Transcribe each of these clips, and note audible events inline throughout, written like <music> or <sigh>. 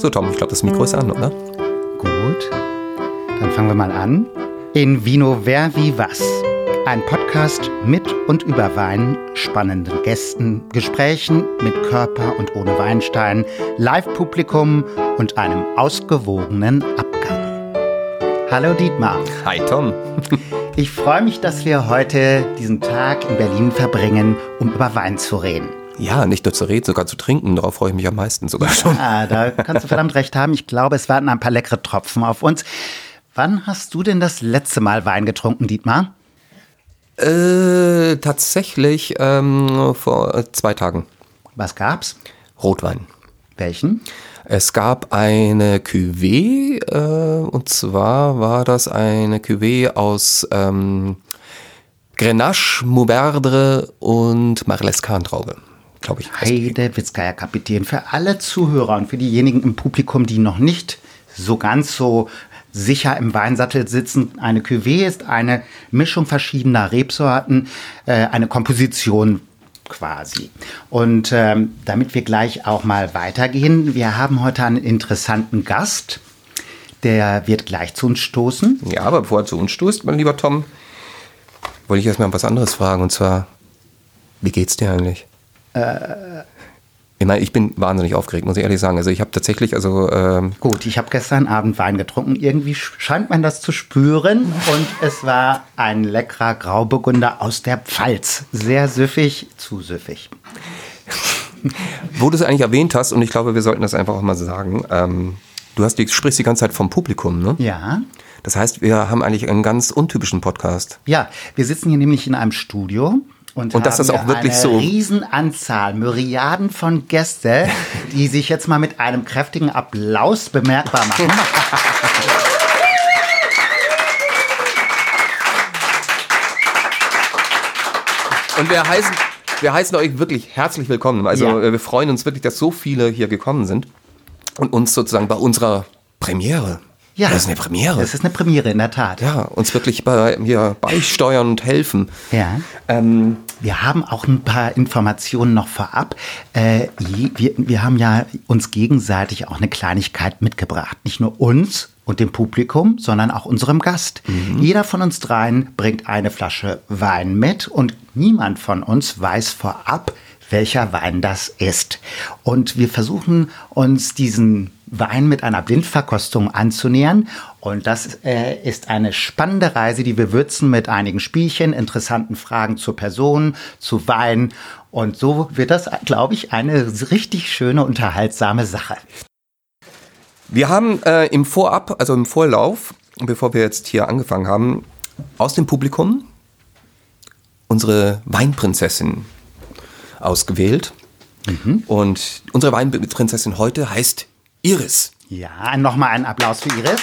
So, Tom, ich glaube, das Mikro ist an, oder? Gut. Dann fangen wir mal an. In Vino Wer wie Was. Ein Podcast mit und über Wein, spannenden Gästen, Gesprächen mit Körper und ohne Weinstein, Live-Publikum und einem ausgewogenen Abgang. Hallo Dietmar. Hi Tom. Ich freue mich, dass wir heute diesen Tag in Berlin verbringen, um über Wein zu reden. Ja, nicht nur zu reden, sogar zu trinken. Darauf freue ich mich am meisten sogar schon. Ah, da kannst du verdammt recht haben. Ich glaube, es warten ein paar leckere Tropfen auf uns. Wann hast du denn das letzte Mal Wein getrunken, Dietmar? Äh, tatsächlich ähm, vor zwei Tagen. Was gab's? Rotwein. Welchen? Es gab eine Cuvée, äh, und zwar war das eine Cuvée aus ähm, Grenache, Mourvèdre und Marlescan-Traube glaube ich. Heide Witzgeier Kapitän. Für alle Zuhörer und für diejenigen im Publikum, die noch nicht so ganz so sicher im Weinsattel sitzen. Eine Cuvée ist eine Mischung verschiedener Rebsorten, äh, eine Komposition quasi. Und ähm, damit wir gleich auch mal weitergehen, wir haben heute einen interessanten Gast. Der wird gleich zu uns stoßen. Ja, aber bevor er zu uns stoßt, mein lieber Tom, wollte ich erstmal was anderes fragen. Und zwar, wie geht's dir eigentlich? Äh, ich meine, ich bin wahnsinnig aufgeregt, muss ich ehrlich sagen. Also ich habe tatsächlich, also ähm gut, ich habe gestern Abend Wein getrunken. Irgendwie scheint man das zu spüren und es war ein leckerer Grauburgunder aus der Pfalz, sehr süffig, zu süffig. Wo du es eigentlich erwähnt hast und ich glaube, wir sollten das einfach auch mal sagen. Ähm, du hast, die, sprichst die ganze Zeit vom Publikum, ne? Ja. Das heißt, wir haben eigentlich einen ganz untypischen Podcast. Ja, wir sitzen hier nämlich in einem Studio und, und dass das auch wirklich eine so. Riesenanzahl, Myriaden von Gäste, <laughs> die sich jetzt mal mit einem kräftigen Applaus bemerkbar machen. <laughs> und wir heißen, wir heißen euch wirklich herzlich willkommen. Also Ja. wir freuen uns wirklich, dass so viele hier gekommen sind und uns sozusagen bei unserer Premiere. Ja, Das ist eine Premiere. Das ist eine Premiere, in der Tat. ja, uns wirklich bei, hier beisteuern und helfen. Ja. Ähm, Wir haben auch ein paar Informationen noch vorab. Äh, wir, wir haben ja uns gegenseitig auch eine Kleinigkeit mitgebracht. Nicht nur uns und dem Publikum, sondern auch unserem Gast. Jeder von uns dreien bringt eine Flasche Wein mit und niemand von uns weiß vorab, welcher Wein das ist. Und wir versuchen uns diesen Wein mit einer Blindverkostung anzunähern. Und das äh, ist eine spannende Reise, die wir würzen mit einigen Spielchen, interessanten Fragen zur Person, zu Wein. Und so wird das, glaube ich, eine richtig schöne, unterhaltsame Sache. Wir haben äh, im Vorab, also im Vorlauf, bevor wir jetzt hier angefangen haben, aus dem Publikum unsere Weinprinzessin ausgewählt. Und unsere Weinprinzessin heute heißt Iris. Ja, nochmal einen Applaus für Iris.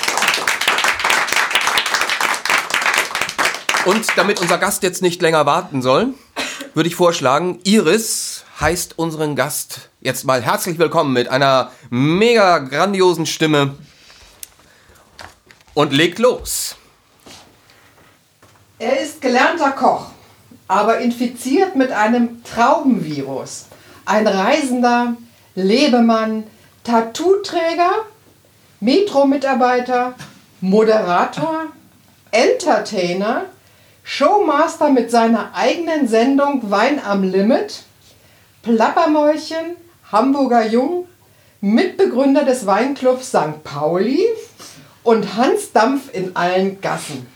Und damit unser Gast jetzt nicht länger warten soll, würde ich vorschlagen, Iris heißt unseren Gast jetzt mal herzlich willkommen mit einer mega grandiosen Stimme und legt los. Er ist gelernter Koch, aber infiziert mit einem Traubenvirus. Ein Reisender, Lebemann, Tattooträger, Metro-Mitarbeiter, Moderator, Entertainer, Showmaster mit seiner eigenen Sendung Wein am Limit, Plappermäulchen, Hamburger Jung, Mitbegründer des Weinclubs St. Pauli und Hans Dampf in allen Gassen.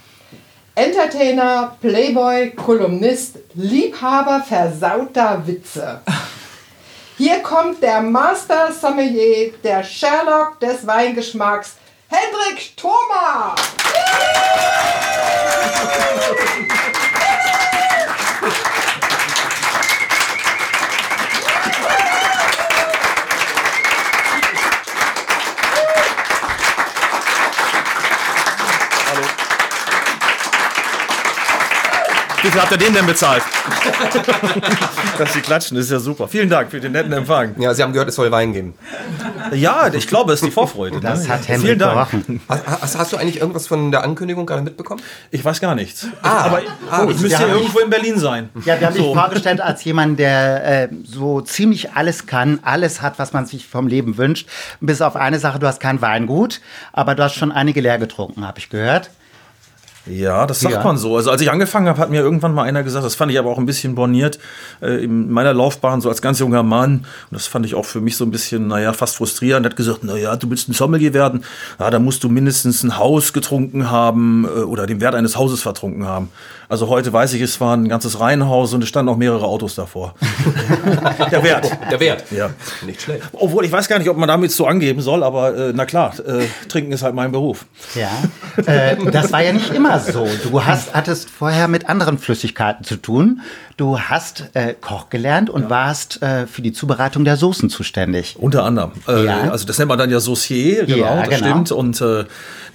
Entertainer, Playboy, Kolumnist, Liebhaber versauter Witze. Hier kommt der Master Sommelier, der Sherlock des Weingeschmacks, Hendrik Thoma. <laughs> Du viel habt ihr den denn bezahlt? <laughs> Dass sie klatschen, das ist ja super. Vielen Dank für den netten Empfang. Ja, Sie haben gehört, es soll Wein geben. Ja, ich glaube, es ist die Vorfreude. Das ne? hat Henrik Vielen Dank. Hast, hast, du eigentlich irgendwas von der Ankündigung gerade mitbekommen? Ich weiß gar nichts. Ah, aber ah, ich müsste ja. irgendwo in Berlin sein. Ja, wir haben dich So. vorgestellt als jemand, der äh, so ziemlich alles kann, alles hat, was man sich vom Leben wünscht. Bis auf eine Sache, du hast kein Weingut, aber du hast schon einige leer getrunken, habe ich gehört. Ja, das sagt Ja. man so. Also als ich angefangen habe, hat mir irgendwann mal einer gesagt, das fand ich aber auch ein bisschen borniert äh, in meiner Laufbahn, so als ganz junger Mann. Und das fand ich auch für mich so ein bisschen, naja, fast frustrierend. Er hat gesagt, naja, du willst ein Sommelier werden, ja, da musst du mindestens ein Haus getrunken haben äh, oder den Wert eines Hauses vertrunken haben. Also heute weiß ich, es war ein ganzes Reihenhaus und es standen auch mehrere Autos davor. <laughs> Der Wert. Der Wert. Ja. Nicht schlecht. Obwohl, ich weiß gar nicht, ob man damit so angeben soll, aber äh, na klar, äh, trinken ist halt mein Beruf. Ja, äh, das war ja nicht immer so. Du hast, hattest vorher mit anderen Flüssigkeiten zu tun. Du hast äh, Koch gelernt und warst äh, für die Zubereitung der Soßen zuständig. Unter anderem. Äh, Ja. Also das nennt man dann ja Saucier, genau, Ja, das genau. stimmt. Und äh,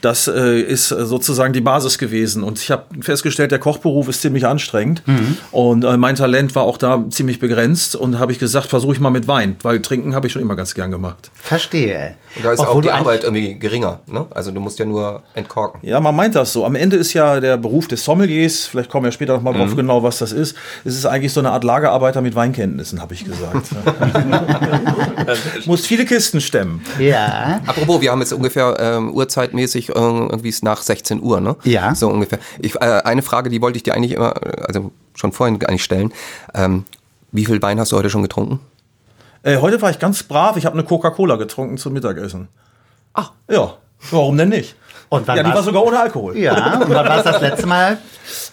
das äh, ist sozusagen die Basis gewesen. Und ich habe festgestellt, der Kochberuf ist ziemlich anstrengend. Mhm. Und äh, mein Talent war auch da ziemlich begrenzt. Und habe ich gesagt, versuche ich mal mit Wein, weil trinken habe ich schon immer ganz gern gemacht. Verstehe. Und da ist Obwohl auch die Arbeit irgendwie geringer. Ne? Also du musst ja nur entkorken. Ja, man meint das so. Am Ende ist ja der Beruf des Sommeliers, vielleicht kommen wir später noch mal drauf Mhm. genau, was das ist. Es ist eigentlich so eine Art Lagerarbeiter mit Weinkenntnissen, habe ich gesagt. <laughs> Muss viele Kisten stemmen. Ja. Apropos, wir haben jetzt ungefähr ähm, uhrzeitmäßig äh, irgendwie ist nach 16 Uhr, ne? Ja. So ungefähr. Ich, äh, eine Frage, die wollte ich dir eigentlich immer, äh, also schon vorhin gar nicht stellen. Ähm, wie viel Wein hast du heute schon getrunken? Äh, heute war ich ganz brav. Ich habe eine Coca-Cola getrunken zum Mittagessen. Ach. Ja. Warum denn nicht? Und wann ja, die war sogar ohne Alkohol. Ja, und wann war es das letzte Mal?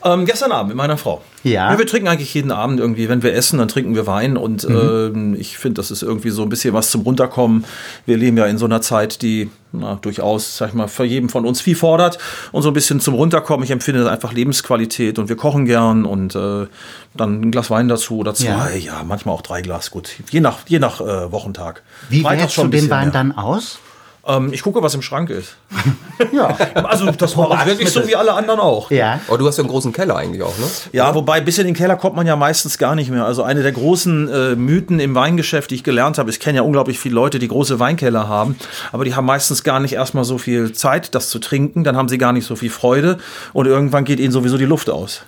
Ähm, gestern Abend mit meiner Frau. Ja. wir trinken eigentlich jeden Abend irgendwie, wenn wir essen, dann trinken wir Wein und Mhm. ähm, ich finde, das ist irgendwie so ein bisschen was zum Runterkommen. Wir leben ja in so einer Zeit, die na, durchaus, sag ich mal, für jeden von uns viel fordert und so ein bisschen zum Runterkommen. Ich empfinde das einfach Lebensqualität und wir kochen gern und äh, dann ein Glas Wein dazu oder zwei, ja, manchmal auch drei Glas, gut, je nach, je nach äh, Wochentag. Wie wählst schon du den Wein mehr. dann aus? Ähm, ich gucke, was im Schrank ist. <laughs> Ja. Also das war auch wirklich so wie alle anderen auch. Ja. Oh, du hast ja einen großen Keller eigentlich auch, ne? Ja, wobei bis in den Keller kommt man ja meistens gar nicht mehr. Also eine der großen äh, Mythen im Weingeschäft, die ich gelernt habe, ich kenne ja unglaublich viele Leute, die große Weinkeller haben, aber die haben meistens gar nicht erstmal so viel Zeit, das zu trinken, dann haben sie gar nicht so viel Freude und irgendwann geht ihnen sowieso die Luft aus.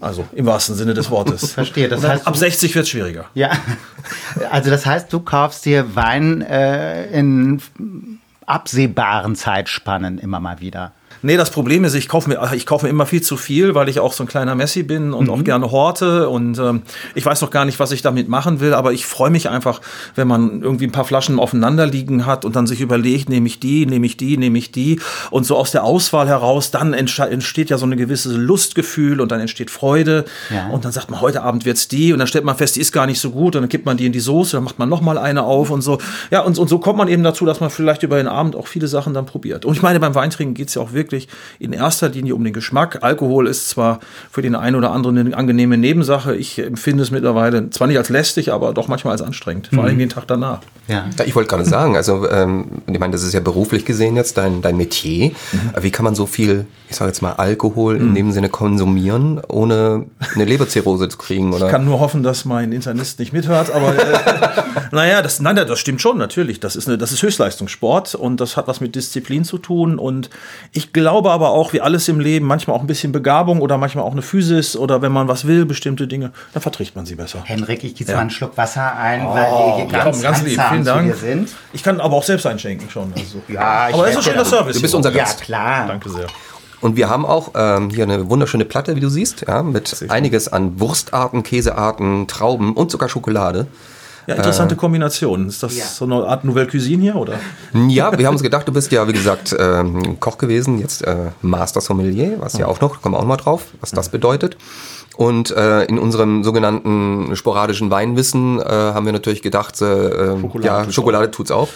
Also im wahrsten Sinne des Wortes. <laughs> Verstehe, das heißt, ab du- 60 wird es schwieriger. Ja. <laughs> Also das heißt, du kaufst dir Wein äh, in absehbaren Zeitspannen immer mal wieder. Nee, das Problem ist, ich kaufe mir, ich kaufe mir immer viel zu viel, weil ich auch so ein kleiner Messi bin und auch gerne horte. Und ähm, ich weiß noch gar nicht, was ich damit machen will, aber ich freue mich einfach, wenn man irgendwie ein paar Flaschen aufeinander liegen hat und dann sich überlegt, nehme ich die, nehme ich die, nehme ich die. Und so aus der Auswahl heraus, dann entsteht ja so eine gewisse Lustgefühl und dann entsteht Freude. Ja. Und dann sagt man, heute Abend wird's die. Und dann stellt man fest, die ist gar nicht so gut. Und dann kippt man die in die Soße, dann macht man noch mal eine auf und so. Ja, und, und so kommt man eben dazu, dass man vielleicht über den Abend auch viele Sachen dann probiert. Und ich meine, beim Weintrinken geht's ja auch wirklich in erster Linie um den Geschmack. Alkohol ist zwar für den einen oder anderen eine angenehme Nebensache. Ich empfinde es mittlerweile zwar nicht als lästig, aber doch manchmal als anstrengend. Vor allem den Tag danach. Ja. Ich wollte gerade sagen, also ähm, ich meine, das ist ja beruflich gesehen jetzt dein, dein Metier. Wie kann man so viel, ich sage jetzt mal, Alkohol in dem Sinne konsumieren, ohne eine Leberzirrhose zu kriegen? Oder? Ich kann nur hoffen, dass mein Internist nicht mithört, aber äh, <laughs> naja, das, nein, das stimmt schon, natürlich. Das ist, eine, das ist Höchstleistungssport und das hat was mit Disziplin zu tun. Und ich glaube aber auch, wie alles im Leben, manchmal auch ein bisschen Begabung oder manchmal auch eine Physis oder wenn man was will, bestimmte Dinge, dann verträgt man sie besser. Henrik, ich gieße Ja. mal einen Schluck Wasser ein, weil wir hier ganz, komm, ganz lieb, vielen zu Dank. dir sind. Ich kann aber auch selbst einschenken schon. Also. Ja, ich aber das helfe ist der da. Service. Du bist unser Ja, Gast. klar. Danke sehr. Und wir haben auch ähm, hier eine wunderschöne Platte, wie du siehst, ja, mit einiges an Wurstarten, Käsearten, Trauben und sogar Schokolade. Ja, interessante Kombination. Ist das Ja. so eine Art Nouvelle Cuisine hier, oder? Ja, wir haben uns gedacht, du bist ja, wie gesagt, ähm, Koch gewesen, jetzt äh, Master Sommelier, was ja auch noch, kommen wir auch mal drauf, was das bedeutet. Und äh, in unserem sogenannten sporadischen Weinwissen äh, haben wir natürlich gedacht, äh, äh, Schokolade ja, tut's Schokolade tut's auch.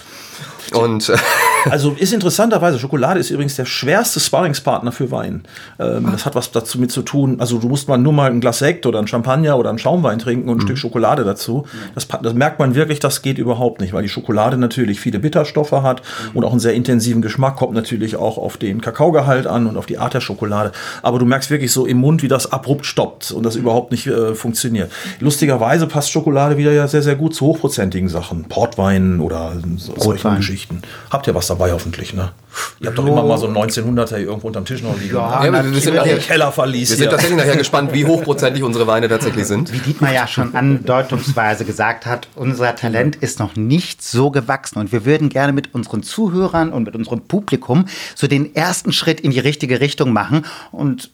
Und äh, <laughs> Also ist interessanterweise, Schokolade ist übrigens der schwerste Sparringspartner für Wein. Ähm, das hat was dazu mit zu tun. Also du musst mal nur mal ein Glas Sekt oder ein Champagner oder einen Schaumwein trinken und ein Stück Schokolade dazu. Das, das merkt man wirklich, das geht überhaupt nicht, weil die Schokolade natürlich viele Bitterstoffe hat und auch einen sehr intensiven Geschmack. Kommt natürlich auch auf den Kakaogehalt an und auf die Art der Schokolade. Aber du merkst wirklich so im Mund, wie das abrupt stoppt und das überhaupt nicht äh, funktioniert. Lustigerweise passt Schokolade wieder ja sehr, sehr gut zu hochprozentigen Sachen. Portwein oder so, solchen Rotwein. Geschichten. Habt ihr was dabei hoffentlich, ne? Ihr habt doch immer mal so einen 1900er hier irgendwo unterm Tisch noch liegen. Ja, Ja, wir, sind Der nachher, Keller verließ wir sind hier. tatsächlich nachher gespannt, wie hochprozentig unsere Weine tatsächlich sind. Wie Dietmar ja schon andeutungsweise gesagt hat, unser Talent ist noch nicht so gewachsen und wir würden gerne mit unseren Zuhörern und mit unserem Publikum so den ersten Schritt in die richtige Richtung machen und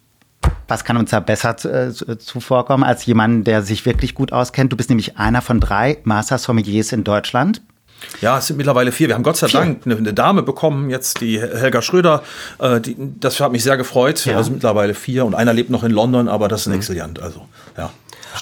was kann uns da besser äh, zuvorkommen als jemand, der sich wirklich gut auskennt? Du bist nämlich einer von drei Master Sommeliers in Deutschland. Ja, es sind mittlerweile vier. Wir haben Gott sei Dank eine, eine Dame bekommen, jetzt die Helga Schröder. Äh, die, das hat mich sehr gefreut. Ja. Also mittlerweile vier und einer lebt noch in London, aber das ist ein Exzellent. Also, ja.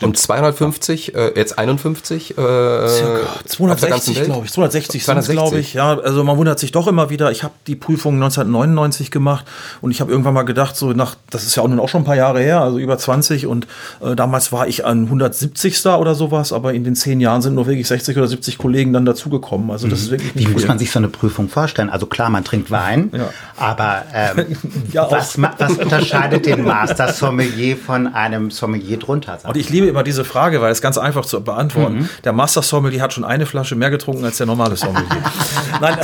Und 250, äh, jetzt 51 äh, ganzen 260, Welt? glaube ich. 260 sind 260. glaube ich. Ja, also man wundert sich doch immer wieder. Ich habe die Prüfung 1999 gemacht und ich habe irgendwann mal gedacht, so nach, das ist ja auch nun auch schon ein paar Jahre her, also über 20 und äh, damals war ich an 170. oder sowas, aber in den zehn Jahren sind nur wirklich 60 oder 70 Kollegen dann dazugekommen. Also das ist wirklich Wie muss man sich so eine Prüfung vorstellen? Also klar, man trinkt Wein, Ja. aber ähm, <laughs> Ja, was, was unterscheidet den Master Sommelier von einem Sommelier drunter? Und ich liebe immer diese Frage, weil es ganz einfach zu beantworten. Der Master Sommelier hat schon eine Flasche mehr getrunken als der normale Sommelier. <laughs> Nein,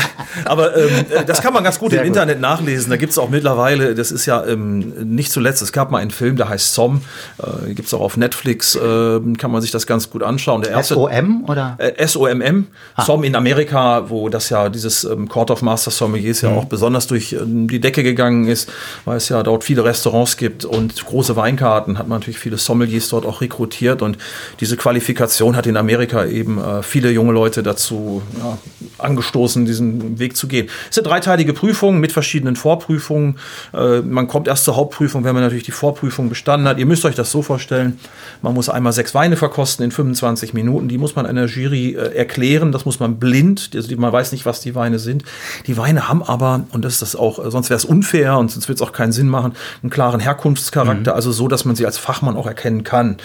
aber ähm, äh, das kann man ganz gut Sehr im gut. Internet nachlesen. Da gibt es auch mittlerweile, das ist ja ähm, nicht zuletzt, es gab mal einen Film, der heißt Som, äh, gibt es auch auf Netflix, äh, kann man sich das ganz gut anschauen. Der erste, SOM oder? äh, SOMM, SOM in Amerika, wo das ja dieses ähm, Court of Master Sommeliers ja auch besonders durch ähm, die Decke gegangen ist, weil es ja dort viele Restaurants gibt und große Weinkarten, hat man natürlich viele Sommeliers dort auch rekrutiert und diese Qualifikation hat in Amerika eben äh, viele junge Leute dazu ja, angestoßen, diesen Weg zu gehen. Es sind dreiteilige Prüfungen mit verschiedenen Vorprüfungen. Äh, man kommt erst zur Hauptprüfung, wenn man natürlich die Vorprüfung bestanden hat. Ihr müsst euch das so vorstellen, man muss einmal sechs Weine verkosten in 25 Minuten. Die muss man einer Jury äh, erklären. Das muss man blind. Also man weiß nicht, was die Weine sind. Die Weine haben aber, und das ist das auch, äh, sonst wäre es unfair und sonst wird es auch keinen Sinn machen, einen klaren Herkunftscharakter. Also so, dass man sie als Fachmann auch erkennen kann.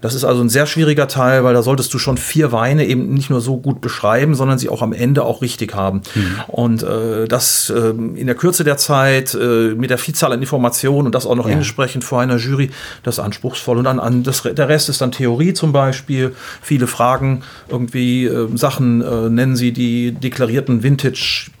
Das ist also ein sehr schwieriger Teil, weil da solltest du schon vier Weine eben nicht nur so gut beschreiben, sondern sie auch am Ende auch richtig haben. Und äh, das äh, in der Kürze der Zeit, äh, mit der Vielzahl an Informationen und das auch noch Ja. entsprechend vor einer Jury, das ist anspruchsvoll. Und dann an das, der Rest ist dann Theorie zum Beispiel. Viele Fragen, irgendwie äh, Sachen äh, nennen sie die deklarierten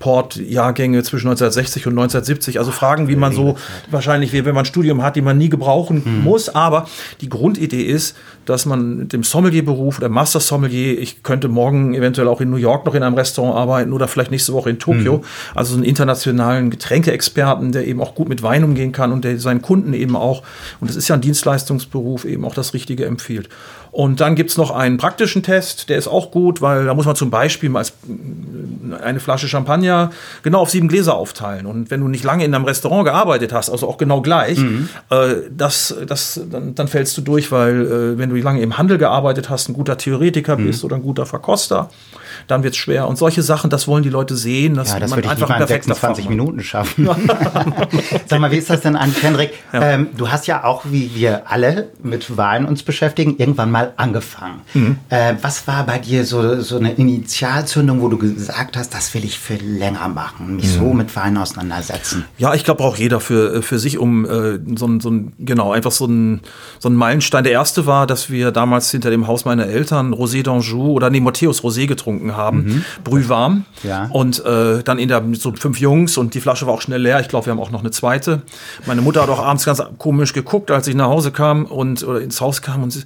Vintage-Port-Jahrgänge zwischen 1960 und 1970. Also Fragen, wie man so wahrscheinlich, wie wenn man ein Studium hat, die man nie gebrauchen muss. Aber die Grundidee ist, dass man mit dem Sommelierberuf oder Master Sommelier, ich könnte morgen eventuell auch in New York noch in einem Restaurant arbeiten oder vielleicht nächste Woche in Tokio. Also so einen internationalen Getränkeexperten, der eben auch gut mit Wein umgehen kann und der seinen Kunden eben auch, und das ist ja ein Dienstleistungsberuf, eben auch das Richtige empfiehlt. Und dann gibt's noch einen praktischen Test, der ist auch gut, weil da muss man zum Beispiel mal als eine Flasche Champagner genau auf sieben Gläser aufteilen. Und wenn du nicht lange in einem Restaurant gearbeitet hast, also auch genau gleich, äh, das, das, dann, dann fällst du durch, weil äh, wenn du lange im Handel gearbeitet hast, ein guter Theoretiker bist oder ein guter Verkoster, dann wird's schwer. Und solche Sachen, das wollen die Leute sehen, dass Ja, das man würde ich nicht einfach in perfekter 26 Fachmann- Minuten schaffen. <laughs> Sag mal, wie ist das denn an Kendrick? Ähm, du hast ja auch, wie wir alle, mit Wein uns beschäftigen, irgendwann mal angefangen. Mhm. Äh, was war bei dir so, so eine Initialzündung, wo du gesagt hast, das will ich für länger machen, mich Mhm. so mit Wein auseinandersetzen? Ja, ich glaube, braucht jeder für, für sich, um äh, so ein, so ein, genau, einfach so ein, so ein Meilenstein. Der erste war, dass wir damals hinter dem Haus meiner Eltern Rosé d'Anjou oder nee, Matthäus Rosé getrunken haben, brühwarm. Ja. Und äh, dann in der, mit so fünf Jungs und die Flasche war auch schnell leer. Ich glaube, wir haben auch noch eine zweite. Meine Mutter hat auch abends ganz komisch geguckt, als ich nach Hause kam und oder ins Haus kam und sie,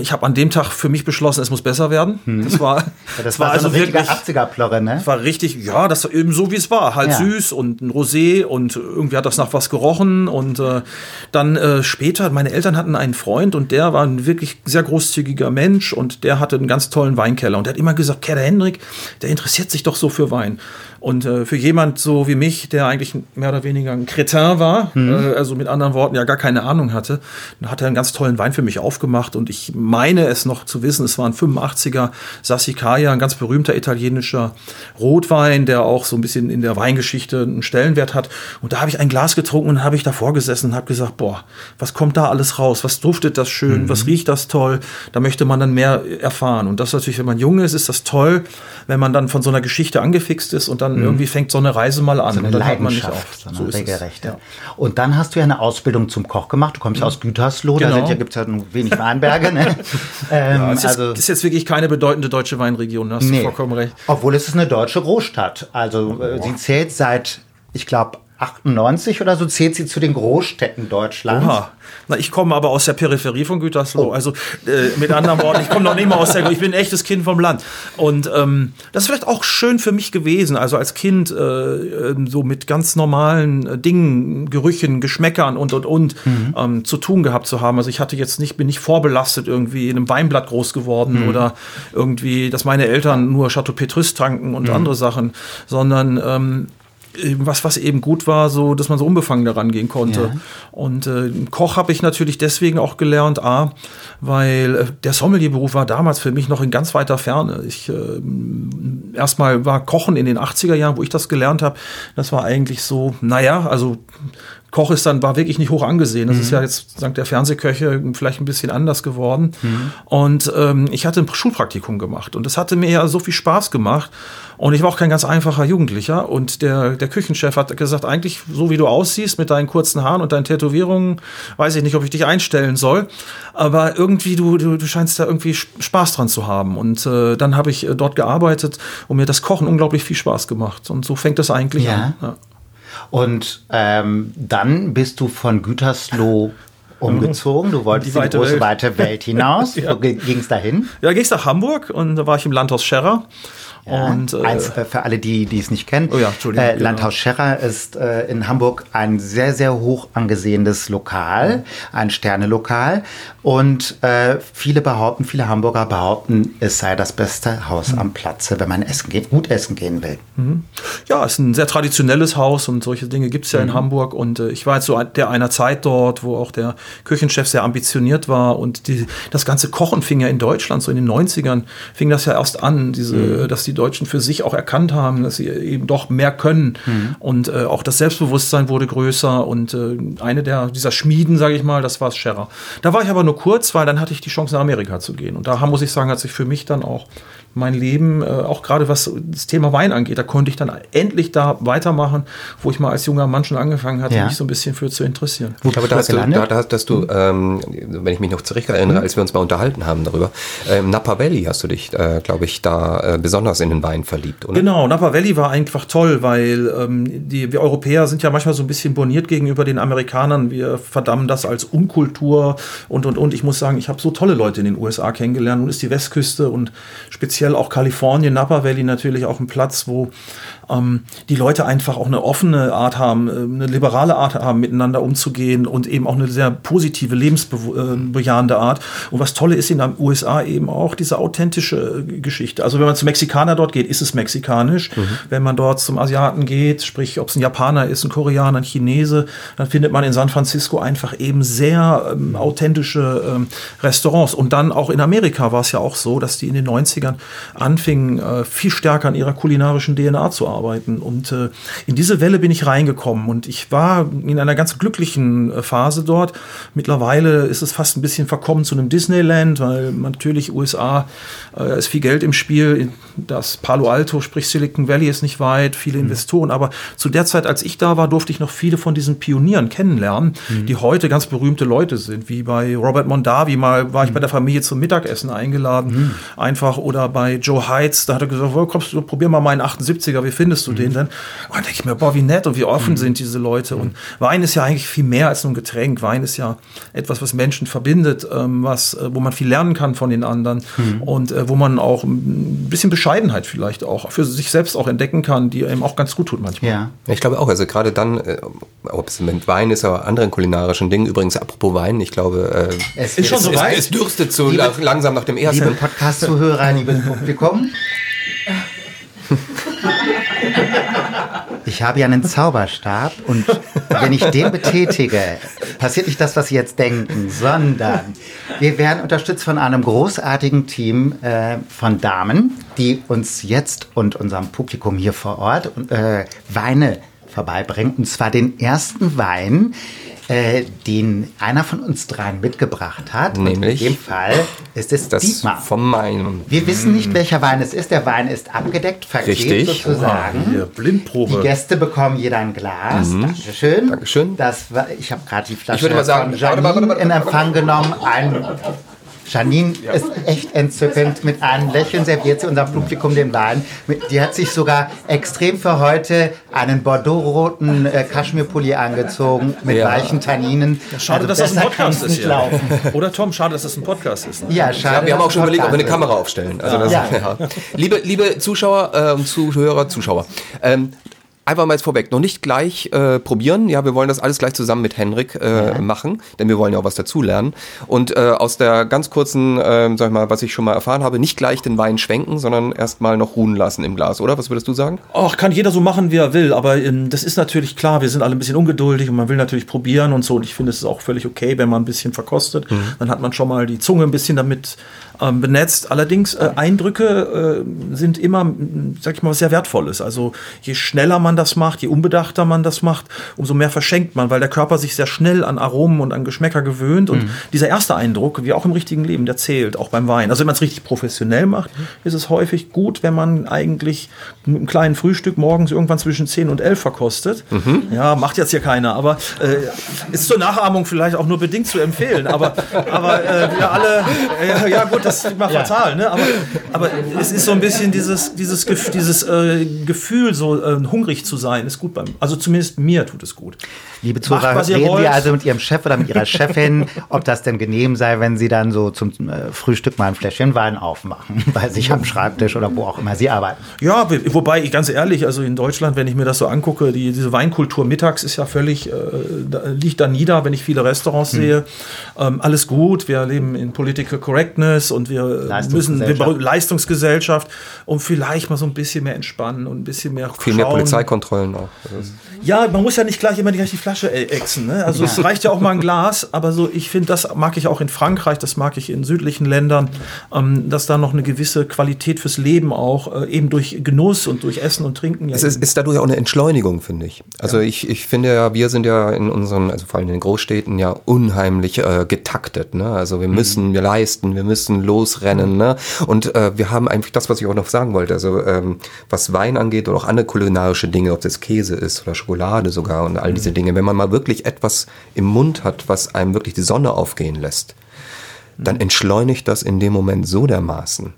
ich habe an dem Tag für mich beschlossen, es muss besser werden. Das war, Ja, <laughs> das war, so eine richtige 80er-Plorre, ne? war richtig, ja, das war eben so wie es war. Halt Ja. süß und ein Rosé und irgendwie hat das nach was gerochen. Und äh, dann äh, später, meine Eltern hatten einen Freund und der war ein wirklich sehr großzügiger Mensch und der hatte einen ganz tollen Weinkeller. Und der hat immer gesagt, Kerr, der Hendrik, der interessiert sich doch so für Wein. Und äh, für jemand so wie mich, der eigentlich mehr oder weniger ein Kretin war, äh, also mit anderen Worten ja gar keine Ahnung hatte, hat er einen ganz tollen Wein für mich aufgemacht und ich meine es noch zu wissen, es war ein 85er Sassicaia, ein ganz berühmter italienischer Rotwein, der auch so ein bisschen in der Weingeschichte einen Stellenwert hat. Und da habe ich ein Glas getrunken und habe ich davor gesessen und habe gesagt, boah, was kommt da alles raus? Was duftet das schön? Mhm. Was riecht das toll? Da möchte man dann mehr erfahren. Und das natürlich, wenn man jung ist, ist das toll, wenn man dann von so einer Geschichte angefixt ist und dann mhm. irgendwie fängt so eine Reise mal an. So eine und dann Leidenschaft, so, eine so regelrechte. Ja. Und dann hast du ja eine Ausbildung zum Koch gemacht. Du kommst ja aus Gütersloh, genau. da ja, gibt es ja wenig Weinberge. Ne? <laughs> ähm, ja, es ist, also, ist jetzt wirklich keine bedeutende deutsche Weinregion, da hast nee. du vollkommen recht. Obwohl es ist eine deutsche Großstadt. Also äh, sie zählt seit, ich glaube, 98 oder so zählt sie zu den Großstädten Deutschlands. Oha. Na, ich komme aber aus der Peripherie von Gütersloh. Oh. Also äh, mit anderen Worten, ich komme noch nicht mal aus der, ich bin ein echtes Kind vom Land. Und ähm, das ist vielleicht auch schön für mich gewesen, also als Kind äh, ähm, so mit ganz normalen äh, Dingen, Gerüchen, Geschmäckern und und und mhm. ähm, zu tun gehabt zu haben. Also ich hatte jetzt nicht, bin nicht vorbelastet irgendwie in einem Weinblatt groß geworden mhm. oder irgendwie, dass meine Eltern nur Chateau Petrus tranken und mhm. andere Sachen, sondern ähm, was, was eben gut war, so, dass man so unbefangen daran gehen konnte. Ja. Und äh, Koch habe ich natürlich deswegen auch gelernt, A, weil äh, der Sommelierberuf war damals für mich noch in ganz weiter Ferne. Ich äh, erstmal war Kochen in den 80er Jahren, wo ich das gelernt habe, das war eigentlich so, naja, also Koch ist dann, war wirklich nicht hoch angesehen. Das mhm. ist ja jetzt, sagt der Fernsehköche, vielleicht ein bisschen anders geworden. Mhm. Und ähm, ich hatte ein Schulpraktikum gemacht und das hatte mir ja so viel Spaß gemacht. Und ich war auch kein ganz einfacher Jugendlicher. Und der, der Küchenchef hat gesagt, eigentlich, so wie du aussiehst, mit deinen kurzen Haaren und deinen Tätowierungen, weiß ich nicht, ob ich dich einstellen soll. Aber irgendwie, du, du, du scheinst da irgendwie Spaß dran zu haben. Und äh, dann habe ich äh, dort gearbeitet und mir das Kochen unglaublich viel Spaß gemacht. Und so fängt das eigentlich ja. an. Ja. Und ähm, dann bist du von Gütersloh <laughs> umgezogen. Du wolltest die, in die große, Welt. weite Welt <laughs> hinaus. ja. Wo ging es dahin? Ja, ging es nach Hamburg und da war ich im Landhaus Scherrer. Ja, und, äh, eins, äh, für alle, die, die es nicht kennen. Oh ja. Äh, genau. Landhaus Scherrer ist äh, in Hamburg ein sehr, sehr hoch angesehenes Lokal, ein Sternelokal. Und äh, viele behaupten, viele Hamburger behaupten, es sei das beste Haus mhm. am Platze, wenn man essen geht, gut essen gehen will. Mhm. Ja, es ist ein sehr traditionelles Haus und solche Dinge gibt es ja mhm. in Hamburg. Und äh, ich war jetzt so der einer Zeit dort, wo auch der Küchenchef sehr ambitioniert war. Und die, das ganze Kochen fing ja in Deutschland, so in den 90ern, fing das ja erst an, diese, mhm. dass die Deutschen für sich auch erkannt haben, dass sie eben doch mehr können. Mhm. Und äh, auch das Selbstbewusstsein wurde größer. Und äh, eine der, dieser Schmieden, sage ich mal, das war Scherrer. Da war ich aber nur kurz, weil dann hatte ich die Chance, nach Amerika zu gehen. Und da muss ich sagen, hat sich für mich dann auch mein Leben, äh, auch gerade was das Thema Wein angeht, da konnte ich dann endlich da weitermachen, wo ich mal als junger Mann schon angefangen hatte, ja. mich so ein bisschen für zu interessieren. Wo aber da hast, du, da, da hast du, ähm, wenn ich mich noch zurück erinnere, mhm. als wir uns mal unterhalten haben darüber, ähm, Napa Valley hast du dich, äh, glaube ich, da äh, besonders in den Wein verliebt, oder? Genau, Napa Valley war einfach toll, weil ähm, die, wir Europäer sind ja manchmal so ein bisschen boniert gegenüber den Amerikanern. Wir verdammen das als Unkultur und, und, und. Ich muss sagen, ich habe so tolle Leute in den USA kennengelernt. Nun ist die Westküste und speziell speziell auch Kalifornien, Napa Valley natürlich auch ein Platz, wo ähm, die Leute einfach auch eine offene Art haben, äh, eine liberale Art haben, miteinander umzugehen und eben auch eine sehr positive, lebensbejahende äh, Art. Und was Tolle ist in den USA eben auch diese authentische äh, Geschichte. Also wenn man zum Mexikaner dort geht, ist es mexikanisch. Mhm. Wenn man dort zum Asiaten geht, sprich, ob es ein Japaner ist, ein Koreaner, ein Chinese, dann findet man in San Francisco einfach eben sehr ähm, authentische ähm, Restaurants. Und dann auch in Amerika war es ja auch so, dass die in den 90ern anfingen, äh, viel stärker an ihrer kulinarischen DNA zu arbeiten. Und äh, in diese Welle bin ich reingekommen und ich war in einer ganz glücklichen äh, Phase dort. Mittlerweile ist es fast ein bisschen verkommen zu einem Disneyland, weil natürlich USA äh, ist viel Geld im Spiel. Das Palo Alto, sprich Silicon Valley, ist nicht weit, viele mhm. Investoren. Aber zu der Zeit, als ich da war, durfte ich noch viele von diesen Pionieren kennenlernen, mhm. die heute ganz berühmte Leute sind, wie bei Robert Mondavi. Mal war ich mhm. bei der Familie zum Mittagessen eingeladen, einfach oder bei Joe Heitz, da hat er gesagt, kommst du, probier mal meinen 78er, wie findest du mhm. den denn? Und dann denke ich mir, boah, wie nett und wie offen mhm. sind diese Leute. Und Wein ist ja eigentlich viel mehr als nur ein Getränk. Wein ist ja etwas, was Menschen verbindet, ähm, was, äh, wo man viel lernen kann von den anderen mhm. und äh, wo man auch ein bisschen Bescheidenheit vielleicht auch für sich selbst auch entdecken kann, die einem auch ganz gut tut manchmal. Ja, ich glaube auch. Also gerade dann, äh, ob es mit Wein ist oder anderen kulinarischen Dingen. Übrigens, apropos Wein, ich glaube, äh, es ist schon so weit. Es, es dürstet so liebe, langsam nach dem ersten. Liebe Podcast-Zuhörer, liebe <laughs> Publikum. <laughs> Ich habe ja einen Zauberstab und wenn ich den betätige, passiert nicht das, was Sie jetzt denken, sondern Wir werden unterstützt von einem großartigen Team äh, von Damen, die uns jetzt und unserem Publikum hier vor Ort äh, Weine vorbeibringen. Und zwar den ersten Wein, äh, den einer von uns dreien mitgebracht hat. Nämlich? Und in dem Fall ist es Das Dietmar. vom meinen. Wir wissen nicht, welcher Wein es ist. Der Wein ist abgedeckt, verklebt Richtig. sozusagen. Hier, Die Blindprobe. Gäste bekommen jeder ein Glas. Dankeschön. Dankeschön. Das war, ich habe gerade die Flasche Ich würde mal sagen, von warte, warte, Janine warte, in Empfang genommen. Ein Janine ist echt entzückend. Mit einem Lächeln serviert sie unserem Publikum den Wein. Die hat sich sogar extrem für heute einen bordeauxroten äh, Kaschmirpulli angezogen mit Ja. weichen Tanninen. Schade, Also dass das ein Podcast ist hier. laufen. Oder Tom, schade, dass das ein Podcast ist. Ja, schade. Ja, wir haben auch schon überlegt, ob wir eine Kamera aufstellen. Also das, Ja. <laughs> ja. Liebe, liebe Zuschauer äh, und Zuhörer, Zuschauer, ähm, einfach mal jetzt vorweg, noch nicht gleich äh, probieren. Ja, wir wollen das alles gleich zusammen mit Henrik äh, machen, denn wir wollen ja auch was dazulernen. Und äh, aus der ganz kurzen, äh, sag ich mal, was ich schon mal erfahren habe, nicht gleich den Wein schwenken, sondern erstmal noch ruhen lassen im Glas, oder? Was würdest du sagen? Ach, kann jeder so machen, wie er will, aber ähm, das ist natürlich klar, wir sind alle ein bisschen ungeduldig und man will natürlich probieren und so. Und ich finde, es ist auch völlig okay, wenn man ein bisschen verkostet. Dann hat man schon mal die Zunge ein bisschen damit ähm, benetzt. Allerdings, äh, Eindrücke äh, sind immer, sag ich mal, was sehr Wertvolles. Also je schneller man das macht, je unbedachter man das macht, umso mehr verschenkt man, weil der Körper sich sehr schnell an Aromen und an Geschmäcker gewöhnt. Und dieser erste Eindruck, wie auch im richtigen Leben, der zählt, auch beim Wein. Also wenn man es richtig professionell macht, ist es häufig gut, wenn man eigentlich mit einem kleinen Frühstück morgens irgendwann zwischen 10 und 11 verkostet. Ja, macht jetzt hier keiner, aber äh, ist zur Nachahmung vielleicht auch nur bedingt zu empfehlen. Aber, aber äh, wir alle, äh, ja gut, das ist mal fatal, ne? aber, aber es ist so ein bisschen dieses, dieses, dieses äh, Gefühl, so äh, hungrig zu sein, ist gut beim, also zumindest mir tut es gut. Liebe Macht, Zuhörer, was ihr reden wollt. wir also mit Ihrem Chef oder mit Ihrer Chefin, <laughs> ob das denn genehm sei, wenn Sie dann so zum äh, Frühstück mal ein Fläschchen Wein aufmachen, <laughs> bei sich am Schreibtisch oder wo auch immer Sie arbeiten. Ja, wobei ich ganz ehrlich, also in Deutschland, wenn ich mir das so angucke, die, diese Weinkultur mittags ist ja völlig, äh, da, liegt da nieder, wenn ich viele Restaurants sehe. Ähm, alles gut, wir leben in Political Correctness und wir müssen wir, Leistungsgesellschaft. Leistungsgesellschaft und vielleicht mal so ein bisschen mehr entspannen und ein bisschen mehr Viel mehr schauen. Polizeikontrollen auch. Ist- Ja, man muss ja nicht gleich immer gleich die Flasche äh, ächzen. Ne? Also es reicht ja auch mal ein Glas, aber so ich finde, das mag ich auch in Frankreich, das mag ich in südlichen Ländern, ähm, dass da noch eine gewisse Qualität fürs Leben auch äh, eben durch Genuss und durch Essen und Trinken. Ja Es ist, ist dadurch auch eine Entschleunigung, finde ich. Also ich, ich finde ja, wir sind ja in unseren, also vor allem in den Großstädten ja unheimlich äh, getaktet. Ne? Also wir müssen, wir leisten, wir müssen losrennen. Ne? Und äh, wir haben eigentlich das, was ich auch noch sagen wollte. Also ähm, was Wein angeht oder auch andere kulinarische Dinge, ob das Käse ist oder Schokolade sogar und all diese Dinge. Wenn man mal wirklich etwas im Mund hat, was einem wirklich die Sonne aufgehen lässt, dann entschleunigt das in dem Moment so dermaßen.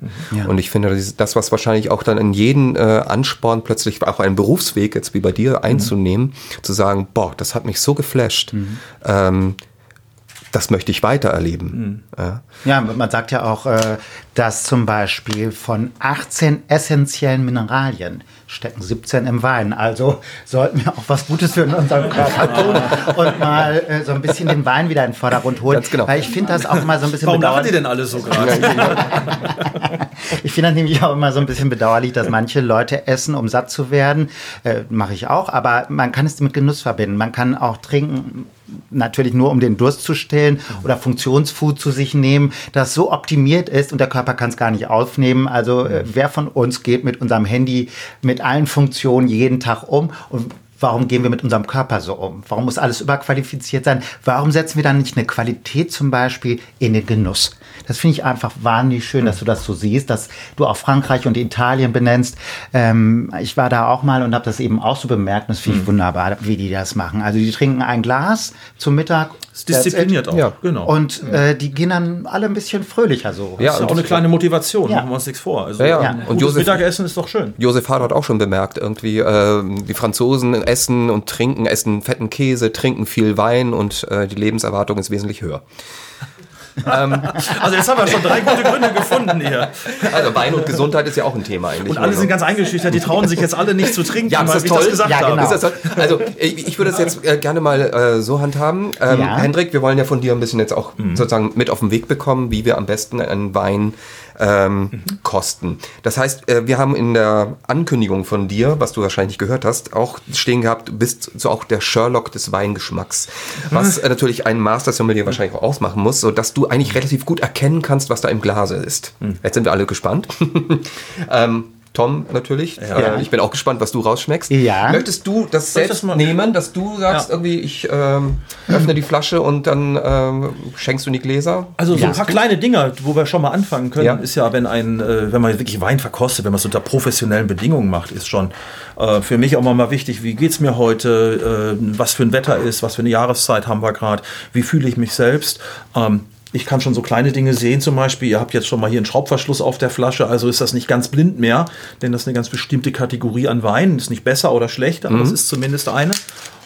Und ich finde, das ist das, was wahrscheinlich auch dann in jeden äh, anspornt, plötzlich auch einen Berufsweg, jetzt wie bei dir, einzunehmen, zu sagen, boah, das hat mich so geflasht. Ähm, das möchte ich weiter erleben. Ja. Ja, man sagt ja auch, äh, dass zum Beispiel von 18 essentiellen Mineralien stecken 17 im Wein. Also sollten wir auch was Gutes für unseren Körper <laughs> tun und mal äh, so ein bisschen den Wein wieder in den Vordergrund holen. Ganz genau. Weil ich finde das auch mal so ein bisschen Warum bedauerlich. die denn alle so gerade? <laughs> Ich finde das nämlich auch immer so ein bisschen bedauerlich, dass manche Leute essen, um satt zu werden. Äh, Mache ich auch, aber man kann es mit Genuss verbinden. Man kann auch trinken, natürlich nur um den Durst zu stillen oder Funktionsfood zu sich nehmen, das so optimiert ist und der Körper kann es gar nicht aufnehmen. Also äh, wer von uns geht mit unserem Handy mit allen Funktionen jeden Tag um und Warum gehen wir mit unserem Körper so um? Warum muss alles überqualifiziert sein? Warum setzen wir dann nicht eine Qualität zum Beispiel in den Genuss? Das finde ich einfach wahnsinnig schön, dass du das so siehst, dass du auch Frankreich und Italien benennst. Ähm, ich war da auch mal und habe das eben auch so bemerkt. Und das finde ich wunderbar, wie die das machen. Also die trinken ein Glas zum Mittag. ist diszipliniert auch. Ja. Genau. Und äh, die gehen dann alle ein bisschen fröhlicher so. Ja, das ist ja und auch eine kleine Motivation, Ja. machen wir uns nichts vor. Also, Ja, ja. Und Josef, Mittagessen ist doch schön. Josef Hader hat auch schon bemerkt, irgendwie, äh, die Franzosen essen und trinken, essen fetten Käse, trinken viel Wein und äh, die Lebenserwartung ist wesentlich höher. Also jetzt haben wir schon drei gute Gründe gefunden hier. Also Wein und Gesundheit ist ja auch ein Thema eigentlich. Und alle sind ganz eingeschüchtert, die trauen sich jetzt alle nicht zu trinken, Ja, ist weil das ich toll? das gesagt Ja, genau. Ist das so? Also ich, ich würde es jetzt äh, gerne mal äh, so handhaben. Ähm, Ja. Hendrik, wir wollen ja von dir ein bisschen jetzt auch sozusagen mit auf den Weg bekommen, wie wir am besten einen Wein ähm, kosten. Das heißt, äh, wir haben in der Ankündigung von dir, was du wahrscheinlich gehört hast, auch stehen gehabt, bist so auch der Sherlock des Weingeschmacks. Was äh, natürlich ein Master Sommelier wahrscheinlich auch ausmachen muss, so dass du eigentlich relativ gut erkennen kannst, was da im Glase ist. Jetzt sind wir alle gespannt. <laughs> ähm, Tom natürlich. Ja. Äh, ich bin auch gespannt, was du rausschmeckst. Ja. Möchtest du das selbst das nehmen, dass du sagst, Ja. irgendwie, ich ähm, öffne die Flasche und dann ähm, schenkst du die Gläser? Also so Ja. ein paar kleine Dinger, wo wir schon mal anfangen können, Ja. ist ja, wenn ein, äh, wenn man wirklich Wein verkostet, wenn man es unter professionellen Bedingungen macht, ist schon äh, für mich auch mal mal wichtig, wie geht's mir heute, äh, was für ein Wetter ist, was für eine Jahreszeit haben wir gerade, wie fühle ich mich selbst. Ähm, ich kann schon so kleine Dinge sehen, zum Beispiel, ihr habt jetzt schon mal hier einen Schraubverschluss auf der Flasche, also ist das nicht ganz blind mehr, denn das ist eine ganz bestimmte Kategorie an Wein, ist nicht besser oder schlechter, aber es ist zumindest eine.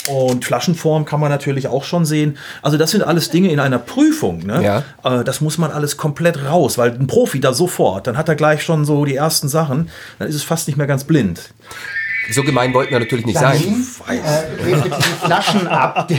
Und Flaschenform kann man natürlich auch schon sehen. Also das sind alles Dinge in einer Prüfung. Ne? Ja. Äh, das muss man alles komplett raus, weil ein Profi da sofort, dann hat er gleich schon so die ersten Sachen, dann ist es fast nicht mehr ganz blind. So gemein wollten wir natürlich nicht Dann sein. äh, dreht bitte die Flaschen ab. <laughs>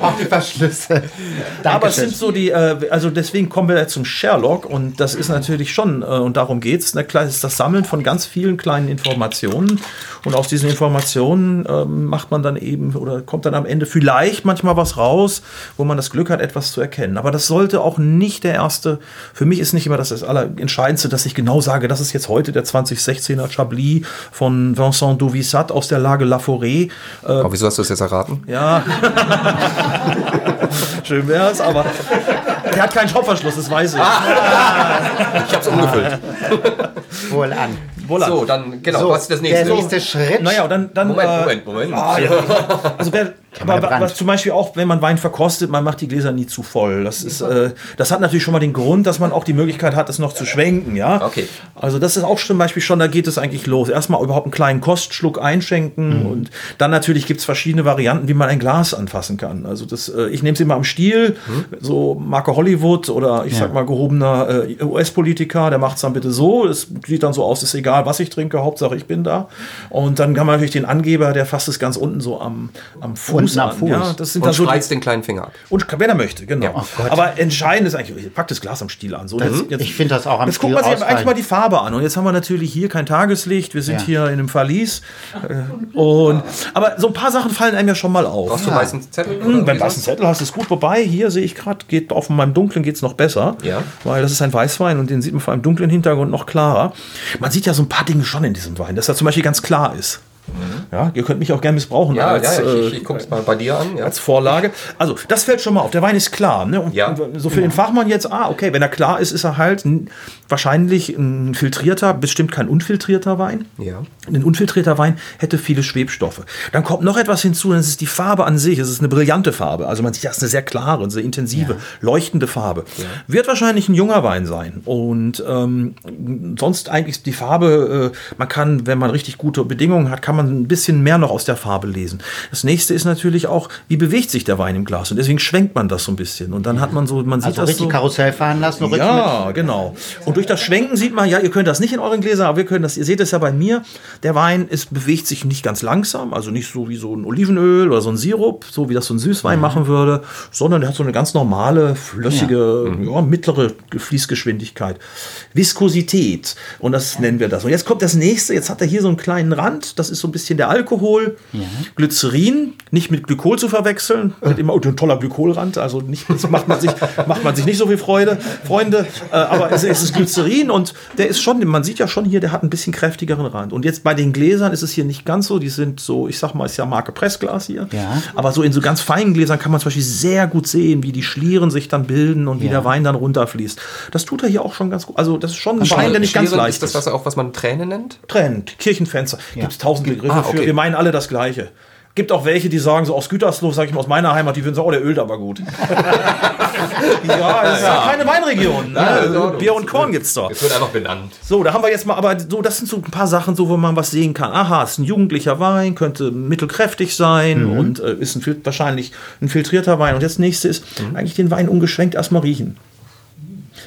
Auch die Verschlüsse. Aber es Dankeschön. sind so die, äh, also deswegen kommen wir jetzt zum Sherlock und das ist natürlich schon, äh, und darum geht's. Ne, klar, es ist das Sammeln von ganz vielen kleinen Informationen und aus diesen Informationen ähm, macht man dann eben oder kommt dann am Ende vielleicht manchmal was raus, wo man das Glück hat, etwas zu erkennen. Aber das sollte auch nicht der erste, für mich ist nicht immer das, das Allerentscheidendste, dass ich genau sage, das ist jetzt heute der 2016er Chablis von Vincent Duvissat aus der Lage La Forêt. Äh, Aber wieso hast du das jetzt erraten? ja. <laughs> Schön wär's, aber der hat keinen Schraubverschluss, das weiß ich. Ich hab's umgefüllt. <laughs> wohl an. Wohlan. So, dann, genau, So, was ist das nächste? Der nächste Schritt. Naja, und dann, dann Moment, äh, Moment, Moment. Ah, ja. Also wer, aber, was zum Beispiel auch, wenn man Wein verkostet, man macht die Gläser nie zu voll. Das ist, äh, das hat natürlich schon mal den Grund, dass man auch die Möglichkeit hat, es noch zu schwenken, ja. Okay. Also das ist auch zum Beispiel schon, da geht es eigentlich los. Erstmal überhaupt einen kleinen Kostschluck einschenken und dann natürlich gibt es verschiedene Varianten, wie man ein Glas anfassen kann. Also das, äh, ich nehme es immer am Stiel, so Marke Hollywood oder ich sag mal gehobener äh, US-Politiker, der macht es dann bitte so. Es sieht dann so aus, ist egal, was ich trinke, Hauptsache ich bin da. Und dann kann man natürlich den Angeber, der fasst es ganz unten so am, am Fuß Unten am an. Fuß. Ja, das sind Und dann so spreizt den kleinen Finger ab. und wenn er möchte, genau. Ja. Oh. Aber entscheidend ist eigentlich, packt das Glas am Stiel an. So, Das- jetzt- jetzt- ich finde das auch am Jetzt guckt man sich eigentlich mal die Farbe an. Und jetzt haben wir natürlich hier kein Tageslicht. Wir sind Ja. hier in einem Verlies. Äh, Und, aber so ein paar Sachen fallen einem ja schon mal auf. Brauchst du meistens Zettel? Hm, du einen sonst? Zettel hast, ist gut. Wobei, hier sehe ich gerade, geht auf meinem Dunklen geht es noch besser. Ja. Weil das ist ein Weißwein und den sieht man vor einem dunklen Hintergrund noch klarer. Man sieht ja so ein paar Dinge schon in diesem Wein, dass er zum Beispiel ganz klar ist. Ja, ihr könnt mich auch gerne missbrauchen Ja, als, ja, ich, äh, ich, guck's mal bei dir an. Ja. als Vorlage. Also, das fällt schon mal auf. Der Wein ist klar. Ne? Und Ja. so für den Fachmann jetzt, ah, okay, wenn er klar ist, ist er halt ein, wahrscheinlich ein filtrierter, bestimmt kein unfiltrierter Wein. Ja. Ein unfiltrierter Wein hätte viele Schwebstoffe. Dann kommt noch etwas hinzu, das ist die Farbe an sich. Es ist eine brillante Farbe. Also man sieht, das ist eine sehr klare, sehr intensive, leuchtende Farbe. Wird wahrscheinlich ein junger Wein sein. Und ähm, sonst eigentlich die Farbe, äh, man kann, wenn man richtig gute Bedingungen hat, kann man ein bisschen mehr noch aus der Farbe lesen. Das nächste ist natürlich auch, wie bewegt sich der Wein im Glas. Und deswegen schwenkt man das so ein bisschen. Und dann hat man so, man sieht Also das richtig so. Karussell fahren lassen. Ja, genau. Und durch das Schwenken sieht man, ja, ihr könnt das nicht in euren Gläsern, aber wir können das, ihr seht es ja bei mir, der Wein ist, bewegt sich nicht ganz langsam, also nicht so wie so ein Olivenöl oder so ein Sirup, so wie das so ein Süßwein machen würde, sondern der hat so eine ganz normale, flüssige, ja. mittlere Fließgeschwindigkeit. Viskosität. Und das nennen wir das. Und jetzt kommt das nächste, jetzt hat er hier so einen kleinen Rand, das ist so ein bisschen der Alkohol. Glycerin, nicht mit Glykol zu verwechseln, mit immer oh, ein toller Glykolrand, also nicht, macht man sich, <laughs> macht man sich nicht so viel Freude, Freunde, äh, aber es, es ist Glycerin und der ist schon, man sieht ja schon hier, der hat ein bisschen kräftigeren Rand. Und jetzt bei den Gläsern ist es hier nicht ganz so, die sind so, ich sag mal, ist ja Marke Pressglas hier, Ja. aber so in so ganz feinen Gläsern kann man zum Beispiel sehr gut sehen, wie die Schlieren sich dann bilden und wie Ja. der Wein dann runterfließt. Das tut er hier auch schon ganz gut. Also das ist schon ein Wein, der nicht ganz leicht ist das was auch, was man Träne nennt? Trend, Kirchenfenster. Gibt es tausend Begriffe Ah, für. okay. Wir meinen alle das Gleiche. Gibt auch welche, die sagen, so aus Gütersloh, sag ich mal, aus meiner Heimat, die würden sagen, oh, der ölt aber gut. <laughs> ja, es ist ja keine Weinregion. Ne? Ordnung. Bier und Korn gibt's doch. Es wird einfach benannt. So, da haben wir jetzt mal, aber so, das sind so ein paar Sachen, so, wo man was sehen kann. Aha, ist ein jugendlicher Wein, könnte mittelkräftig sein und äh, ist ein, wahrscheinlich ein filtrierter Wein. Und das nächste ist eigentlich den Wein ungeschwenkt erstmal riechen.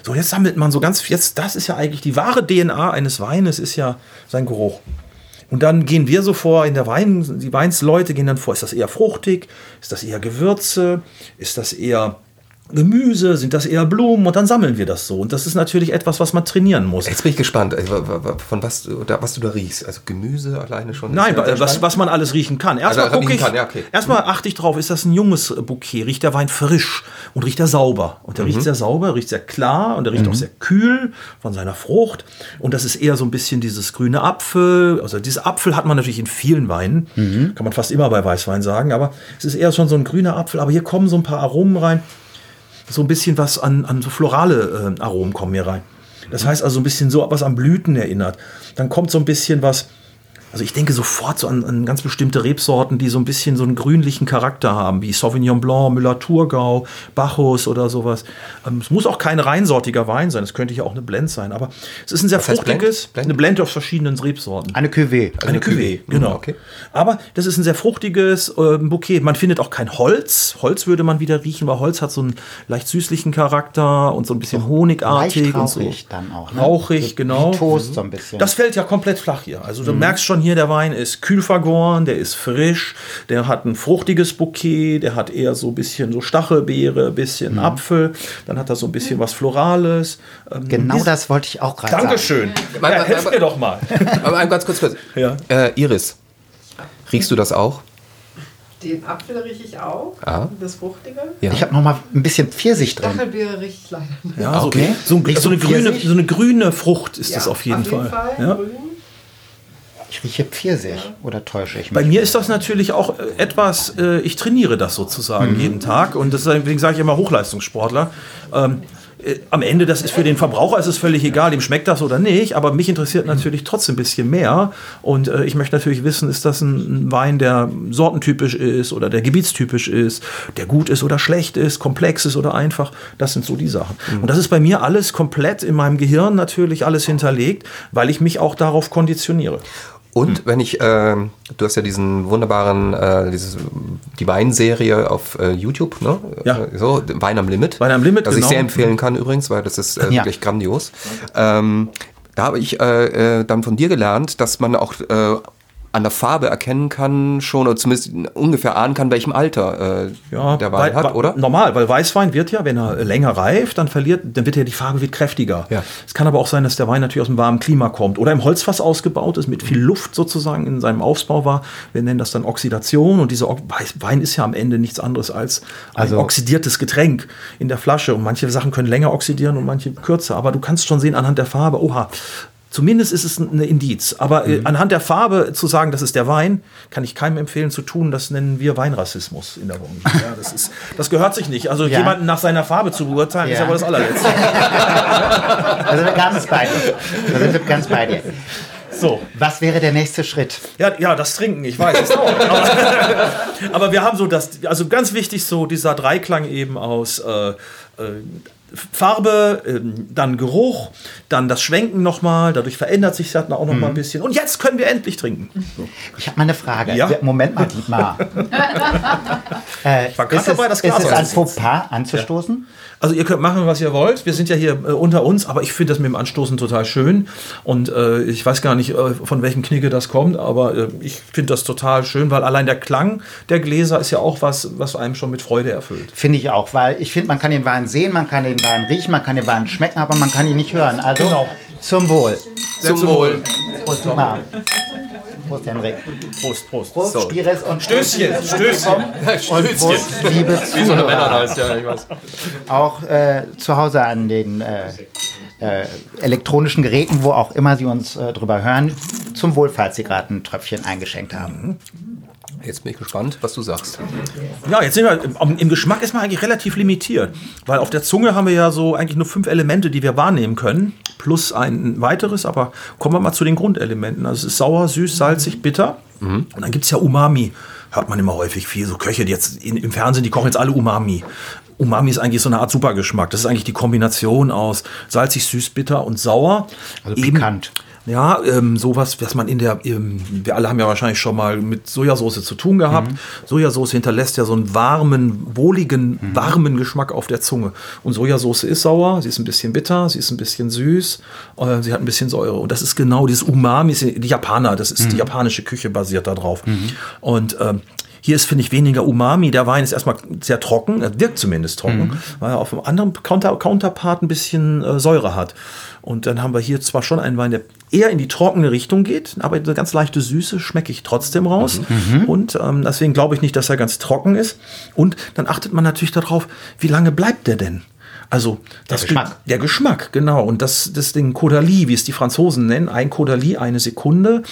So, jetzt sammelt man so ganz, jetzt, das ist ja eigentlich die wahre DNA eines Weines, ist ja sein Geruch. Und dann gehen wir so vor, in der Wein, die Weinsleute gehen dann vor, ist das eher fruchtig, ist das eher Gewürze, ist das eher Gemüse, sind das eher Blumen und dann sammeln wir das so. Und das ist natürlich etwas, was man trainieren muss. Jetzt bin ich gespannt, äh, von was du, da, was du da riechst. Also Gemüse alleine schon. Nein, was, was man alles riechen kann. Erstmal Also, riechen ich, kann, ja, okay. erstmal achte ich drauf, ist das ein junges Bouquet? Riecht der Wein frisch und riecht er sauber? Und der Mhm. riecht sehr sauber, riecht sehr klar und der riecht auch sehr kühl von seiner Frucht. Und das ist eher so ein bisschen dieses grüne Apfel. Also dieses Apfel hat man natürlich in vielen Weinen. Mhm. Kann man fast immer bei Weißwein sagen. Aber es ist eher schon so ein grüner Apfel. Aber hier kommen so ein paar Aromen rein. So ein bisschen was an, an so florale äh, Aromen kommen hier rein. Das heißt also ein bisschen so was an Blüten erinnert. Dann kommt so ein bisschen was, also ich denke sofort so an, an ganz bestimmte Rebsorten, die so ein bisschen so einen grünlichen Charakter haben, wie Sauvignon Blanc, Müller-Thurgau, Bacchus oder sowas. Ähm, es muss auch kein reinsortiger Wein sein, es könnte ja auch eine Blend sein, aber es ist ein sehr Was heißt Blend? fruchtiges, Blend? eine Blend aus verschiedenen Rebsorten. Eine Cuvée. Eine Cuvée, genau. Okay. Aber das ist ein sehr fruchtiges äh, Bouquet. Man findet auch kein Holz. Holz würde man wieder riechen, weil Holz hat so einen leicht süßlichen Charakter und so ein bisschen honigartig Leicht und so. rauchig dann auch. Ne? Rauchig, So genau. Wie Toast so ein bisschen. Das fällt ja komplett flach hier. Also Mhm. du merkst schon hier, der Wein ist kühl vergoren, der ist frisch, der hat ein fruchtiges Bouquet, der hat eher so ein bisschen so Stachelbeere, bisschen Mhm. Apfel, dann hat er so ein bisschen was Florales. Ähm, genau das wollte ich auch gerade sagen. Dankeschön. Ja, mal- helft mal- mir doch mal. <laughs> Aber ein ganz kurz, kurz. Ja. Äh, Iris, riechst du das auch? Den Apfel rieche ich auch. Ah. Das Fruchtige. Ja. Ich habe noch mal ein bisschen Pfirsich drin. Stachelbeere rieche ich leider nicht. Ja, so, Okay. so, ein, Riecht so, eine so grüne, so eine grüne Frucht ist Ja, das auf jeden Fall. Ja. Grün. Ich rieche Pfirsich. Oder täusche ich mich? Bei mir ist das natürlich auch äh, etwas, äh, ich trainiere das sozusagen jeden Tag und deswegen sage ich immer Hochleistungssportler. Ähm, äh, am Ende, das ist für den Verbraucher ist es völlig egal, dem schmeckt das oder nicht, aber mich interessiert natürlich trotzdem ein bisschen mehr und äh, ich möchte natürlich wissen, ist das ein, ein Wein, der sortentypisch ist oder der gebietstypisch ist, der gut ist oder schlecht ist, komplex ist oder einfach. Das sind so die Sachen. Und das ist bei mir alles komplett in meinem Gehirn natürlich alles hinterlegt, weil ich mich auch darauf konditioniere. Und wenn ich, ähm, du hast ja diesen wunderbaren, äh, dieses, die Weinserie auf äh, YouTube, ne? Ja. Äh, So, Wein am Limit. Wein am Limit, Das ich genau. sehr empfehlen kann übrigens, weil das ist äh, Ja. wirklich grandios. Ähm, da habe ich äh, äh, dann von dir gelernt, dass man auch äh, an der Farbe erkennen kann, schon oder zumindest ungefähr ahnen kann, welchem Alter äh, der Wein weil- hat, oder? Normal, weil Weißwein wird ja, wenn er länger reift, dann verliert, dann wird ja die Farbe wird kräftiger. Ja. Es kann aber auch sein, dass der Wein natürlich aus einem warmen Klima kommt oder im Holzfass ausgebaut ist, mit viel Luft sozusagen in seinem Aufbau war. Wir nennen das dann Oxidation und dieser Wein ist ja am Ende nichts anderes als ein Also- oxidiertes Getränk in der Flasche und manche Sachen können länger oxidieren und manche kürzer. Aber du kannst schon sehen anhand der Farbe, oha, Zumindest ist es ein Indiz. Aber äh, anhand der Farbe zu sagen, das ist der Wein, kann ich keinem empfehlen zu tun. Das nennen wir Weinrassismus in der Branche. Ja, das, ist, das gehört sich nicht. Also Ja. jemanden nach seiner Farbe zu beurteilen, ist Ja. ja wohl das allerletzte. <laughs> Also ganz bei dir. Da sind wir ganz bei dir. So. Was wäre der nächste Schritt? Ja, ja, das Trinken, ich weiß es auch. Aber, aber wir haben so das, also ganz wichtig so dieser Dreiklang eben aus äh, äh, Farbe, ähm, dann Geruch, dann das Schwenken nochmal, dadurch verändert sich das auch noch mal ein bisschen. Und jetzt können wir endlich trinken. Ich habe mal eine Frage. Ja. Moment mal, Dietmar. <laughs> äh, war ist, dabei, das ist Glas es ein. Fauxpas anzustoßen? Also ihr könnt machen, was ihr wollt. Wir sind ja hier äh, unter uns, aber ich finde das mit dem Anstoßen total schön. Und äh, ich weiß gar nicht, äh, von welchem Knicke das kommt, aber äh, ich finde das total schön, weil allein der Klang der Gläser ist ja auch was, was einem schon mit Freude erfüllt. Finde ich auch, weil ich finde, man kann den Wein sehen, man kann den Wein riechen, man kann den Wein schmecken, aber man kann ihn nicht hören. Also Genau. zum Wohl. Zum Wohl. Prost, Dietmar. Prost, Henrik. Prost, Prost. Prost, So. Stieres und Stößchen, Stößchen. Und Prost, liebe Zuhörer. heißt, ja, ich weiß. Auch äh, zu Hause an den äh, äh, elektronischen Geräten, wo auch immer Sie uns äh, drüber hören, zum Wohl, falls Sie gerade ein Tröpfchen eingeschenkt haben. Jetzt bin ich gespannt, was du sagst. Ja, jetzt sind wir, im, Geschmack ist man eigentlich relativ limitiert, weil auf der Zunge haben wir ja so eigentlich nur fünf Elemente, die wir wahrnehmen können, plus ein weiteres, aber kommen wir mal zu den Grundelementen. Also es ist sauer, süß, salzig, bitter und dann gibt es ja Umami, hört man immer häufig viel, so Köche, die jetzt in, im Fernsehen, die kochen jetzt alle Umami. Umami ist eigentlich so eine Art Supergeschmack. Das ist eigentlich die Kombination aus salzig, süß, bitter und sauer. Also pikant. Ja, ähm, sowas, was man in der, ähm, wir alle haben ja wahrscheinlich schon mal mit Sojasauce zu tun gehabt. Sojasauce hinterlässt ja so einen warmen, wohligen, warmen Geschmack auf der Zunge. Und Sojasauce ist sauer, sie ist ein bisschen bitter, sie ist ein bisschen süß, äh, sie hat ein bisschen Säure. Und das ist genau dieses Umami, die Japaner, das ist die japanische Küche basiert darauf. Und ähm, Hier ist, finde ich, weniger Umami. Der Wein ist erstmal sehr trocken, er wirkt zumindest trocken, weil er auf einem anderen Counter Counterpart ein bisschen äh, Säure hat. Und dann haben wir hier zwar schon einen Wein, der eher in die trockene Richtung geht, aber eine ganz leichte Süße schmecke ich trotzdem raus. Und ähm, deswegen glaube ich nicht, dass er ganz trocken ist. Und dann achtet man natürlich darauf, wie lange bleibt der denn? Also das Geschmack. der Geschmack, genau. Und das, das Ding Caudalie, wie es die Franzosen nennen, ein Caudalie, eine Sekunde.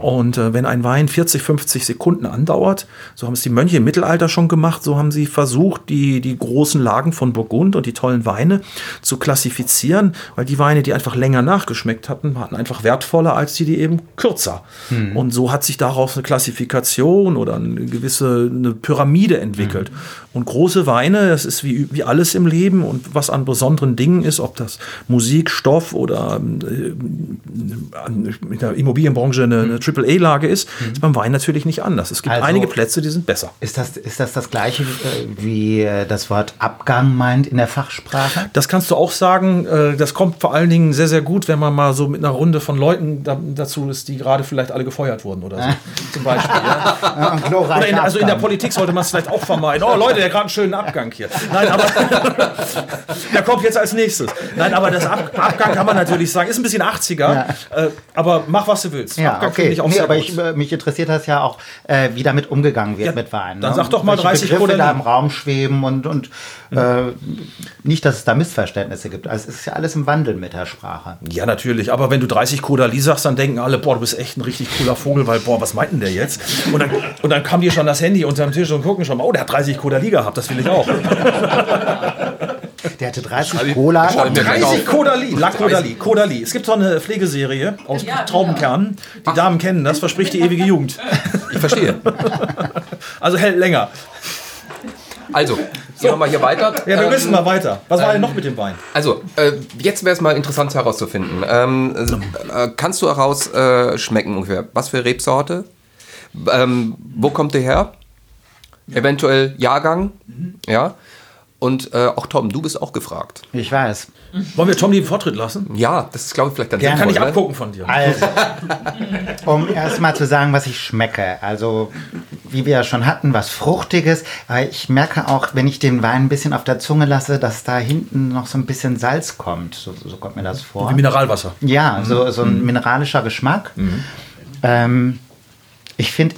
Und äh, wenn ein Wein 40, 50 Sekunden andauert, so haben es die Mönche im Mittelalter schon gemacht, so haben sie versucht, die, die großen Lagen von Burgund und die tollen Weine zu klassifizieren, weil die Weine, die einfach länger nachgeschmeckt hatten, waren einfach wertvoller als die, die eben kürzer. Und so hat sich daraus eine Klassifikation oder eine gewisse eine Pyramide entwickelt. Und große Weine, das ist wie, wie alles im Leben und was an besonderen Dingen ist, ob das Musik, Stoff oder äh, an- in der Immobilienbranche eine, eine AAA-Lage ist, ist beim Wein natürlich nicht anders. Es gibt Also- einige Plätze, die sind besser. Ist das, ist das das gleiche, äh, wie äh, das Wort Abgang meint in der Fachsprache? Das kannst du auch sagen. äh, Das kommt vor allen Dingen sehr, sehr gut, wenn man mal so mit einer Runde von Leuten da, dazu ist, die gerade vielleicht alle gefeuert wurden oder so. Zum Beispiel. Ja. <laughs> Glorreicher Oder in, also in der. Politik sollte man es vielleicht auch vermeiden. Oh Leute, der hat gerade einen schönen Abgang hier. Nein, aber <laughs> <laughs> der kommt jetzt als nächstes. Nein, aber das Ab Abgang kann man natürlich sagen. Ist ein bisschen 80er, äh, aber mach was du willst. Ja, Abgang okay. ich nee, aber ich, äh, mich interessiert das ja auch, äh, wie damit umgegangen wird Ja, mit Wein. dann ne? sag doch mal Welche 30 Begriffe da Kodalin. im Raum schweben und, und äh, nicht, dass es da Missverständnisse gibt. Also es ist ja alles im Wandel mit der Sprache. Ja, natürlich. Aber wenn du 30 Kodali sagst, dann denken alle, boah, du bist echt ein richtig cooler Vogel, weil, boah, was meint denn der jetzt? Und dann, und dann kam dir schon das Handy unterm Tisch und gucken schon mal, oh, der hat 30 Kodali gehabt, das will ich auch. <laughs> Der hatte 30 Cola. gleich 30 Kodali, La Kodali, Kodali. Es gibt so eine Pflegeserie aus Ja, Traubenkernen. Die Damen kennen das, verspricht die ewige Jugend. Ich verstehe. <laughs> Also hält länger. Also, gehen wir mal hier weiter. Ja, wir Ähm, müssen mal weiter. Was war denn noch mit dem Wein? Also, äh, jetzt wäre es mal interessant herauszufinden. Ähm, äh, kannst du heraus äh, schmecken ungefähr? Was für Rebsorte? Ähm, wo kommt der her? Eventuell Jahrgang? Ja. Und äh, auch Tom, du bist auch gefragt. Ich weiß. Wollen wir Tom den Vortritt lassen? Ja, das ist, glaube ich, vielleicht ganz Gerne. Kann ich sinnvoll, ne? abgucken von dir. Also, um erst mal zu sagen, was ich schmecke. Also, wie wir ja schon hatten, was Fruchtiges. Aber ich merke auch, wenn ich den Wein ein bisschen auf der Zunge lasse, dass da hinten noch so ein bisschen Salz kommt. So, so kommt mir das vor. Wie Mineralwasser. Ja, so, so ein mineralischer Geschmack. Ähm, ich finde,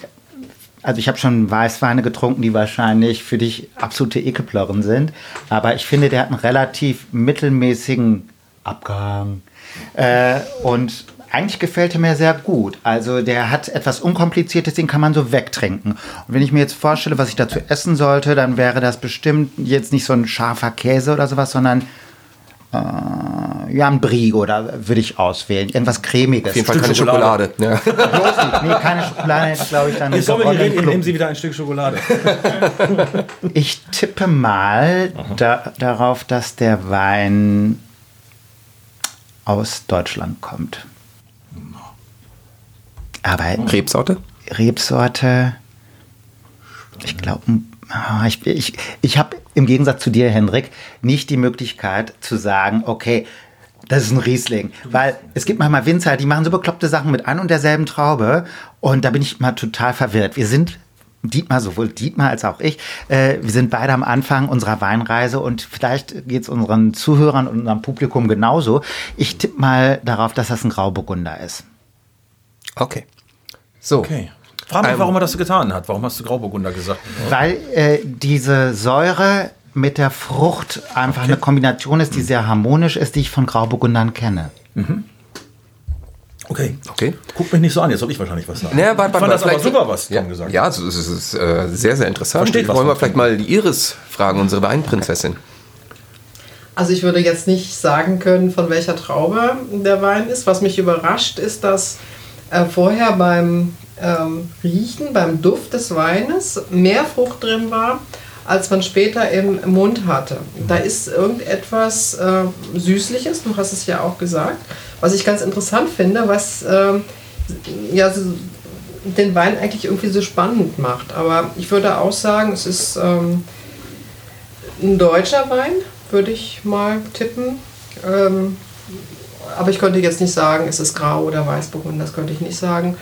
also ich habe schon Weißweine getrunken, die wahrscheinlich für dich absolute Ekelplörren sind. Aber ich finde, der hat einen relativ mittelmäßigen Abgang. Äh, und eigentlich gefällt er mir sehr gut. Also der hat etwas Unkompliziertes, den kann man so wegtrinken. Und wenn ich mir jetzt vorstelle, was ich dazu essen sollte, dann wäre das bestimmt jetzt nicht so ein scharfer Käse oder sowas, sondern ja, ein Brie oder würde ich auswählen. Irgendwas cremiges. Auf jeden Fall Stück keine Schokolade. Schokolade. Ja. Nee, keine Schokolade glaube ich, dann Jetzt sollen wir reden, nehmen Sie wieder ein Stück Schokolade. <laughs> Ich tippe mal da, darauf, dass der Wein aus Deutschland kommt. Aber Rebsorte? Rebsorte, ich glaube, ich, ich, ich habe im Gegensatz zu dir, Hendrik, nicht die Möglichkeit zu sagen, okay, das ist ein Riesling. Weil es gibt manchmal Winzer, die machen so bekloppte Sachen mit ein und derselben Traube. Und da bin ich mal total verwirrt. Wir sind, Dietmar, sowohl Dietmar als auch ich, äh, wir sind beide am Anfang unserer Weinreise und vielleicht geht es unseren Zuhörern und unserem Publikum genauso. Ich tippe mal darauf, dass das ein Grauburgunder ist. Okay. So. Okay. Frag mich, Ähm, warum er das getan hat. Warum hast du Grauburgunder gesagt? Weil äh, diese Säure mit der Frucht einfach eine Kombination ist, die sehr harmonisch ist, die ich von Grauburgundern kenne. Okay. Okay. Guck mich nicht so an, jetzt soll ich wahrscheinlich was sagen. Naja, warte, ich warte fand mal, das aber vielleicht- super, was Tom ja, gesagt hat. Ja, es ist, es ist äh, sehr, sehr interessant. Versteht Wollen wir vielleicht mal die Iris fragen, unsere Weinprinzessin. Also ich würde jetzt nicht sagen können, von welcher Traube der Wein ist. Was mich überrascht, ist, dass äh, vorher beim ähm, Riechen, beim Duft des Weines mehr Frucht drin war, als man später im Mund hatte. Da ist irgendetwas äh, Süßliches, du hast es ja auch gesagt, was ich ganz interessant finde, was ähm, ja, den Wein eigentlich irgendwie so spannend macht. Aber ich würde auch sagen, es ist ähm, ein deutscher Wein, würde ich mal tippen. Ähm, aber ich könnte jetzt nicht sagen, es ist Grau oder Weißburgunder, das könnte ich nicht sagen.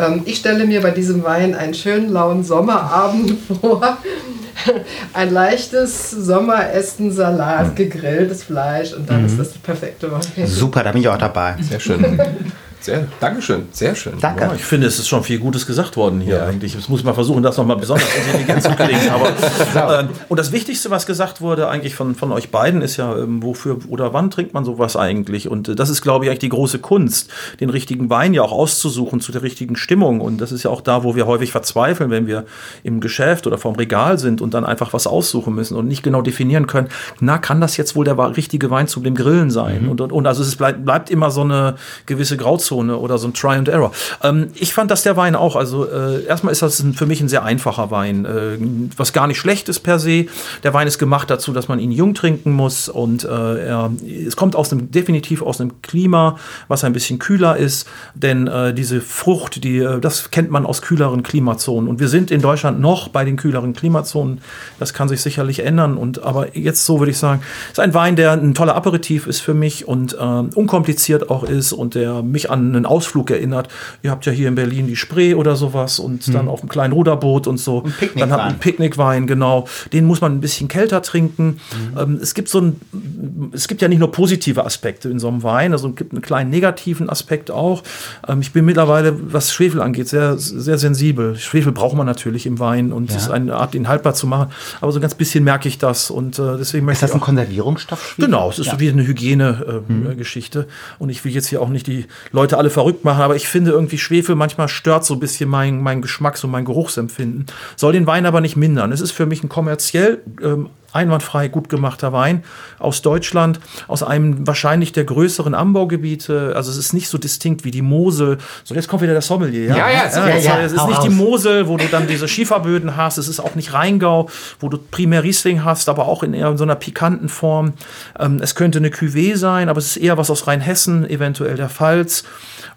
Ähm, ich stelle mir bei diesem Wein einen schönen lauen Sommerabend <laughs> vor. Ein leichtes Sommeressen, Salat, gegrilltes Fleisch und dann ist das der perfekte Wein. Super, da bin ich auch dabei. Sehr schön. Sehr, Dankeschön, sehr schön. Danke. Ja, ich finde, es ist schon viel Gutes gesagt worden hier eigentlich. Jetzt muss ich mal versuchen, das nochmal besonders intelligent zu klingen. Aber, ähm, und das Wichtigste, was gesagt wurde eigentlich von, von euch beiden, ist ja, ähm, wofür oder wann trinkt man sowas eigentlich? Und äh, das ist, glaube ich, eigentlich die große Kunst, den richtigen Wein ja auch auszusuchen zu der richtigen Stimmung. Und das ist ja auch da, wo wir häufig verzweifeln, wenn wir im Geschäft oder vorm Regal sind und dann einfach was aussuchen müssen und nicht genau definieren können, na, kann das jetzt wohl der richtige Wein zu dem Grillen sein? Und, und, und also es bleibt, bleibt immer so eine gewisse Grauzone oder so ein Try and Error. Ähm, ich fand das der Wein auch. Also äh, erstmal ist das ein, für mich ein sehr einfacher Wein, äh, was gar nicht schlecht ist per se. Der Wein ist gemacht dazu, dass man ihn jung trinken muss und äh, er, es kommt aus einem definitiv aus einem Klima, was ein bisschen kühler ist, denn äh, diese Frucht, die äh, das kennt man aus kühleren Klimazonen und wir sind in Deutschland noch bei den kühleren Klimazonen. Das kann sich sicherlich ändern und aber jetzt so würde ich sagen, ist ein Wein, der ein toller Aperitif ist für mich und unkompliziert auch ist und der mich an einen Ausflug erinnert. Ihr habt ja hier in Berlin die Spree oder sowas und dann auf einem kleinen Ruderboot und so. Picknickwein. Dann hat man Picknickwein, genau. Den muss man ein bisschen kälter trinken. Ähm, es gibt so ein, es gibt ja nicht nur positive Aspekte in so einem Wein, also es gibt einen kleinen negativen Aspekt auch. Ähm, ich bin mittlerweile, was Schwefel angeht, sehr, sehr sensibel. Schwefel braucht man natürlich im Wein und es Ja. ist eine Art, ihn haltbar zu machen. Aber so ein ganz bisschen merke ich das und äh, deswegen möchte Ist das ein Konservierungsstoff? Genau, es ist wie eine Hygiene-Geschichte. Und ich will jetzt hier auch nicht die Leute alle verrückt machen, aber ich finde irgendwie Schwefel manchmal stört so ein bisschen mein, mein Geschmacks- und mein Geruchsempfinden. Soll den Wein aber nicht mindern. Es ist für mich ein kommerziell ähm, einwandfrei gut gemachter Wein aus Deutschland, aus einem wahrscheinlich der größeren Anbaugebiete. Also es ist nicht so distinkt wie die Mosel. So, jetzt kommt wieder der Sommelier. Ja, Ja, ja, es, ja, ist- ja, es ist nicht die. Mosel, wo du dann diese Schieferböden hast. Es ist auch nicht Rheingau, wo du primär Riesling hast, aber auch in eher so einer pikanten Form. Ähm, es könnte eine Cuvée sein, aber es ist eher was aus Rheinhessen, eventuell der Pfalz.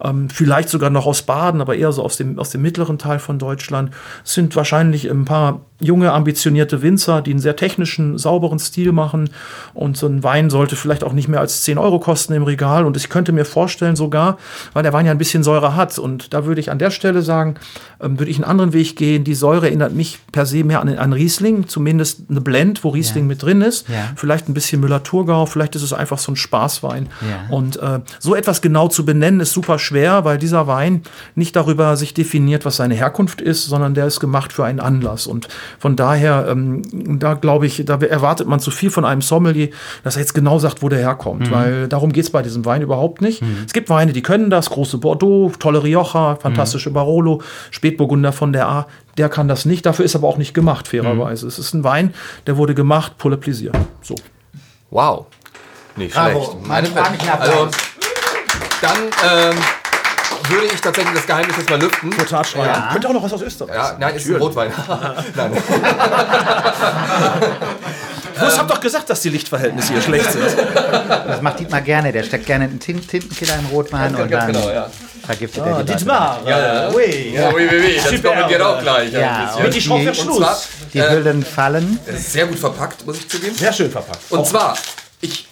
Ähm, vielleicht sogar noch aus Baden, aber eher so aus dem, aus dem mittleren Teil von Deutschland. Es sind wahrscheinlich ein paar junge, ambitionierte Winzer, die einen sehr technischen, sauberen Stil machen. Und so ein Wein sollte vielleicht auch nicht mehr als 10 Euro kosten im Regal. Und ich könnte mir vorstellen sogar, weil der Wein ja ein bisschen Säure hat. Und da würde ich an der Stelle sagen, ähm, würde ich einen anderen Weg gehen. Die Säure erinnert mich per se mehr an, an Riesling, zumindest eine Blend, wo Riesling Ja. mit drin ist. Ja. Vielleicht ein bisschen Müller-Thurgau, vielleicht ist es einfach so ein Spaßwein. Ja. Und äh, so etwas genau zu benennen, ist super schwer, weil dieser Wein nicht darüber sich definiert, was seine Herkunft ist, sondern der ist gemacht für einen Anlass. Und von daher, ähm, da glaube ich, da erwartet man zu viel von einem Sommelier, dass er jetzt genau sagt, wo der herkommt. Weil darum geht es bei diesem Wein überhaupt nicht. Es gibt Weine, die können das, große Bordeaux, tolle Rioja, fantastische Barolo, Spätburgunder von der A. Der kann das nicht, dafür ist aber auch nicht gemacht, fairerweise. Es ist ein Wein, der wurde gemacht, pour le plaisir. So. Wow. Nicht Bravo. schlecht. Fragt mich nach also, dann ähm, würde ich tatsächlich das Geheimnis jetzt mal lüften. Total schreiben. Ja. Könnte auch noch was aus Österreich Ja, sein. nein, ist ein Rotwein. <laughs> nein. <laughs> Du habt doch gesagt, dass die Lichtverhältnisse hier schlecht sind. <laughs> Das macht Dietmar gerne. Der steckt gerne einen Tin Tintenkiller in Rotwein und dann genau, ja. vergiftet er die Leute. Dietmar. Ja, ja. Ui. Ja, oui, oui, oui. Das Super. kommentiert auch gleich. Ja, ein und die die, Und zwar, die äh, Hüllen fallen. es ist sehr gut verpackt, muss ich zugeben. Sehr schön verpackt. Und zwar, ich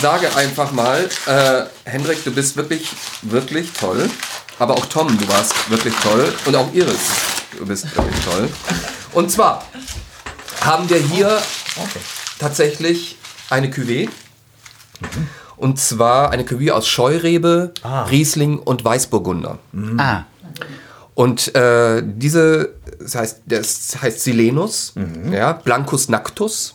sage einfach mal, äh, Hendrik, du bist wirklich, wirklich toll. Aber auch Tom, du warst wirklich toll. Und auch Iris, du bist wirklich toll. Und zwar haben wir hier tatsächlich eine Cuvée. Und zwar eine Cuvée aus Scheurebe, Riesling und Weißburgunder. Ah, Und äh, diese, das heißt, das heißt Silenus, ja, Blancus Nactus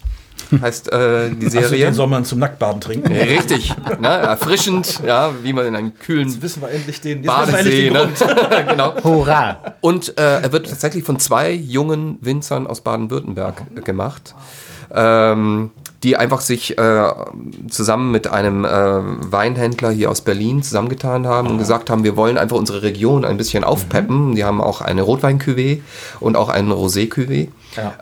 heißt äh, die Serie. den Sommer zum Nacktbaden trinken? Ja, Richtig, ne, erfrischend, ja, wie man in einem kühlen Wissen wir endlich den, jetzt wir Badesee, endlich den ne? <laughs> Genau. hurra. Und äh, er wird tatsächlich von zwei jungen Winzern aus Baden-Württemberg gemacht, ähm, die einfach sich äh, zusammen mit einem äh, Weinhändler hier aus Berlin zusammengetan haben und gesagt haben, wir wollen einfach unsere Region ein bisschen aufpeppen. Die haben auch eine Rotwein-Cuvée und auch einen Rosé-Cuvée.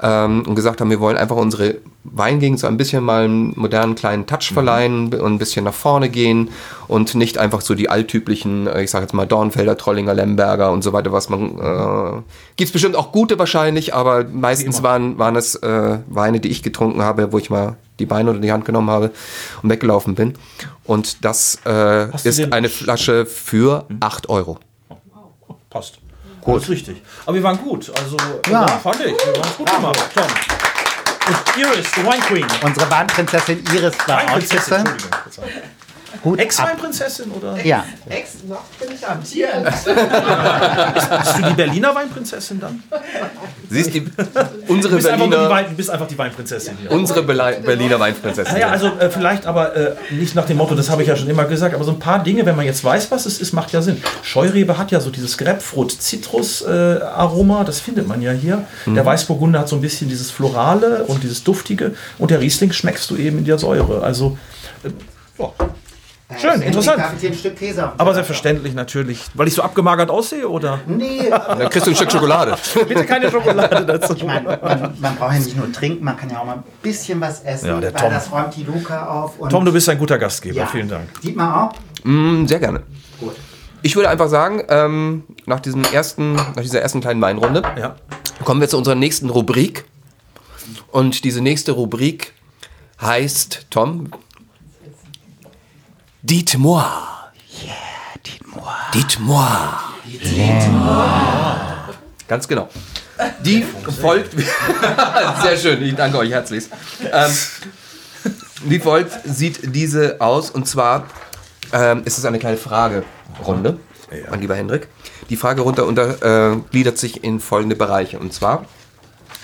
Ähm, und gesagt haben, wir wollen einfach unsere Weingegend so ein bisschen mal einen modernen kleinen Touch verleihen und ein bisschen nach vorne gehen und nicht einfach so die alltyplichen, äh, ich sage jetzt mal Dornfelder, Trollinger, Lemberger und so weiter, was man äh, gibt's bestimmt auch gute wahrscheinlich, aber meistens waren waren es äh, Weine, die ich getrunken habe, wo ich mal die Beine unter die Hand genommen habe und weggelaufen bin. Und das äh, ist eine Flasche für 8 Euro. passt. Gut. Das ist richtig. Aber wir waren gut. Also, Ja. ja, fand ich. Wir waren gut gemacht, Tom. Und Iris, the Wine Queen. Unsere Weinprinzessin Iris war Aushilfe. Gut. Ex-Weinprinzessin oder? Ja, Ex, noch bin ich amtierend. Bist du die Berliner Weinprinzessin dann? Siehst du, Du unsere bist, einfach, nur die Berliner, Wein, du bist einfach die Weinprinzessin hier. unsere Bele- Berliner Weinprinzessin. Naja, also äh, vielleicht aber äh, nicht nach dem Motto, das habe ich ja schon immer gesagt, aber so ein paar Dinge, wenn man jetzt weiß, was es ist, macht ja Sinn. Scheurebe hat ja so dieses Grapefruit-Zitrus-Aroma, das findet man ja hier. Der Weißburgunder hat so ein bisschen dieses Florale und dieses Duftige und der Riesling schmeckst du eben in der Säure. Also, äh, ja. Schön, interessant. Darf ich dir ein Stück Käse auf Aber selbstverständlich natürlich. Weil ich so abgemagert aussehe, oder? Nee, <laughs> Dann kriegst du ein Stück Schokolade. <laughs> Bitte keine Schokolade dazu. ich meine, man, man braucht ja nicht nur trinken, man kann ja auch mal ein bisschen was essen, Ja, der weil Tom. das räumt die Luca auf. Und Tom, du bist ein guter Gastgeber. ja, Vielen Dank. Dietmar auch? Mm, Sehr gerne. Gut. Ich würde einfach sagen, ähm, nach, diesem ersten, nach dieser ersten kleinen Weinrunde Ja. kommen wir zu unserer nächsten Rubrik. Und diese nächste Rubrik heißt, Tom, Dites-moi. Dites-moi. Ganz genau. Die folgt. <laughs> Sehr schön, ich danke euch herzlichst. Ähm, wie folgt sieht diese aus und zwar ähm, ist es eine kleine Fragerunde, mein lieber Hendrik. Die Fragerunde untergliedert äh, sich in folgende Bereiche und zwar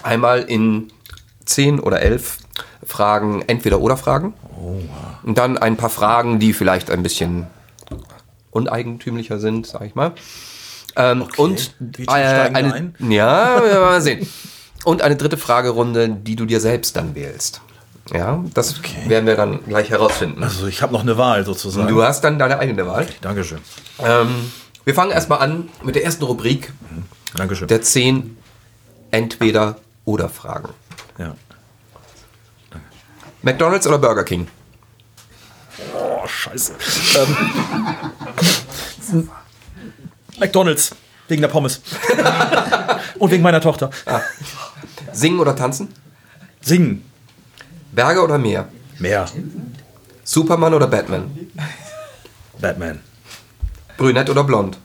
einmal in zehn oder elf Fragen, entweder oder Fragen. Und dann ein paar Fragen, die vielleicht ein bisschen uneigentümlicher sind, sag ich mal. Ähm, und Wie äh, eine, ein? ja, mal sehen. Und eine dritte Fragerunde, die du dir selbst dann wählst. Ja, das werden wir dann gleich herausfinden. Also ich habe noch eine Wahl sozusagen. Du hast dann deine eigene Wahl. Dankeschön. Ähm, wir fangen erstmal an mit der ersten Rubrik Dankeschön. der zehn Entweder- oder Fragen. ja. McDonald's oder Burger King? Oh, scheiße. ähm, McDonalds. Wegen der Pommes. Und wegen meiner Tochter. Singen oder tanzen? Singen. Berge oder Meer? Mehr. Superman oder Batman? Batman. Brünett oder blond?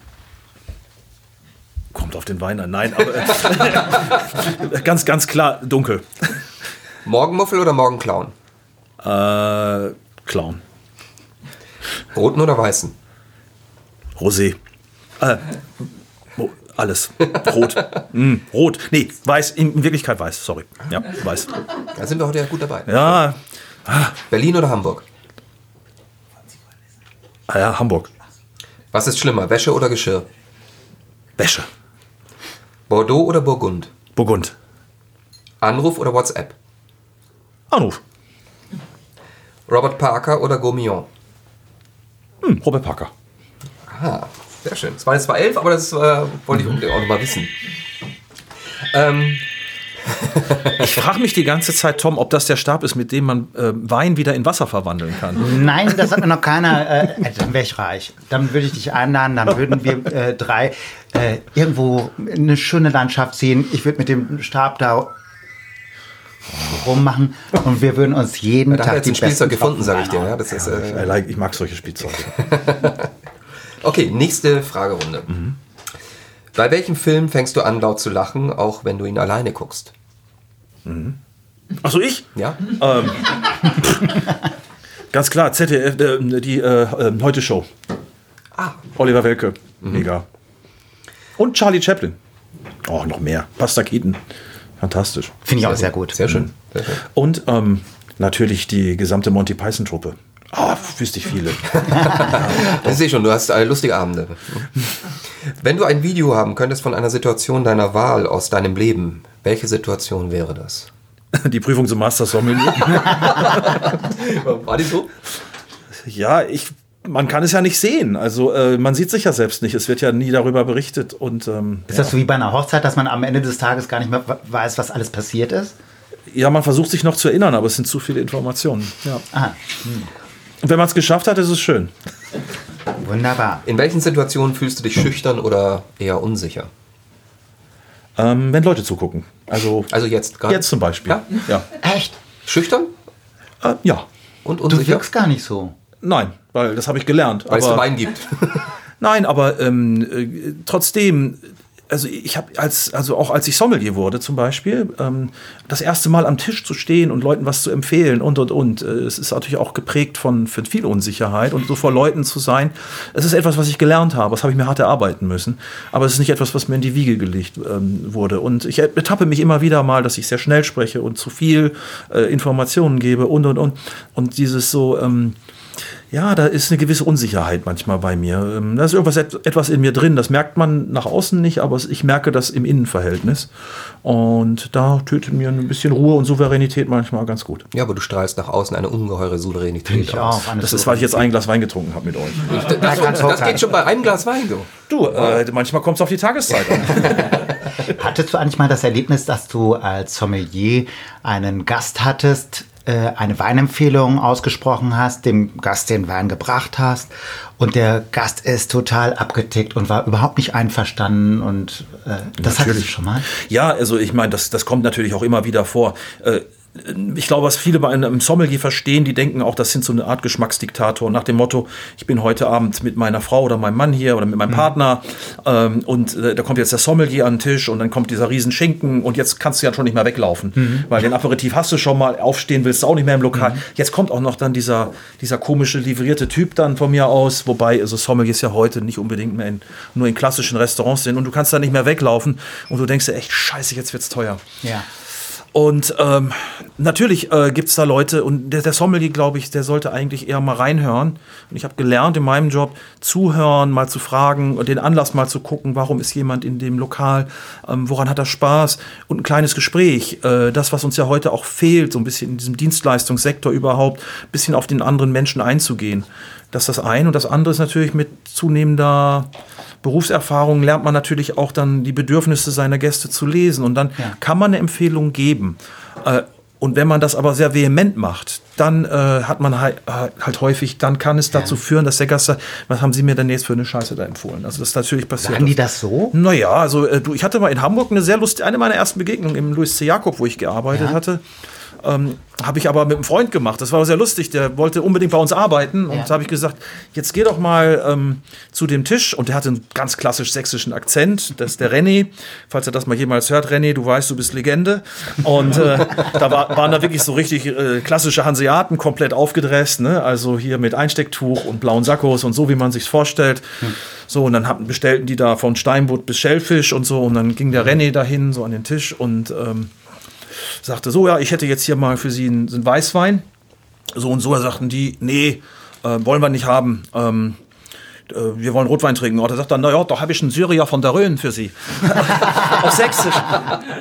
Kommt auf den Wein an. Nein, aber äh, <laughs> ganz, ganz klar dunkel. Morgenmuffel oder Morgenclown? Äh, Clown. Roten oder weißen? Rosé. Äh, alles. Rot. Mm, rot. Nee, weiß. In, in Wirklichkeit weiß. Sorry. Ja, weiß. Da sind wir heute ja gut dabei. Ja, Berlin oder Hamburg? ah ja, Hamburg. Was ist schlimmer, Wäsche oder Geschirr? Wäsche. Bordeaux oder Burgund? Burgund. Anruf oder WhatsApp? Anruf. Robert Parker oder Gourmillon? Hm, Robert Parker. Ah, sehr schön. Es waren zwar elf, aber das äh, wollte ich unbedingt auch noch mal wissen. Ähm, <laughs> Ich frage mich die ganze Zeit, Tom, ob das der Stab ist, mit dem man äh, Wein wieder in Wasser verwandeln kann. Nein, das hat mir noch keiner. Äh, äh, dann wäre ich reich. Dann würde ich dich einladen, dann würden wir äh, drei äh, irgendwo eine schöne Landschaft sehen. Ich würde mit dem Stab da rummachen und wir würden uns jeden wir Tag jetzt die ein Spielzeug gefunden, sage ich dir. Ja, das ist, äh, I like- Ich mag solche Spielzeuge. <laughs> okay, nächste Fragerunde. Bei welchem Film fängst du an, laut zu lachen, auch wenn du ihn alleine guckst? Achso, ich? Ja? <laughs> Ganz klar, ZDF, äh, die äh, äh, Heute Show. Ah, Oliver Welke. Mega. Und Charlie Chaplin. Oh, noch mehr. Buster Keaton. Fantastisch. Finde ich auch sehr gut. sehr schön. Sehr schön. Und ähm, natürlich die gesamte Monty Python-Truppe. Ah, wüsste ich viele. <laughs> Ich sehe schon, du hast äh, lustige Abende. Wenn du ein Video haben könntest von einer Situation deiner Wahl aus deinem Leben, welche Situation wäre das? <laughs> Die Prüfung zum Master Sommelier. <laughs> War die so? Ja, ich, man kann es ja nicht sehen. Also äh, man sieht sich ja selbst nicht. Es wird ja nie darüber berichtet. Und ähm, Ist das so wie bei einer Hochzeit, dass man am Ende des Tages gar nicht mehr weiß, was alles passiert ist? ja, man versucht sich noch zu erinnern, aber es sind zu viele Informationen. Ja. Aha, Und wenn man es geschafft hat, ist es schön. wunderbar. In welchen Situationen fühlst du dich schüchtern oder eher unsicher? Ähm, wenn Leute zugucken. Also, Also jetzt gerade. jetzt zum Beispiel. Ja? Ja. Echt? Schüchtern Äh, ja. und Du unsicher? wirkst gar nicht so. Nein, weil das habe ich gelernt. Weil es aber Wein gibt. <laughs> Nein, aber ähm, äh, trotzdem, also ich habe als, also auch als ich Sommelier wurde zum Beispiel, ähm, das erste Mal am Tisch zu stehen und Leuten was zu empfehlen und und und. Äh, es ist natürlich auch geprägt von, von viel Unsicherheit und so vor Leuten zu sein. Es ist etwas, was ich gelernt habe, das habe ich mir hart erarbeiten müssen. Aber es ist nicht etwas, was mir in die Wiege gelegt ähm, wurde. Und ich betappe mich immer wieder mal, dass ich sehr schnell spreche und zu viel äh, Informationen gebe und und und. Und dieses so, ähm, ja, da ist eine gewisse Unsicherheit manchmal bei mir. Ähm, da ist irgendwas etwas in mir drin. Das merkt man nach außen nicht, aber ich merke das im Innenverhältnis. Und da tötet mir ein bisschen Ruhe und Souveränität manchmal ganz gut. Ja, aber du strahlst nach außen eine ungeheure Souveränität ich aus. Auch, das ist, weil ich jetzt ein Glas Wein getrunken habe mit euch. Ich, das, das, das, geht schon bei einem Glas Wein, du. Du, äh, manchmal kommt es auf die Tageszeit an. <laughs> Hattest du eigentlich mal das Erlebnis, dass du als Sommelier einen Gast hattest, eine Weinempfehlung ausgesprochen hast, dem Gast den Wein gebracht hast und der Gast ist total abgetickt und war überhaupt nicht einverstanden und äh, das hatte ich schon mal. Ja, also ich meine, das, das kommt natürlich auch immer wieder vor. Äh, ich glaube, was viele bei einem Sommelier verstehen, die denken auch, das sind so eine Art Geschmacksdiktator nach dem Motto, ich bin heute Abend mit meiner Frau oder meinem Mann hier oder mit meinem mhm. Partner ähm, und äh, da kommt jetzt der Sommelier an den Tisch und dann kommt dieser riesen Schinken und jetzt kannst du ja schon nicht mehr weglaufen, mhm. weil den Aperitif hast du schon mal, aufstehen willst du auch nicht mehr im Lokal. Mhm. Jetzt kommt auch noch dann dieser, dieser komische livrierte Typ dann von mir aus, wobei also Sommeliers ja heute nicht unbedingt mehr in, nur in klassischen Restaurants sind und du kannst da nicht mehr weglaufen und du denkst dir echt, scheiße, jetzt wird's teuer. Ja. Und ähm, natürlich äh, gibt es da Leute, und der, der Sommelier, glaube ich, der sollte eigentlich eher mal reinhören. Und ich habe gelernt in meinem Job, zuhören, mal zu fragen und den Anlass mal zu gucken, warum ist jemand in dem Lokal, ähm, woran hat er Spaß und ein kleines Gespräch. Äh, das, was uns ja heute auch fehlt, so ein bisschen in diesem Dienstleistungssektor überhaupt, ein bisschen auf den anderen Menschen einzugehen. Das ist das eine. Und das andere ist natürlich mit zunehmender Berufserfahrung lernt man natürlich auch dann die Bedürfnisse seiner Gäste zu lesen und dann ja. kann man eine Empfehlung geben. Äh, und wenn man das aber sehr vehement macht, dann äh, hat man halt, halt, häufig, dann kann es dazu ja. führen, dass der Gast sagt, was haben Sie mir denn jetzt für eine Scheiße da empfohlen? Also das ist natürlich passiert. Sagen die das so? Naja, also äh, du, ich hatte mal in Hamburg eine sehr lustige, eine meiner ersten Begegnungen im Louis C. Jakob, wo ich gearbeitet ja. hatte. Ähm, habe ich aber mit einem Freund gemacht. Das war sehr lustig. Der wollte unbedingt bei uns arbeiten. Und da habe ich gesagt, jetzt geh doch mal ähm, zu dem Tisch. Und der hatte einen ganz klassisch sächsischen Akzent. Das ist der René. Falls er das mal jemals hört, René, du weißt, du bist Legende. Und äh, da war, waren da wirklich so richtig äh, klassische Hanseaten, komplett aufgedresst. Ne? Also hier mit Einstecktuch und blauen Sackos und so, wie man sich vorstellt. Hm. So, und dann hatten, bestellten die da von Steinbutt bis Schellfisch und so. Und dann ging der René dahin, so an den Tisch. Und ähm, sagte so, ja, ich hätte jetzt hier mal für Sie einen, einen Weißwein. So und so, da sagten die, nee, äh, wollen wir nicht haben. Ähm, äh, wir wollen Rotwein trinken. Und er sagt dann, naja, da habe ich einen Syrier von der Rhön für Sie. <laughs> Auf Sächsisch.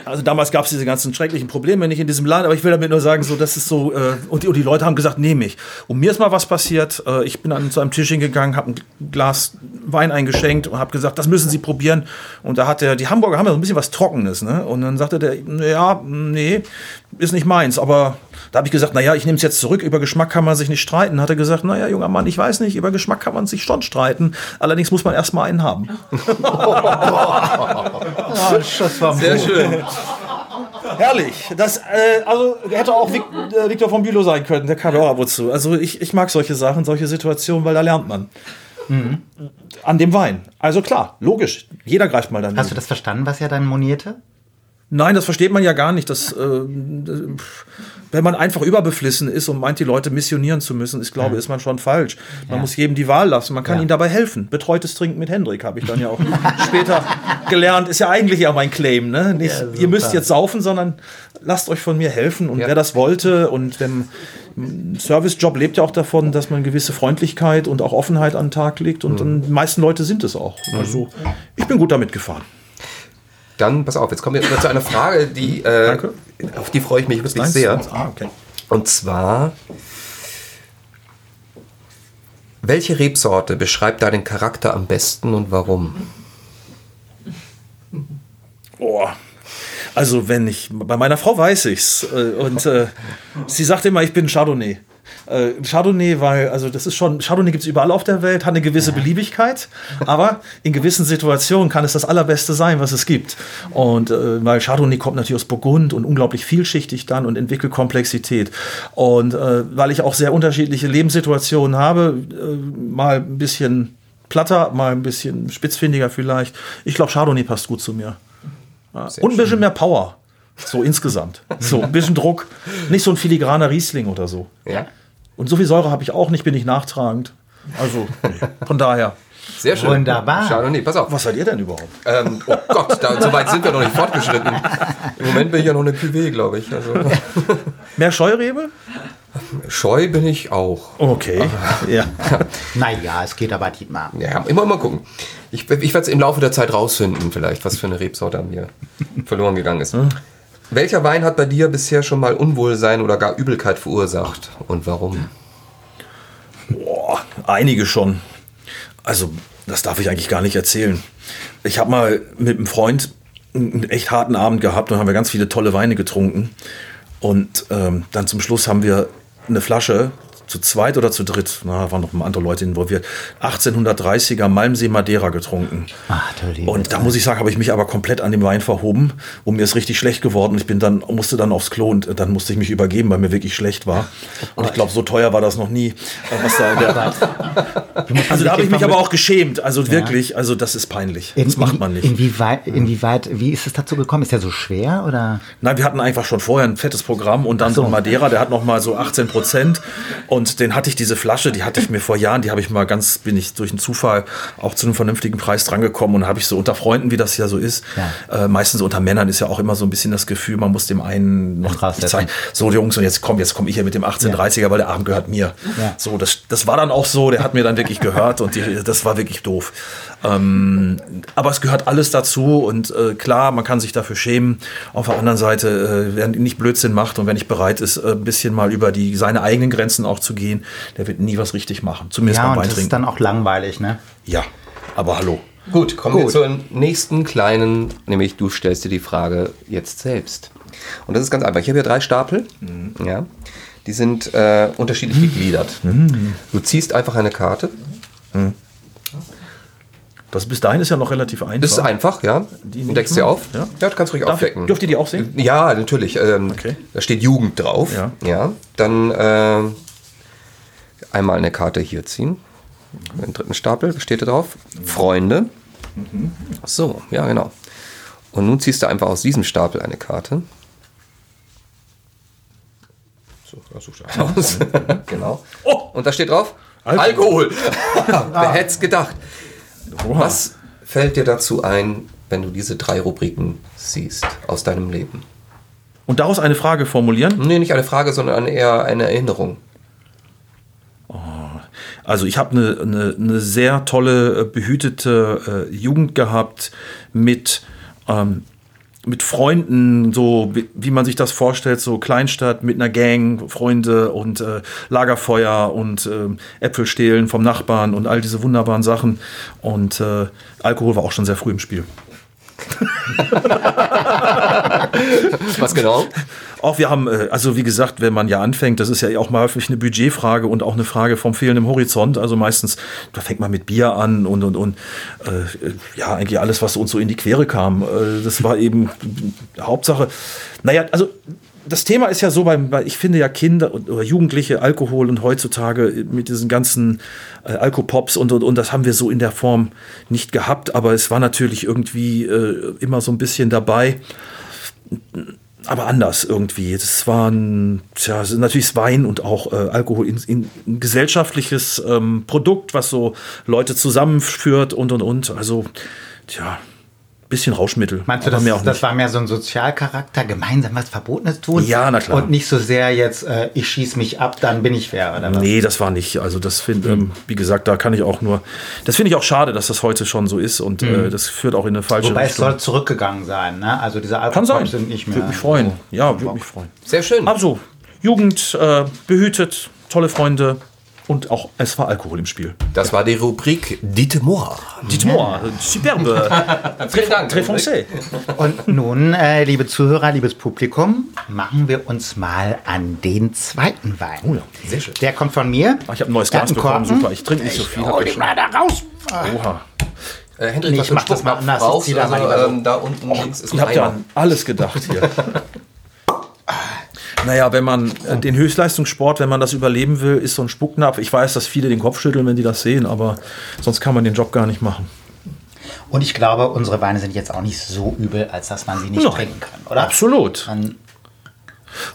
Also damals gab es diese ganzen schrecklichen Probleme nicht in diesem Land, aber ich will damit nur sagen, so, das ist so, äh, und, die, und die Leute haben gesagt, nehme ich. Und mir ist mal was passiert. Äh, ich bin an zu einem Tisch hingegangen, habe ein Glas Wein eingeschenkt und habe gesagt, das müssen Sie probieren. Und da hat der, die Hamburger haben ja so ein bisschen was Trockenes, ne? Und dann sagte der, ja, nee, ist nicht meins, aber da habe ich gesagt, naja, ich nehme es jetzt zurück, über Geschmack kann man sich nicht streiten. Hat er gesagt, naja, junger Mann, ich weiß nicht, über Geschmack kann man sich schon streiten. Allerdings muss man erst mal einen haben. oh, das war Sehr schön. Herrlich. Das, äh, also hätte auch Vic, äh, Victor von Bülow sein können, der kam auch ab und zu. Also ich, ich mag solche Sachen, solche Situationen, weil da lernt man. Mhm. An dem Wein. Also klar, logisch. Jeder greift mal dann. Hast du das verstanden, was er dann monierte? Nein, das versteht man ja gar nicht. Das, äh, wenn man einfach überbeflissen ist und meint, die Leute missionieren zu müssen, ich glaube, ja. ist man schon falsch. Man ja. muss jedem die Wahl lassen. Man kann ja. ihnen dabei helfen. Betreutes Trinken mit Hendrik habe ich dann ja auch später gelernt. Ist ja eigentlich ja mein Claim. Ne? Nicht, ihr müsst jetzt saufen, sondern lasst euch von mir helfen. Und wer das wollte und wenn Servicejob lebt ja auch davon, dass man gewisse Freundlichkeit und auch Offenheit an den Tag legt. Und mhm. die meisten Leute sind es auch. Also ich bin gut damit gefahren. Dann, pass auf, jetzt kommen wir zu einer Frage, die, äh, auf die freue ich mich wirklich sehr. Ah, okay. Und zwar, welche Rebsorte beschreibt deinen Charakter am besten und warum? Oh, also wenn ich, bei meiner Frau weiß ich's. Äh, und äh, sie sagt immer, ich bin Chardonnay. Äh, Chardonnay, weil, also das ist schon, Chardonnay gibt es überall auf der Welt, hat eine gewisse Beliebigkeit, aber in gewissen Situationen kann es das Allerbeste sein, was es gibt. Und äh, weil Chardonnay kommt natürlich aus Burgund und unglaublich vielschichtig dann und entwickelt Komplexität. Und äh, weil ich auch sehr unterschiedliche Lebenssituationen habe, äh, mal ein bisschen platter, mal ein bisschen spitzfindiger vielleicht. Ich glaube, Chardonnay passt gut zu mir. Ja. Und ein bisschen mehr Power. So insgesamt. So ein bisschen Druck. Nicht so ein filigraner Riesling oder so. Ja. Und so viel Säure habe ich auch nicht, bin ich nachtragend. Also, nee. von daher. Sehr schön. Wunderbar. Chardonnay, pass auf. Was seid ihr denn überhaupt? Ähm, oh Gott, da, so weit sind wir noch nicht fortgeschritten. Im Moment bin ich ja noch eine Cuvée, glaube ich. Also, <laughs> Mehr Scheurebe? scheu bin ich auch. Okay. Ja. Naja, es geht aber Dietmar. Ja, immer mal gucken. Ich, ich werde es im Laufe der Zeit rausfinden, vielleicht, was für eine Rebsorte an mir verloren gegangen ist. Welcher Wein hat bei dir bisher schon mal Unwohlsein oder gar Übelkeit verursacht und warum? Boah, einige schon. Also, das darf ich eigentlich gar nicht erzählen. Ich habe mal mit einem Freund einen echt harten Abend gehabt und haben wir ganz viele tolle Weine getrunken. Und ähm, dann zum Schluss haben wir eine Flasche zu zweit oder zu dritt, na, waren noch andere Leute involviert, 1830er Malmsee Madeira getrunken. Ach, Und da muss ich sagen, habe ich mich aber komplett an dem Wein verhoben und mir ist richtig schlecht geworden. Ich bin dann, musste dann aufs Klo und dann musste ich mich übergeben, weil mir wirklich schlecht war. Und ich glaube, so teuer war das noch nie. äh, Was <laughs> da also da habe ich mich aber auch geschämt. Also wirklich, also das ist peinlich. In- Das macht man nicht. Inwieweit, inwieweit, wie ist es dazu gekommen? Ist der so schwer oder? Nein, wir hatten einfach schon vorher ein fettes Programm und dann so ein Madeira, der hat noch mal so 18 Prozent und den hatte ich diese Flasche, die hatte ich mir vor Jahren, die habe ich mal ganz, bin ich durch einen Zufall auch zu einem vernünftigen Preis drangekommen und habe ich so unter Freunden, wie das ja so ist, äh, meistens unter Männern ist ja auch immer so ein bisschen das Gefühl, man muss dem einen noch zeigen, so Jungs und jetzt komm, jetzt komme ich hier mit dem 1830er, weil der Abend gehört mir. Ja. So, das, das war dann auch so, der hat mir dann wirklich gehört und die, das war wirklich doof. Ähm, aber es gehört alles dazu und äh, klar, man kann sich dafür schämen. Auf der anderen Seite, äh, wer nicht Blödsinn macht und wer nicht bereit ist, äh, ein bisschen mal über die, seine eigenen Grenzen auch zu gehen, der wird nie was richtig machen. Zumindest Ja, beim und das ist dann auch langweilig, ne? Ja, aber hallo. Gut, kommen Gut. wir zur nächsten kleinen, nämlich du stellst dir die Frage jetzt selbst. Und das ist ganz einfach. Ich habe hier drei Stapel. Ja, die sind äh, unterschiedlich gegliedert. Du ziehst einfach eine Karte. Das bis dahin ist ja noch relativ einfach. Das ist einfach, ja. Die Du deckst sie auf. Ja. Ja, du kannst ruhig Darf ich, aufdecken. dürft ihr die auch sehen? Ja, natürlich. Ähm, Okay. Da steht Jugend drauf. Ja. ja. Dann äh, einmal eine Karte hier ziehen. Den dritten Stapel steht da drauf. Freunde. So, ja, genau. Und nun ziehst du einfach aus diesem Stapel eine Karte. So, ja, such dir aus. <laughs> genau. Oh! Und da steht drauf: Alkohol. Alkohol. <laughs> Wer hätte es gedacht? Was fällt dir dazu ein, wenn du diese drei Rubriken siehst aus deinem Leben? Und daraus eine Frage formulieren. Nee, nicht eine Frage, sondern eher eine Erinnerung. Also ich habe eine, eine, eine sehr tolle, äh, behütete äh, Jugend gehabt mit, ähm, mit Freunden, so wie, wie man sich das vorstellt, so Kleinstadt mit einer Gang, Freunde und äh, Lagerfeuer und ähm, Äpfel stehlen vom Nachbarn und all diese wunderbaren Sachen. Und äh, Alkohol war auch schon sehr früh im Spiel. <laughs> Was genau? Auch wir haben, äh, also wie gesagt, wenn man ja anfängt, das ist ja auch mal häufig eine Budgetfrage und auch eine Frage vom fehlenden Horizont. Also meistens, da fängt man mit Bier an und und und äh, ja, eigentlich alles, was uns so in die Quere kam. Äh, das war eben Hauptsache. Naja, also das Thema ist ja so, weil ich finde ja Kinder und, oder Jugendliche, Alkohol und heutzutage mit diesen ganzen äh, Alkopops und, und, und das haben wir so in der Form nicht gehabt, aber es war natürlich irgendwie äh, immer so ein bisschen dabei aber anders irgendwie. Das war ein, tja, natürlich Wein und auch äh, Alkohol in, in, ein gesellschaftliches ähm, Produkt, was so Leute zusammenführt und und und. Also, tja, bisschen Rauschmittel. Meinst du, das, mehr auch das war mehr so ein Sozialcharakter, gemeinsam was Verbotenes tun? Ja, na klar. Und nicht so sehr jetzt, äh, ich schieß mich ab, dann bin ich fair, oder was? Nee, das war nicht. Also das finde, ähm, wie gesagt, da kann ich auch nur. Das finde ich auch schade, dass das heute schon so ist und äh, das führt auch in eine falsche Wobei es Richtung. soll zurückgegangen sein, ne? Also diese. Alkohol sind nicht mehr. Würde mich freuen. Ja, würde mich freuen. Sehr schön. Also, Jugend äh, behütet, tolle Freunde und auch es war Alkohol im Spiel. Das war die Rubrik Dites-moi. Dites-moi, superbe, <laughs> Vielen Dank. très foncé. Und nun, äh, liebe Zuhörer, liebes Publikum, machen wir uns mal an den zweiten Wein. Oh ja. Sehr schön. Der kommt von mir. Ah, ich habe ein neues Glas bekommen, super. Ich trinke nicht so viel. Hol hab ihn ich mal da raus. schon. Oha. Äh, Hendrik, Nee, ich mach das mal anders. Da mal Also, so. ähm, da unten links ist Ihr habt ja an alles gedacht hier. <laughs> Naja, wenn man äh, den Höchstleistungssport, wenn man das überleben will, ist so ein Spucknapf. Ich weiß, dass viele den Kopf schütteln, wenn die das sehen, aber sonst kann man den Job gar nicht machen. Und ich glaube, unsere Weine sind jetzt auch nicht so übel, als dass man sie nicht Nein. trinken kann, oder? Absolut. Man,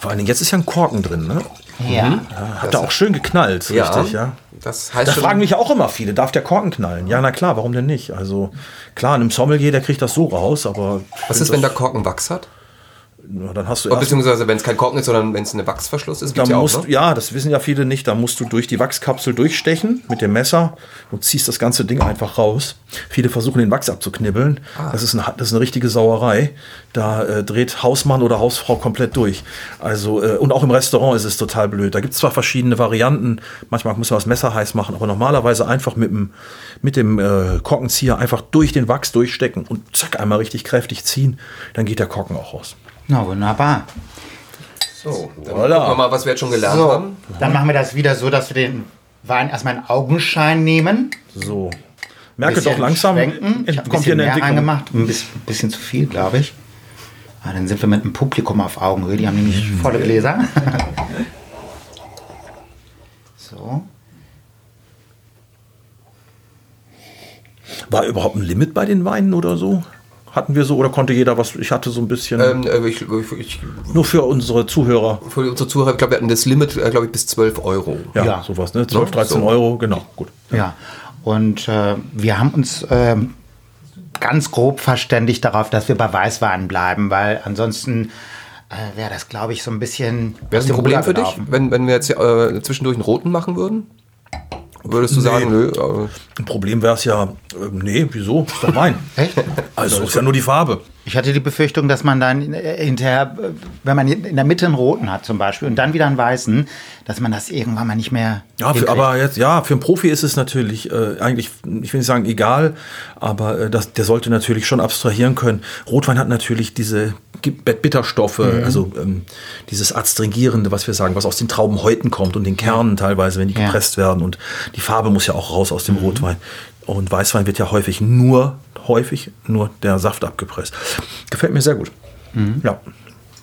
Vor allen Dingen, jetzt ist ja ein Korken drin, ne? ja. Hat da auch schön geknallt, richtig, ja. Das heißt Da schon, fragen mich ja auch immer viele, darf der Korken knallen? Ja, na klar, warum denn nicht? Also klar, einem Sommelier, der kriegt das so raus, aber was ist, wenn der Korken Wachs hat? Na, dann hast du beziehungsweise wenn es kein Korken ist, sondern wenn es eine Wachsverschluss ist, gibt's ja auch, musst, ne? ja, das wissen ja viele nicht. Da musst du durch die Wachskapsel durchstechen mit dem Messer und ziehst das ganze Ding einfach raus. Viele versuchen den Wachs abzuknibbeln. Ah. Das, ist eine, das ist eine richtige Sauerei. Da äh, dreht Hausmann oder Hausfrau komplett durch. Also, äh, und auch im Restaurant ist es total blöd. Da gibt es zwar verschiedene Varianten. Manchmal muss man das Messer heiß machen, aber normalerweise einfach mit dem, mit dem äh, Korkenzieher einfach durch den Wachs durchstecken und zack, einmal richtig kräftig ziehen. Dann geht der Korken auch raus. Na wunderbar. So, dann Voilà. gucken wir mal, was wir jetzt schon gelernt So, haben. dann machen wir das wieder so, dass wir den Wein erstmal in Augenschein nehmen. So. Merke doch langsam, schwenken. Ich ent- habe ein kommt hier bisschen eine mehr Entwicklung. reingemacht. Ein bisschen, bisschen zu viel, glaube ich. Ah, dann sind wir mit dem Publikum auf Augenhöhe. Die haben nämlich Mhm. volle Gläser. <laughs> so. War überhaupt ein Limit bei den Weinen oder so? Hatten wir so oder konnte jeder was? Ich hatte so ein bisschen. Ähm, äh, ich, ich, ich, nur für unsere Zuhörer. für unsere Zuhörer, ich glaube, wir hatten das Limit, äh, glaube ich, bis 12 Euro. Ja, Ja. sowas, ne? 12, 13 so. Euro, genau, gut. Ja, und äh, wir haben uns ähm, ganz grob verständigt darauf, dass wir bei Weißwein bleiben, weil ansonsten äh, wäre das, glaube ich, so ein bisschen. Wäre das ein Problem für dich, wenn, wenn wir jetzt äh, zwischendurch einen roten machen würden? Würdest du sagen, nö, Ein Problem wäre es ja, äh, nee, wieso? Ist doch Wein. <laughs> Echt? Also ist ja nur die Farbe. Ich hatte die Befürchtung, dass man dann äh, hinterher, äh, wenn man in der Mitte einen roten hat zum Beispiel und dann wieder einen weißen, dass man das irgendwann mal nicht mehr. Ja, für, aber jetzt, ja, für einen Profi ist es natürlich äh, eigentlich, ich will nicht sagen egal, aber äh, das, der sollte natürlich schon abstrahieren können. Rotwein hat natürlich diese Bitterstoffe, also ähm, dieses Adstringierende, was wir sagen, was aus den Traubenhäuten kommt und den Kernen teilweise, wenn die Ja. gepresst werden. Und die Farbe muss ja auch raus aus dem Rotwein. Und Weißwein wird ja häufig nur, häufig nur der Saft abgepresst. Gefällt mir sehr gut. Ja.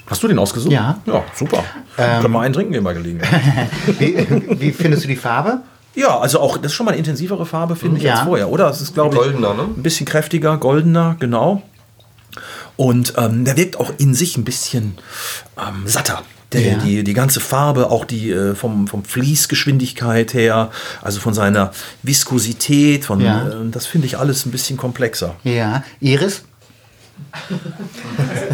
Hast du den ausgesucht? Ja. Ja, super. Können wir einen trinken gehen bei Gelegenheit. Wie, wie findest du die Farbe? Ja, also auch, das ist schon mal eine intensivere Farbe, finde ich, Ja. als vorher, oder? Es ist, glaube ich, Goldener, ne? ein bisschen kräftiger, goldener, genau. Und ähm, der wirkt auch in sich ein bisschen ähm, satter. Der, Ja. die, die ganze Farbe, auch die äh, vom, vom Fließgeschwindigkeit her, also von seiner Viskosität, von, Ja. äh, das finde ich alles ein bisschen komplexer. Ja. Iris?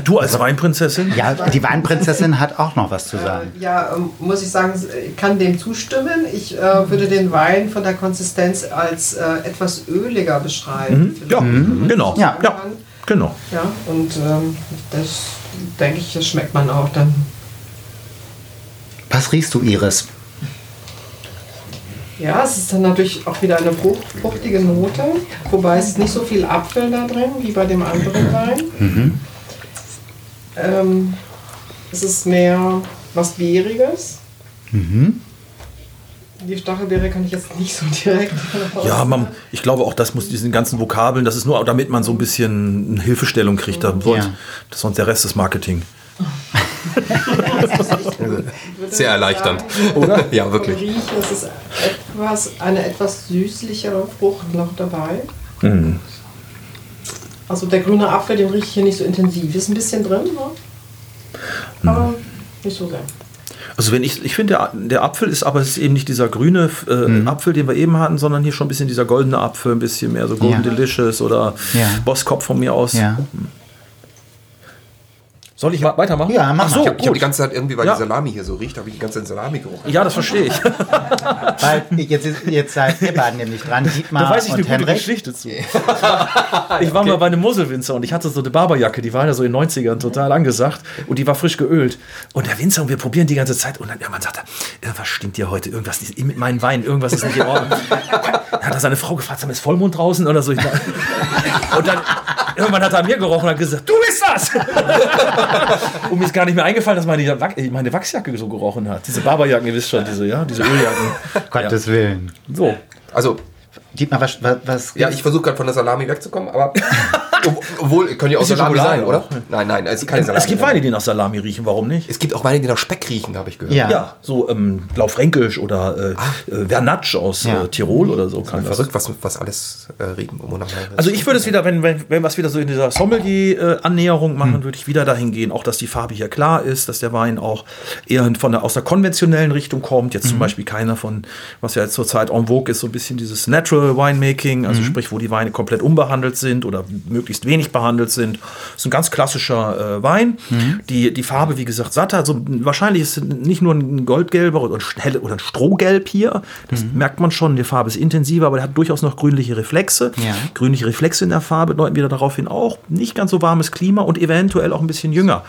Du als Weinprinzessin? Ja, die Weinprinzessin hat auch noch was zu sagen. Ja, ähm, muss ich sagen, ich kann dem zustimmen. Ich äh, würde den Wein von der Konsistenz als äh, etwas öliger beschreiben. Ja, genau. Mhm. Ja. ja, genau. Ja, und ähm, das denke ich, das schmeckt man auch dann. Was riechst du, Iris? Ja, es ist dann natürlich auch wieder eine frucht, fruchtige Note, wobei es nicht so viel Apfel da drin wie bei dem anderen Wein. Ähm, es ist mehr was Beeriges. Die Stachelbeere kann ich jetzt nicht so direkt. Ja, man, ich glaube auch, das muss diesen ganzen Vokabeln, das ist nur, damit man so ein bisschen eine Hilfestellung kriegt. Da sonst, Ja. das sonst der Rest ist Marketing. <laughs> sehr erleichternd. Oder? <laughs> ja, wirklich. Riechen ist es etwas, eine etwas süßlichere Frucht noch dabei. Mhm. Also der grüne Apfel, den rieche ich hier nicht so intensiv. Ist ein bisschen drin, ne? Mhm. aber nicht so sehr. Also wenn ich, ich finde, der, der Apfel ist aber es ist eben nicht dieser grüne äh, Mhm. Apfel, den wir eben hatten, sondern hier schon ein bisschen dieser goldene Apfel, ein bisschen mehr so Golden Ja. Delicious oder Ja. Bosskopf von mir aus. Ja. Soll ich weitermachen? Ja, mach Ach mal. so, Ich habe hab die ganze Zeit irgendwie, weil Ja. die Salami hier so riecht, habe ich die ganze Zeit Salami gerochen. ja, das verstehe ich. <laughs> Weil jetzt, ist, jetzt seid ihr beiden nämlich dran, Dietmar Da weiß ich eine und gute Henrik. Geschichte zu. <laughs> Ich war mal bei einem Moselwinzer und ich hatte so eine Barberjacke, die war ja so in den 90ern total angesagt und die war frisch geölt. Und der Winzer und wir probieren die ganze Zeit und dann irgendwann sagt er, irgendwas stimmt dir heute, irgendwas ist mit meinem Wein, irgendwas ist nicht in Ordnung. <laughs> Dann hat er seine Frau gefragt, ist Vollmond draußen oder so. Und dann irgendwann hat er an mir gerochen und hat gesagt, du bist das! <laughs> und mir ist gar nicht mehr eingefallen, dass meine, meine Wachsjacke so gerochen hat. Diese Barberjacken, ihr wisst schon, diese, ja, diese Öljacken. Gottes Willen. So. Also, Dietmar, was, was, Ja, ich versuche gerade von der Salami wegzukommen, aber <laughs> obwohl, können ja auch Salami Schokolade sein, oder? auch? Nein, nein, es ist keine Salami. Es gibt Weine, die nach Salami riechen, warum nicht? Es gibt auch Weine, die nach Speck riechen, habe ich gehört. Ja. Ja, so ähm, Blaufränkisch oder äh, äh, Vernatsch aus Ja. äh, Tirol oder so kann das. Verrückt, was, was alles äh, riechen um Also ich würde es wieder, wenn, wenn, wenn wir es wieder so in dieser Sommelier-Annäherung machen, würde ich wieder dahin gehen, auch dass die Farbe hier klar ist, dass der Wein auch eher von der, aus der konventionellen Richtung kommt. Jetzt zum Beispiel keiner von, was ja jetzt zurzeit en vogue ist, so ein bisschen dieses Natural Winemaking, also sprich, wo die Weine komplett unbehandelt sind oder möglichst wenig behandelt sind. Das ist ein ganz klassischer äh, Wein. Die, die Farbe, wie gesagt, satter. Also wahrscheinlich ist es nicht nur ein goldgelber oder ein, oder ein Strohgelb hier. Das merkt man schon. Die Farbe ist intensiver, aber der hat durchaus noch grünliche Reflexe. Ja. Grünliche Reflexe in der Farbe deuten wieder darauf hin auch nicht ganz so warmes Klima und eventuell auch ein bisschen jünger.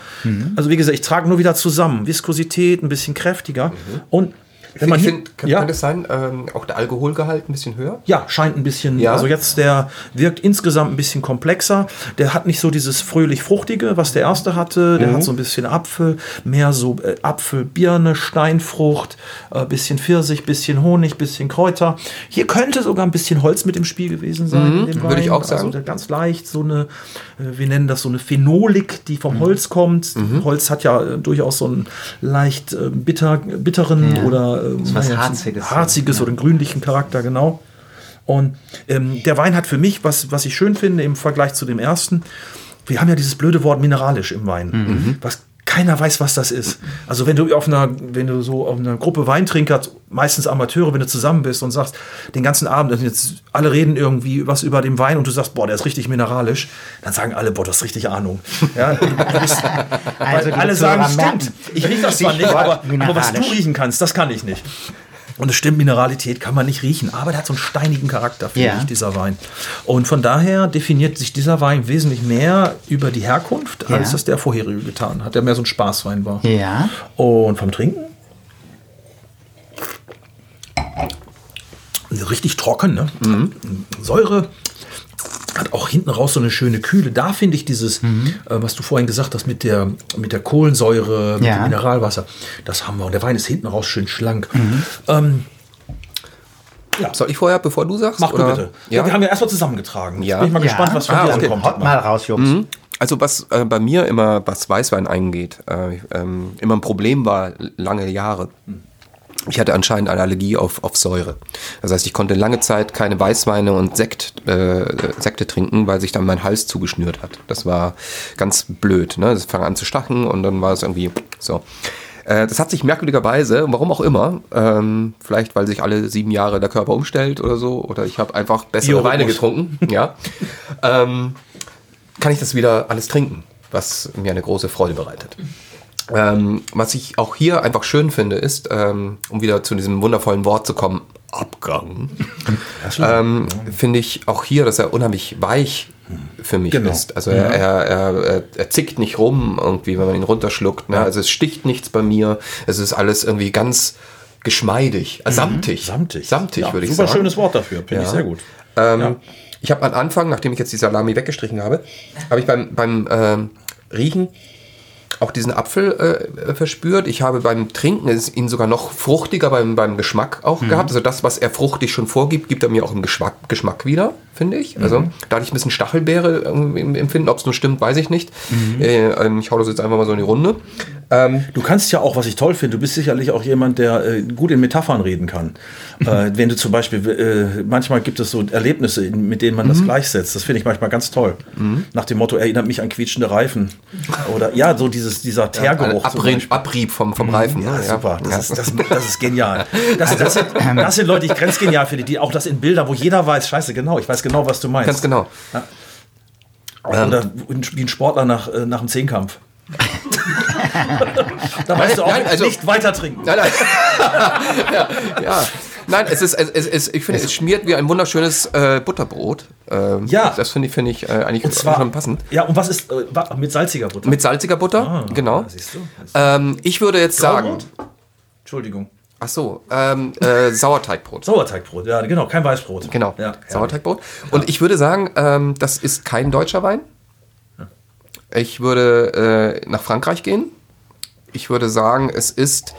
Also wie gesagt, ich trage nur wieder zusammen. Viskosität, ein bisschen kräftiger. Und wenn man finde, kann, ja, kann es sein, ähm, auch der Alkoholgehalt ein bisschen höher? ja, scheint ein bisschen, Ja? also jetzt der wirkt insgesamt ein bisschen komplexer. Der hat nicht so dieses fröhlich-fruchtige, was der erste hatte. Der hat so ein bisschen Apfel, mehr so äh, Apfel, Birne, Steinfrucht, äh, bisschen Pfirsich, bisschen Honig, bisschen Kräuter. Hier könnte sogar ein bisschen Holz mit im Spiel gewesen sein. in dem würde ich auch sagen. Also ganz leicht so eine, wir nennen das so eine Phenolik, die vom Holz kommt. Holz hat ja äh, durchaus so einen leicht äh, bitter, bitteren Ja. oder äh, So was Harziges. harziges oder einen grünlichen Charakter, genau. Und ähm, der Wein hat für mich, was, was ich schön finde im Vergleich zu dem ersten, wir haben ja dieses blöde Wort mineralisch im Wein, was keiner weiß, was das ist. Also wenn du auf einer, wenn du so auf einer Gruppe Weintrinker, meistens Amateure, wenn du zusammen bist und sagst, den ganzen Abend, also jetzt alle reden irgendwie was über den Wein und du sagst, boah, der ist richtig mineralisch, dann sagen alle, boah, du hast richtig Ahnung. Ja, bist, <laughs> Also, alle sagen, stimmt. Ich riech das zwar nicht, aber, aber was du riechen kannst, das kann ich nicht. Und es stimmt, Mineralität kann man nicht riechen, aber der hat so einen steinigen Charakter, finde Ja. ich, dieser Wein. Und von daher definiert sich dieser Wein wesentlich mehr über die Herkunft, als Ja. das der vorherige getan hat, der mehr so ein Spaßwein war. Ja. Und vom Trinken? Richtig trocken, ne? Säure. Hat auch hinten raus so eine schöne Kühle. Da finde ich dieses, äh, was du vorhin gesagt hast, mit der, mit der Kohlensäure, mit Ja. dem Mineralwasser, das haben wir. Und der Wein ist hinten raus schön schlank. Ähm, Soll ich vorher, bevor du sagst? mach du oder? bitte. Ja. wir haben ja erstmal zusammengetragen. Ja. Jetzt bin ich mal Ja. gespannt, was von Ah, dir okay. ankommt. Haut mal raus, Jungs. Also was äh, bei mir immer, was Weißwein eingeht, äh, ähm, immer ein Problem war, lange Jahre. Ich hatte anscheinend eine Allergie auf, auf Säure. Das heißt, ich konnte lange Zeit keine Weißweine und Sekt, äh, Sekte trinken, weil sich dann mein Hals zugeschnürt hat. Das war ganz blöd. Ne? Das fang an zu stachen und dann war es irgendwie so. Äh, Das hat sich merkwürdigerweise, warum auch immer, ähm, vielleicht weil sich alle sieben Jahre der Körper umstellt oder so, oder ich habe einfach bessere. Weine getrunken, ja, ähm, kann ich das wieder alles trinken, was mir eine große Freude bereitet. Ähm, was ich auch hier einfach schön finde, ist, ähm, um wieder zu diesem wundervollen Wort zu kommen, Abgang, ähm, finde ich auch hier, dass er unheimlich weich für mich Genau. ist. Also er, er, er, er, er zickt nicht rum irgendwie, wenn man ihn runterschluckt. Ne? Also es sticht nichts bei mir. Es ist alles irgendwie ganz geschmeidig, äh, samtig. Samtig. Samtig, Ja, würde ich super sagen. schönes Wort dafür. Finde ich Ja. sehr gut. Ähm, Ja. Ich habe am Anfang, nachdem ich jetzt die Salami weggestrichen habe, habe ich beim, beim ähm, Riechen auch diesen Apfel äh, verspürt. Ich habe beim Trinken es ihn sogar noch fruchtiger beim, beim Geschmack auch Mhm. gehabt. Also das, was er fruchtig schon vorgibt, gibt er mir auch im Geschmack, Geschmack wieder, finde ich. Also Mhm. da hatte ich ein bisschen Stachelbeere im Empfinden. Ob es nur stimmt, weiß ich nicht. Mhm. Äh, ähm, ich hau das jetzt einfach mal so in die Runde. Du kannst ja auch, was ich toll finde, du bist sicherlich auch jemand, der äh, gut in Metaphern reden kann. <laughs> äh, wenn du zum Beispiel, äh, manchmal gibt es so Erlebnisse, mit denen man Mhm. das gleichsetzt. Das finde ich manchmal ganz toll. Nach dem Motto, erinnert mich an quietschende Reifen. Oder ja, so dieses, dieser Teergeruch. Zum Abrieb. Abrieb vom, vom Reifen. Ja, ne? super. Das, Ja. ist, das, das ist genial. <laughs> Das, das, sind, das sind Leute, die ich grenzgenial finde, die auch das in Bildern, wo jeder weiß, scheiße, genau, ich weiß genau, was du meinst. Ganz genau. Oder wie ein Sportler nach, äh, nach dem Zehnkampf. <laughs> da weißt du auch nein, also- nicht weiter trinken. Nein, nein. <laughs> ja, ja. Nein, es ist, es, es, ich finde, es schmiert wie ein wunderschönes äh, Butterbrot. Ähm, Ja. Das finde ich, finde ich äh, eigentlich Und zwar schon passend. Ja, und was ist äh, mit salziger Butter? Mit salziger Butter, genau. Ah, siehst du? Ähm, ich würde jetzt sagen, Graubrot? Entschuldigung. ach so, ähm, äh, Sauerteigbrot. Sauerteigbrot, ja, genau, kein Weißbrot. Genau, Ja, Sauerteigbrot. Und ich würde sagen, ähm, das ist kein deutscher Wein. Ich würde äh, nach Frankreich gehen. Ich würde sagen, es ist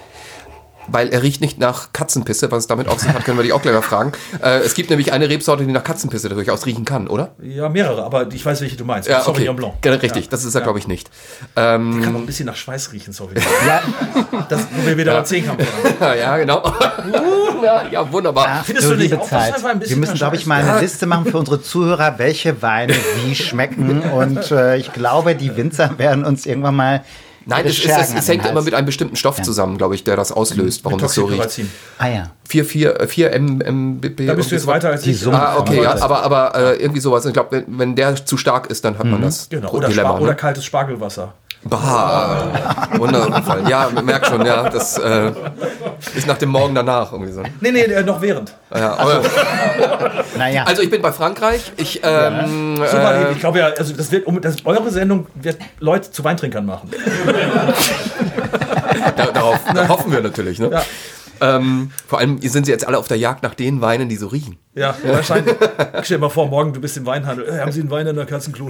weil er riecht nicht nach Katzenpisse. Was es damit auf sich hat, können wir dich auch gleich mal fragen. <laughs> Äh, es gibt nämlich eine Rebsorte, die nach Katzenpisse durchaus riechen kann, oder? Ja, mehrere, aber ich weiß, welche du meinst. Ja, okay. Sauvignon Blanc. Genau, richtig, das ist er, glaube ich, nicht. Ähm, Kann auch ein bisschen nach Schweiß riechen, Sauvignon. <laughs> Ja, Das, wo wir wieder beim Zehnkampf waren. ja, genau. Ja, ja, wunderbar. ach, Findest du du nicht auch, Zeit. einfach ein bisschen Wir müssen, glaube ich, mal eine Liste machen für unsere Zuhörer, welche Weine wie schmecken. <laughs> Und äh, ich glaube, die Winzer werden uns irgendwann mal Nein, es, es, Schergen es, es hängt immer mit einem bestimmten Stoff zusammen, glaube ich, der das auslöst, warum das so riecht. Ah ja. 4, 4, 4 MBB. Da bist du jetzt weiter als Die ich. Summe Ah, okay, ja, aber, aber äh, irgendwie sowas. Ich glaube, wenn, wenn der zu stark ist, dann hat man das Genau. Oder, Dilemma. Spa oder ne? kaltes Spargelwasser. Bah, wundervoll. Ja, man merkt schon, ja, das äh, ist nach dem Morgen danach irgendwie so. Nee, nee, äh, noch während. Ja, aber, Naja, also ich bin bei Frankreich. Ich, ähm, war äh, die- ich glaube ja, also das wird, um, das, eure Sendung wird Leute zu Weintrinkern machen. da, darauf da hoffen wir natürlich. Ne? Ja. Ähm, vor allem sind sie jetzt alle auf der Jagd nach den Weinen, die so riechen. Ja, wahrscheinlich. Stell dir mal vor, morgen du bist im Weinhandel. Äh, haben Sie einen Wein in der Katzenklo?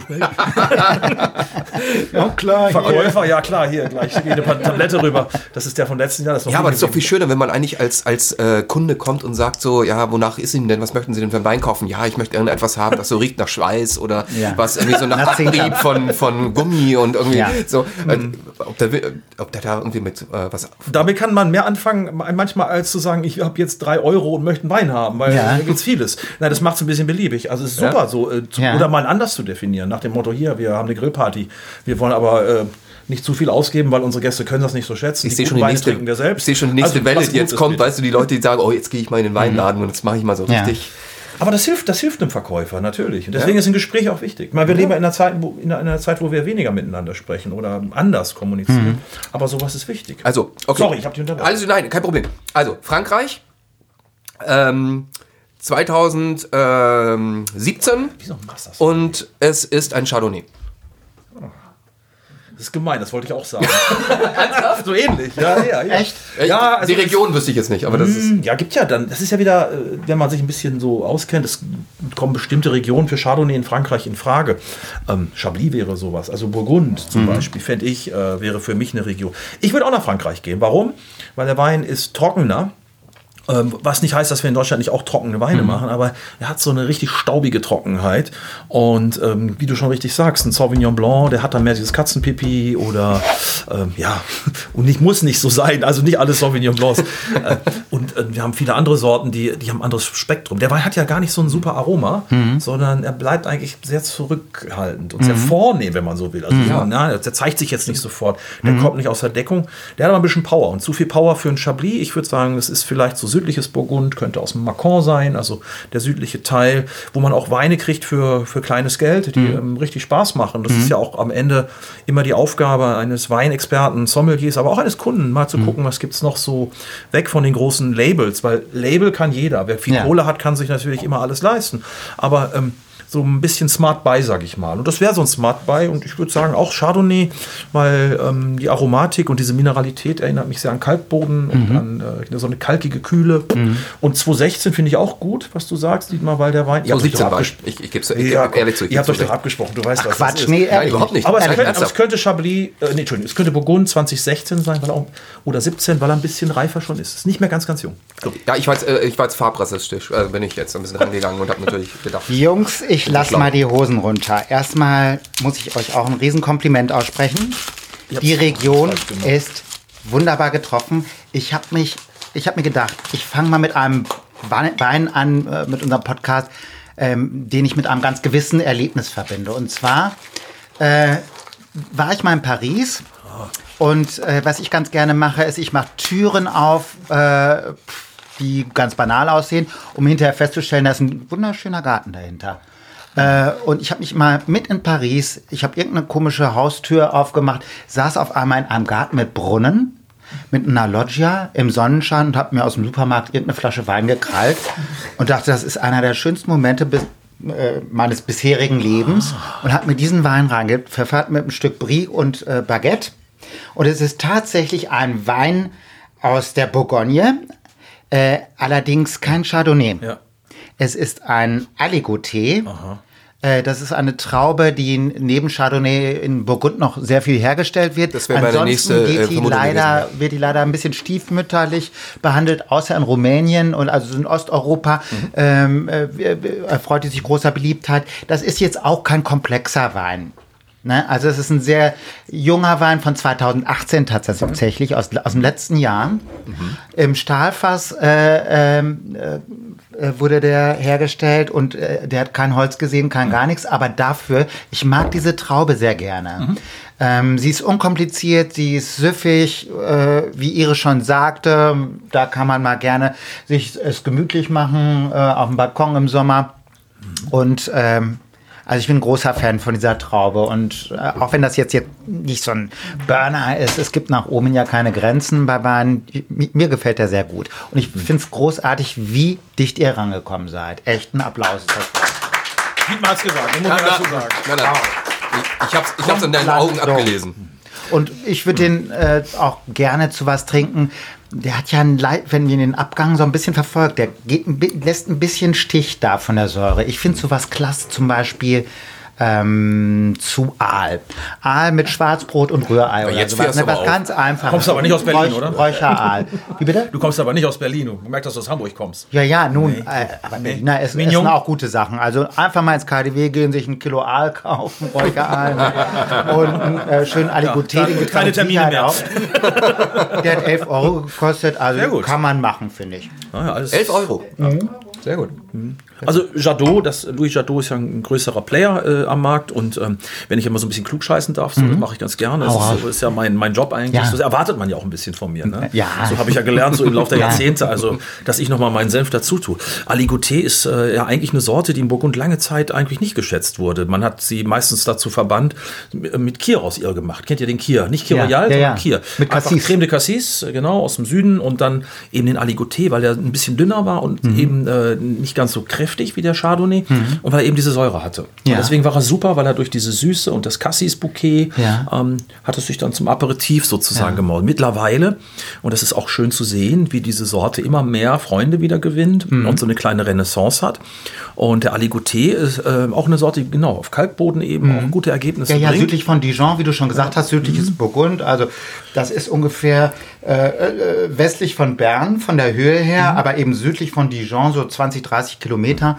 Ja, <laughs> klar. Verkäufer, ja klar, hier gleich geht eine Pa- Tablette rüber. Das ist der von letzten Jahr. Das Ja, aber das ist doch viel schöner, wenn man eigentlich als, als äh, Kunde kommt und sagt so, ja, wonach ist Ihnen denn, was möchten Sie denn für einen Wein kaufen? Ja, ich möchte irgendetwas haben, das so riecht nach Schweiß oder Ja. was irgendwie so nach. Abrieb von, von Gummi und irgendwie Ja. so. Äh, ob, der, will- ob der da irgendwie mit äh, was... Damit kann man mehr anfangen, manchmal als zu sagen, ich habe jetzt drei Euro und möchte einen Wein haben, weil Ja. da gibt's vieles. Nein, das macht es ein bisschen beliebig. Also es ist super, so äh, zu, Ja. oder mal anders zu definieren, nach dem Motto hier, wir haben eine Grillparty, wir wollen aber äh, nicht zu viel ausgeben, weil unsere Gäste können das nicht so schätzen. Ich sehe schon die nächste, wir selbst. ich sehe schon die nächste Also, Welle, die jetzt kommt, weißt du, die Leute, die sagen, oh, jetzt gehe ich mal in den Weinladen und jetzt mache ich mal so Ja. richtig. Aber das hilft, das hilft einem Verkäufer natürlich. Und deswegen ist ein Gespräch auch wichtig. Ich meine, wir leben ja in einer, Zeit, wo, in einer Zeit, wo wir weniger miteinander sprechen oder anders kommunizieren. Aber sowas ist wichtig. Also, okay. Sorry, ich habe dich unterbrochen. Also, nein, kein Problem. Also, Frankreich, ähm, 2017 Wieso machst du das? und es ist ein Chardonnay. Das ist gemein, das wollte ich auch sagen. <laughs> so ähnlich, ja, ja, ja. Echt? Ja, also die Region wüsste ich jetzt nicht, aber das ist. Ja, gibt ja dann. Das ist ja wieder, äh, wenn man sich ein bisschen so auskennt, es kommen bestimmte Regionen für Chardonnay in Frankreich in Frage. Ähm, Chablis wäre sowas. Also Burgund zum Beispiel, fände ich, äh, wäre für mich eine Region. Ich würde auch nach Frankreich gehen. Warum? Weil der Wein ist trockener. Ähm, was nicht heißt, dass wir in Deutschland nicht auch trockene Weine machen, aber er hat so eine richtig staubige Trockenheit. Und ähm, wie du schon richtig sagst, ein Sauvignon Blanc, der hat dann mehr dieses Katzenpipi oder ähm, ja, <laughs> und nicht muss nicht so sein, also nicht alles Sauvignon Blancs. <laughs> äh, und äh, wir haben viele andere Sorten, die, die haben ein anderes Spektrum. Der Wein hat ja gar nicht so ein super Aroma, sondern er bleibt eigentlich sehr zurückhaltend und sehr vornehm, wenn man so will. Also ja. na, der zeigt sich jetzt nicht sofort. Der kommt nicht aus der Deckung. Der hat aber ein bisschen Power und zu viel Power für ein Chablis. Ich würde sagen, das ist vielleicht so südliches Burgund, könnte aus dem Macon sein, also der südliche Teil, wo man auch Weine kriegt für, für kleines Geld, die ähm, richtig Spaß machen. Das ist ja auch am Ende immer die Aufgabe eines Weinexperten, Sommeliers, aber auch eines Kunden, mal zu gucken, was gibt es noch so weg von den großen Labels, weil Label kann jeder. Wer viel Ja. Kohle hat, kann sich natürlich immer alles leisten. Aber ähm, so ein bisschen Smart Buy, sag ich mal. Und das wäre so ein Smart Buy und ich würde sagen auch Chardonnay, weil ähm, die Aromatik und diese Mineralität erinnert mich sehr an Kalkboden und an äh, so eine kalkige Kühle. Und 2016 finde ich auch gut, was du sagst, Dietmar, weil der Wein. Ihr So habt euch 17 doch war abges- ich. Ich, ich gebe es Ja, ehrlich zu. ich ihr habt euch doch abgesprochen, du weißt, was Quatsch, das ist. nee, Nein, ehrlich überhaupt nicht. Aber es könnte, aber es könnte Chablis, äh, nee, Entschuldigung, es könnte Burgund 2016 sein, weil er auch, oder 17, weil er ein bisschen reifer schon ist. Ist nicht mehr ganz, ganz jung. So. Ja, ich war jetzt, äh, ich war jetzt farbrassistisch, äh, bin ich jetzt ein bisschen rangegangen und habe natürlich gedacht. Jungs, ich lasse schlau. mal die Hosen runter. Erstmal muss ich euch auch ein Riesenkompliment aussprechen. Die Region ist wunderbar getroffen. Ich habe mich, ich habe mir gedacht, ich fange mal mit einem Wein Wein an, äh, mit unserem Podcast, ähm, den ich mit einem ganz gewissen Erlebnis verbinde. Und zwar äh, war ich mal in Paris und äh, was ich ganz gerne mache, ist, ich mache Türen auf, äh, die ganz banal aussehen, um hinterher festzustellen, da ist ein wunderschöner Garten dahinter. Äh, und ich habe mich mal mit in Paris, ich habe irgendeine komische Haustür aufgemacht, saß auf einmal in einem Garten mit Brunnen, mit einer Loggia im Sonnenschein und habe mir aus dem Supermarkt irgendeine Flasche Wein gekrallt und dachte, das ist einer der schönsten Momente bis, äh, meines bisherigen Lebens und habe mir diesen Wein reingepfeffert mit einem Stück Brie und äh, Baguette. Und es ist tatsächlich ein Wein aus der Bourgogne, äh, allerdings kein Chardonnay. Ja. Es ist ein Aligoté. Äh, das ist eine Traube, die neben Chardonnay in Burgund noch sehr viel hergestellt wird. Das wäre meine Ansonsten nächste, äh, geht die Vermutung leider, gewesen, wird die leider ein bisschen stiefmütterlich behandelt, außer in Rumänien und also in Osteuropa Mhm. ähm, äh, erfreut die sich großer Beliebtheit. Das ist jetzt auch kein komplexer Wein. Ne? Also es ist ein sehr junger Wein von 2018 tatsächlich, aus, aus dem letzten Jahr. Im Stahlfass äh, ähm, äh, wurde der hergestellt und äh, der hat kein Holz gesehen, kein gar nichts, aber dafür, ich mag diese Traube sehr gerne. Ähm, sie ist unkompliziert, sie ist süffig, äh, wie Iris schon sagte, da kann man mal gerne sich es gemütlich machen, äh, auf dem Balkon im Sommer. Und ähm, also ich bin ein großer Fan von dieser Traube und äh, auch wenn das jetzt, jetzt nicht so ein Burner ist, es gibt nach oben ja keine Grenzen bei Wein. Mi- Mir gefällt der sehr gut. Und ich finde es großartig, wie dicht ihr rangekommen seid. Echt ein Applaus. ist das. Dietmar hat's gesagt, das muss man dazu sagen. Nein, nein. Ich, ich hab's, ich hab's in deinen Augen so. abgelesen. Und ich würde den äh, auch gerne zu was trinken. Der hat ja ein Leid, wenn wir den Abgang so ein bisschen verfolgt, der geht, lässt ein bisschen Stich da von der Säure. Ich finde sowas klasse, zum Beispiel ähm, zu Aal. Aal mit Schwarzbrot und Rührei oder jetzt sowas. fährst du Ne, was auf. ganz einfach. Kommst aber nicht aus Berlin, oder? Räucheraal. Wie bitte? Du kommst aber nicht aus Berlin. Du merkst, dass du aus Hamburg kommst. Ja, ja, nun, äh, aber Berliner essen, Mignon. essen auch gute Sachen. Also einfach mal ins KDW gehen, sich ein Kilo Aal kaufen, Räucheraal ne? und einen äh, schönen Aligoté. Ja, keine Termine mehr. auch. Der hat 11 Euro gekostet, also Sehr gut. kann man machen, finde ich. Naja, alles 11 Euro. Mhm. Sehr gut. Also Jadot, das, Louis Jadot ist ja ein größerer Player äh, am Markt und ähm, wenn ich immer so ein bisschen klugscheißen darf, so, das mache ich ganz gerne. Das Mhm. Ist, ist ja mein, mein Job eigentlich. Ja. Das erwartet man ja auch ein bisschen von mir. Ne? Ja. So habe ich ja gelernt, so im Laufe der Ja. Jahrzehnte, also dass ich nochmal meinen Senf dazu tue. Aligoté ist äh, ja eigentlich eine Sorte, die in Burgund lange Zeit eigentlich nicht geschätzt wurde. Man hat sie meistens dazu verbannt, m- mit Kier aus ihr gemacht. Kennt ihr den Kier? Nicht Kier Royal, sondern. Kier. Mit Einfach Cassis. Creme de Cassis, äh, genau, aus dem Süden und dann eben den Aligoté, weil er ein bisschen dünner war und Mhm. eben äh, nicht ganz so kräftig wie der Chardonnay und weil er eben diese Säure hatte. Ja. Deswegen war er super, weil er durch diese Süße und das Cassis-Bouquet Ja. ähm, hat es sich dann zum Aperitif sozusagen gemacht. Mittlerweile, und das ist auch schön zu sehen, wie diese Sorte immer mehr Freunde wieder gewinnt Mhm. und so eine kleine Renaissance hat. Und der Aligoté ist äh, auch eine Sorte, die genau, auf Kalkboden eben auch gute Ergebnisse Mhm. Ja, ja, bringt. südlich von Dijon, wie du schon gesagt hast, südlich ist Burgund. Also das ist ungefähr äh, äh, westlich von Bern, von der Höhe her, aber eben südlich von Dijon, so 20, 30 Kilometer.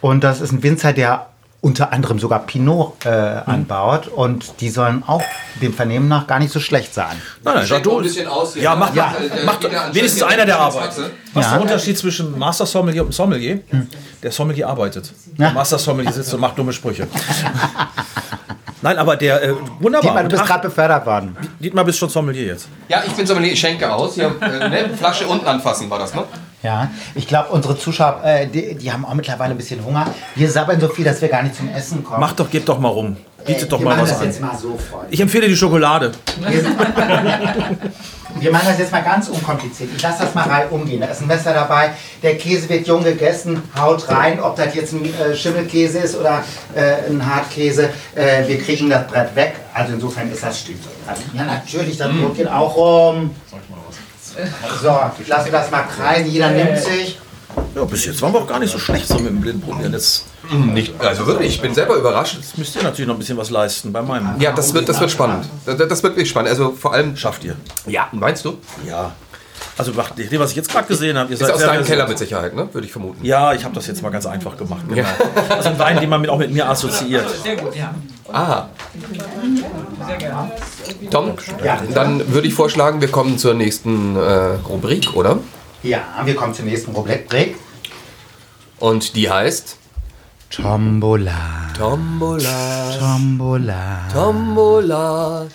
Und das ist ein Winzer, der unter anderem sogar Pinot äh, anbaut. Und die sollen auch dem Vernehmen nach gar nicht so schlecht sein. Nein, nein, Jadot ein bisschen aus hier, Ja, ne? macht, Ja, macht, macht wenigstens einer, der arbeitet. Was ist Ja. der Unterschied zwischen Master Sommelier und Sommelier? Der Sommelier arbeitet. Der Ja. Master Sommelier sitzt und macht dumme Sprüche. <laughs> Nein, aber der, äh, wunderbar. Dietmar, du bist gerade befördert worden. Dietmar bist schon Sommelier jetzt. Ja, ich bin Sommelier, ich schenke aus. Hier, äh, ne? Flasche unten anfassen war das, ne? Ja, ich glaube, unsere Zuschauer, äh, die, die haben auch mittlerweile ein bisschen Hunger. Wir sabbeln so viel, dass wir gar nicht zum Essen kommen. Mach doch, gib doch mal rum. Bietet Äh, doch wir mal machen was das an. jetzt mal so. Ich empfehle die Schokolade. <laughs> Wir machen das jetzt mal ganz unkompliziert. Ich lasse das mal rein umgehen. Da ist ein Messer dabei. Der Käse wird jung gegessen. Haut rein, ob das jetzt ein äh, Schimmelkäse ist oder äh, ein Hartkäse. Äh, wir kriegen das Brett weg. Also insofern ist das stimmt. Ja, natürlich, das Brot geht auch rum. So, ich lasse das mal kreisen. Jeder nimmt sich. Ja, bis jetzt waren wir auch gar nicht so schlecht so mit dem Blindprobieren. Jetzt Nicht, also wirklich, ich bin selber überrascht. müsst ihr natürlich noch ein bisschen was leisten bei meinem. Ja, das wird, das wird spannend. Das, das wird wirklich spannend. Also vor allem. Schafft ihr. Ja, meinst du? Ja. Also macht dem, was ich jetzt gerade gesehen habe, ihr Ist seid aus sehr deinem. Keller mit Sicherheit, ne? Würde ich vermuten. Ja, ich habe das jetzt mal ganz einfach gemacht. Genau. Also ein Wein, den man mit, auch mit mir assoziiert. Aha. Tom, dann würde ich vorschlagen, wir kommen zur nächsten äh, Rubrik, oder? Ja, wir kommen zur nächsten Rubrik. Und die heißt Tombola. Tombola. Tombola. Tombola.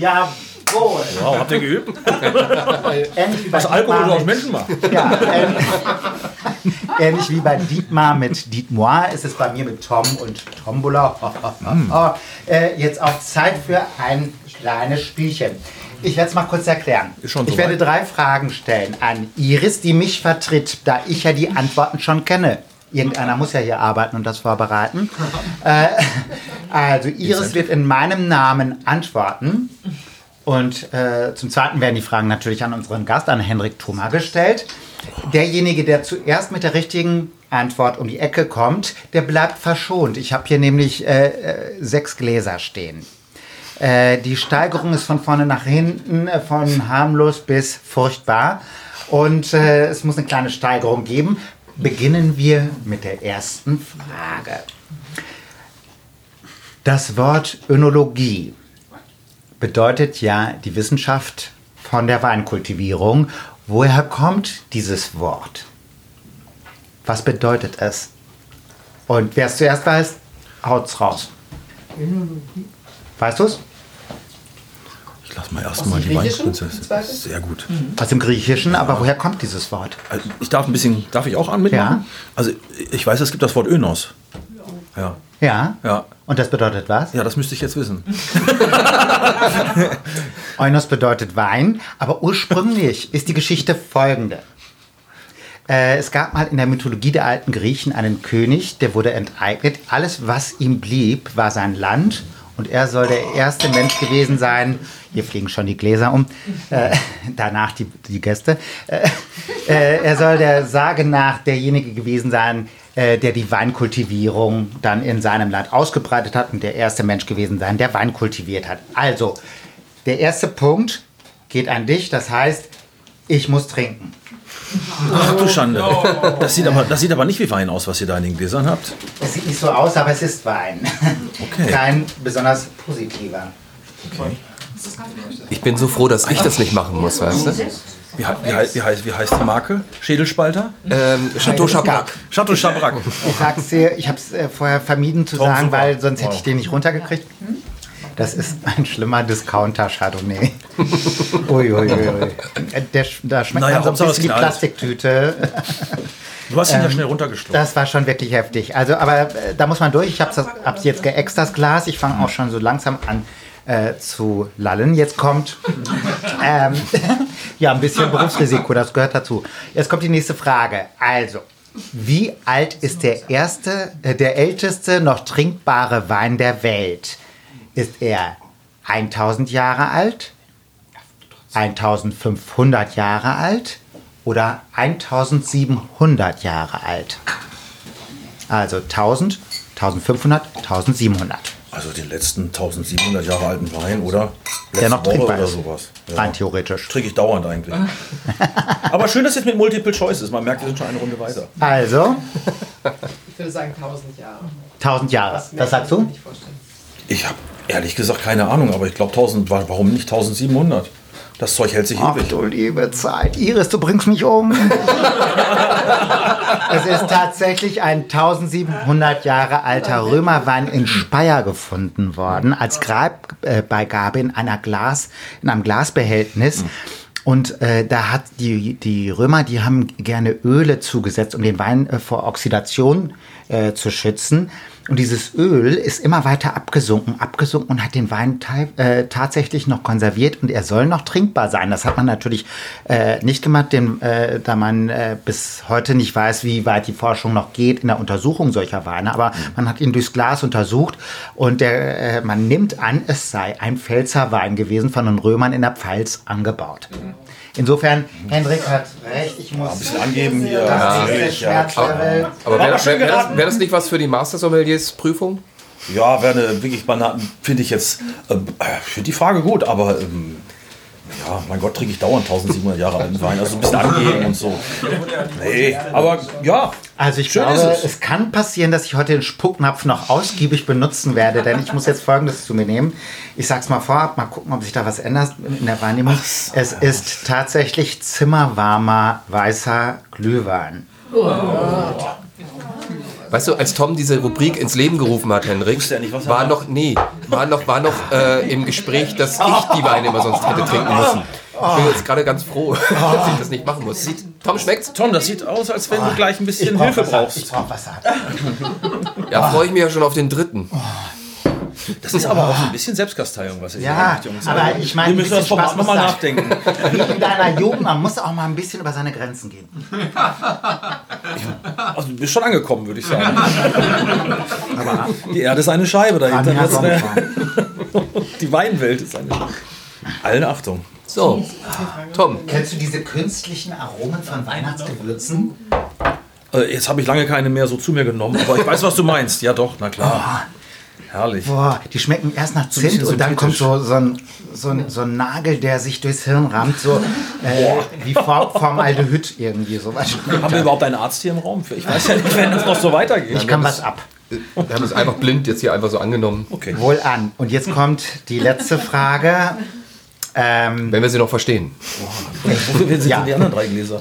Jawohl. Wow, habt ihr geübt? Ähnlich wie bei Was Alkohol aus Menschen macht. Ja, ähnlich, ähnlich wie bei Dietmar mit Dietmoir ist es bei mir mit Tom und Tombola. <laughs> äh, jetzt auch Zeit für ein kleines Spielchen. Ich werde es mal kurz erklären. Schon ich werde drei Fragen stellen an Iris, die mich vertritt, da ich ja die Antworten schon kenne. Irgendeiner muss ja hier arbeiten und das vorbereiten. äh, also Iris wird in meinem Namen antworten. Und äh, zum Zweiten werden die Fragen natürlich an unseren Gast, an Henrik Thoma, gestellt. Derjenige, der zuerst mit der richtigen Antwort um die Ecke kommt, der bleibt verschont. Ich habe hier nämlich äh, äh, sechs Gläser stehen. Äh, die Steigerung ist von vorne nach hinten, äh, von harmlos bis furchtbar. Und es muss eine kleine Steigerung geben. Beginnen wir mit der ersten Frage. Das Wort Önologie bedeutet ja die Wissenschaft von der Weinkultivierung. Woher kommt dieses Wort? Was bedeutet es? Und wer es zuerst weiß, haut's raus. Weißt du es? Lass mal erstmal die? Weinprinzessin. Sehr gut. Aus dem Griechischen, aber woher kommt dieses Wort? Also ich darf ein bisschen, darf ich auch an mitmachen? Ja. Also ich weiß, es gibt das Wort Önos. Ja. Ja. Ja. Und das bedeutet was? Ja, das müsste ich jetzt wissen. <laughs> Oinos bedeutet Wein, aber ursprünglich ist die Geschichte folgende. Äh, es gab mal in der Mythologie der alten Griechen einen König, der wurde enteignet. Alles, was ihm blieb, war sein Land. Und er soll der erste Mensch gewesen sein. Hier fliegen schon die Gläser um. Äh, danach die, die Gäste. Äh, äh, er soll der Sage nach derjenige gewesen sein, äh, der die Weinkultivierung dann in seinem Land ausgebreitet hat und der erste Mensch gewesen sein, der Wein kultiviert hat. Also, der erste Punkt geht an dich. Das heißt, ich muss trinken. Ach du Schande. Das sieht, aber, das sieht aber nicht wie Wein aus, was ihr da in den Gläsern habt. Es sieht nicht so aus, aber es ist Wein. Okay. Kein besonders positiver. Ich bin so froh, dass ich das nicht machen muss, weißt du? Wie, wie, wie, heißt, wie heißt die Marke? Schädelspalter? Ähm, Chateau Chabrac. Chateau Chabrac. Ich dir, ich habe es äh, vorher vermieden zu Tom, sagen, super. weil sonst hätte ich den nicht runtergekriegt. Das ist ein schlimmer Discounter Chardonnay. <laughs> Uiuiui. Der, da schmeckt Naja, man so ein es bisschen die. Plastiktüte. Du hast ihn ja schnell runtergeschluckt. Das war schon wirklich heftig. Also, aber äh, da muss man durch. Ich habe hab's jetzt geäxt, das Glas. Ich fange auch schon so langsam an äh, zu lallen. Jetzt kommt <laughs> ähm, <laughs> ja ein bisschen Berufsrisiko, das gehört dazu. Jetzt kommt die nächste Frage. Also, wie alt ist der erste, äh, der älteste noch trinkbare Wein der Welt? Ist er 1000 Jahre alt, 1500 Jahre alt oder 1700 Jahre alt? Also 1000, 1500, 1700. Also den letzten 1700 Jahre alten Wein, oder? Letzte Der noch Woche trinkbar oder ist. sowas. Rein theoretisch. Trinke ich dauernd eigentlich. <laughs> Aber schön, dass jetzt mit Multiple Choice ist. Man merkt, wir sind schon eine Runde weiter. Also Ich würde sagen 1000 Jahre. 1000 Jahre. mehr Was kann sagst ich mir du? nicht vorstellen. Ich habe ehrlich gesagt keine Ahnung, aber ich glaube 1000, wa- warum nicht 1700? Das Zeug hält sich Ach ewig. du liebe Zeit. Iris, du bringst mich um. <laughs> es ist tatsächlich ein 1700 Jahre alter Römerwein in Speyer gefunden worden, als Grabbeigabe in, einer Glas, in einem Glasbehältnis. Und äh, da hat die, die Römer, die haben gerne Öle zugesetzt, um den Wein äh, vor Oxidation äh, zu schützen. Und dieses Öl ist immer weiter abgesunken, abgesunken und hat den Wein äh, tatsächlich noch konserviert und er soll noch trinkbar sein. Das hat man natürlich äh, nicht gemacht, denn, äh, da man äh, bis heute nicht weiß, wie weit die Forschung noch geht in der Untersuchung solcher Weine. Aber man hat ihn durchs Glas untersucht und der, äh, man nimmt an, es sei ein Pfälzer Wein gewesen, von den Römern in der Pfalz angebaut. Insofern, Hendrik hat recht, ich muss Ein bisschen angeben hier. das nächste Natürlich, ja, klar. Schmerzlevel. Aber wäre Aber das, wär, wär wär das nicht was für die Master Sommeliers Prüfung? Ja, wäre eine wirklich Bananen, finde ich jetzt, ähm, äh, ich finde die Frage gut, aber ähm, ja, mein Gott, trinke ich dauernd 1700 Jahre alten Wein, also ein bisschen angeben und so. Nee, aber ja. Also ich Schön glaube, ist es. es. kann passieren, dass ich heute den Spucknapf noch ausgiebig benutzen werde, denn ich muss jetzt Folgendes zu mir nehmen. Ich sag's mal vorab, mal gucken, ob sich da was ändert in der Wahrnehmung. es ist tatsächlich zimmerwarmer weißer Glühwein. Weißt du, als Tom diese Rubrik ins Leben gerufen hat, Henrik, er nicht, was war noch, nee, war noch, war noch äh, im Gespräch, dass ich die Weine immer sonst hätte trinken müssen. Ich bin jetzt gerade ganz froh, <laughs> dass ich das nicht machen muss. Sieht, Tom, schmeckt's? Tom, das sieht aus, als wenn du gleich ein bisschen brauch Hilfe Wasser. brauchst. Ich brauch Wasser. Ja, freue ich mich ja schon auf den dritten. Das ist aber auch ein bisschen Selbstkasteiung, was ihr Ja, Jungs. aber ich meine, Wir müssen das Spaß nochmal nachdenken. <laughs> Wie in deiner Jugend, man muss auch mal ein bisschen über seine Grenzen gehen. Also, du bist schon angekommen, würde ich sagen. die Erde ist eine Scheibe dahinter. Eine, <laughs> die Weinwelt ist eine Scheibe. Allen Achtung. So, Tom, Kennst du diese künstlichen Aromen von Weihnachtsgewürzen? Äh, jetzt habe ich lange keine mehr so zu mir genommen, aber ich weiß, was du meinst. Ja, doch, na klar. Herrlich. Boah, die schmecken erst nach Zimt und dann kommt so, so, ein, so, ein, so ein Nagel, der sich durchs Hirn rammt, so <laughs> äh, wie Form- Formaldehyd irgendwie. So was Haben wir überhaupt einen Arzt hier im Raum für? Ich weiß ja nicht, wenn das noch so weitergeht. ich kann was ab. Wir haben es einfach blind jetzt hier einfach so angenommen. Okay. Wohl an. Und jetzt kommt die letzte Frage. Ähm, Wenn wir sie noch verstehen. Wofür sind Ja. denn die anderen drei Gläser?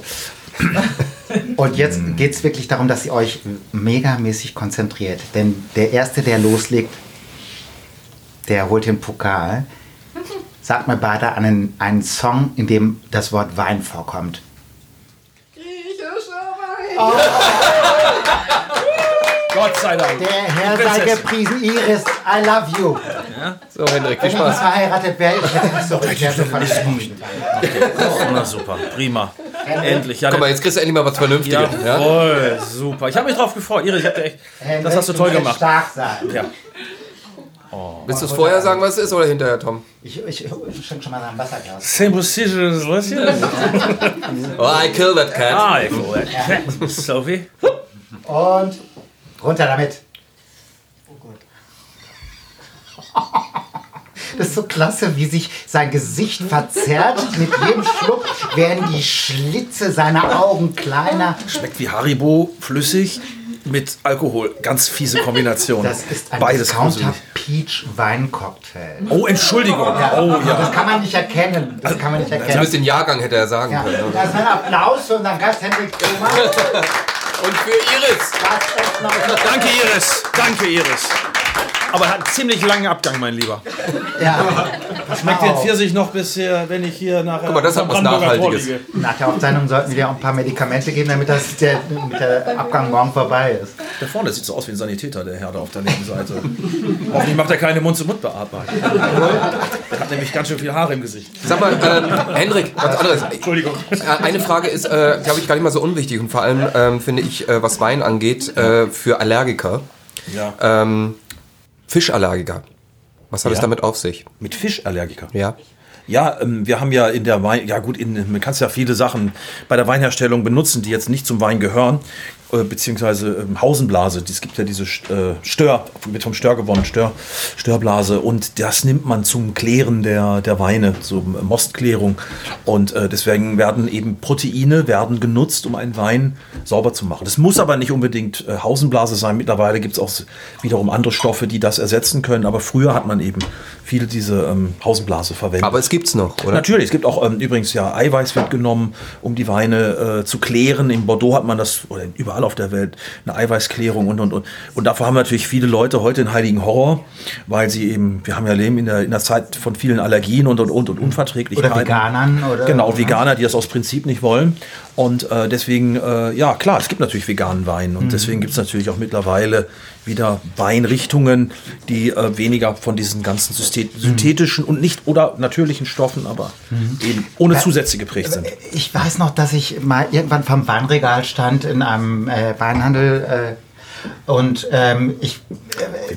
Und jetzt geht es wirklich darum, dass ihr euch megamäßig konzentriert. Denn der Erste, der loslegt, der holt den Pokal. Sagt mir beide einen, einen Song, in dem das Wort Wein vorkommt. Griechischer Wein. Gott sei Dank. Der Herr sei gepriesen, Iris, I love you. So, Hendrik, viel Wenn ich Spaß. verheiratet wäre, ich hätte sorry, ich wäre so verliebt. Na super, prima. Endlich. Ja, Guck mal, jetzt kriegst du endlich mal was Vernünftiges. Ja? Jawohl, super. Ich habe mich drauf gefreut. Iris, ich hab dir echt, das hast du toll gemacht. stark sein. Ja. Willst du es vorher sagen, was es ist, oder hinterher, Tom? Ich, ich, ich schenke schon mal ein Wasserglas. Simple Scissors, was hier? Oh, I killed that cat. Ah, ich glaube, Sophie. Und runter damit. Das ist so klasse, wie sich sein Gesicht verzerrt. Mit jedem Schluck werden die Schlitze seiner Augen kleiner. Schmeckt wie Haribo, flüssig, mit Alkohol. Ganz fiese Kombination. Das ist ein Beides gruselig. Peach Weincocktail. Oh, Entschuldigung. Oh Das ja. kann man nicht erkennen. Das kann man nicht erkennen. Zumindest den Jahrgang hätte er sagen Ja, können. das ist ein Applaus für unseren Gast Hendrik. Und für Iris. Danke, Iris. Danke, Iris. Aber er hat einen ziemlich langen Abgang, mein Lieber. Ja, Schmeckt den Pfirsich noch bisher, wenn ich hier nachher Guck mal, das hat was Nachhaltiges. nach der Aufzeichnung sollten wir auch ein paar Medikamente geben, damit das der, der Abgang morgen vorbei ist. Da vorne sieht so aus wie ein Sanitäter, der Herr da auf der linken Seite. Hoffentlich macht er keine Mund-zu-Mund-Beatmung. Der hat nämlich ganz schön viel Haare im Gesicht. Sag mal, ähm, Hendrik, was anderes. Entschuldigung. Äh, Eine Frage ist, äh, glaube ich, gar nicht mal so unwichtig und vor allem ähm, finde ich, äh, was Wein angeht, äh, für Allergiker, Ja. ähm, Fischallergiker. Was hat es Ja. damit auf sich? Mit Fischallergiker. Ja. Ja, ähm, wir haben ja in der Wein, ja gut, in, man kann ja viele Sachen bei der Weinherstellung benutzen, die jetzt nicht zum Wein gehören, beziehungsweise ähm, Hausenblase. Es gibt ja diese äh, Stör, wird vom Stör gewonnen, Stör, Störblase und das nimmt man zum Klären der, der Weine, zum äh, Mostklärung und äh, deswegen werden eben Proteine werden genutzt, um einen Wein sauber zu machen. Das muss aber nicht unbedingt äh, Hausenblase sein. Mittlerweile gibt es auch wiederum andere Stoffe, die das ersetzen können, aber früher hat man eben viele diese ähm, Hausenblase verwendet. Aber es gibt's noch, oder? Natürlich, es gibt auch ähm, übrigens ja Eiweiß wird genommen, um die Weine äh, zu klären. In Bordeaux hat man das, oder überall auf der Welt, eine Eiweißklärung und und und. Und davor haben natürlich viele Leute heute einen heiligen Horror, weil sie eben, wir haben ja leben in der, in der Zeit von vielen Allergien und und und, und Unverträglichkeiten. Oder Veganern. Oder, Genau, Veganer, die das aus Prinzip nicht wollen. Und äh, deswegen, äh, ja klar, es gibt natürlich veganen Wein. Und deswegen gibt es natürlich auch mittlerweile wieder Weinrichtungen, die äh, weniger von diesen ganzen syste- synthetischen und nicht oder natürlichen Stoffen, aber eben ohne Zusätze geprägt sind. Ich weiß noch, dass ich mal irgendwann vom Weinregal stand in einem äh, Weinhandel. Äh, und ähm, ich,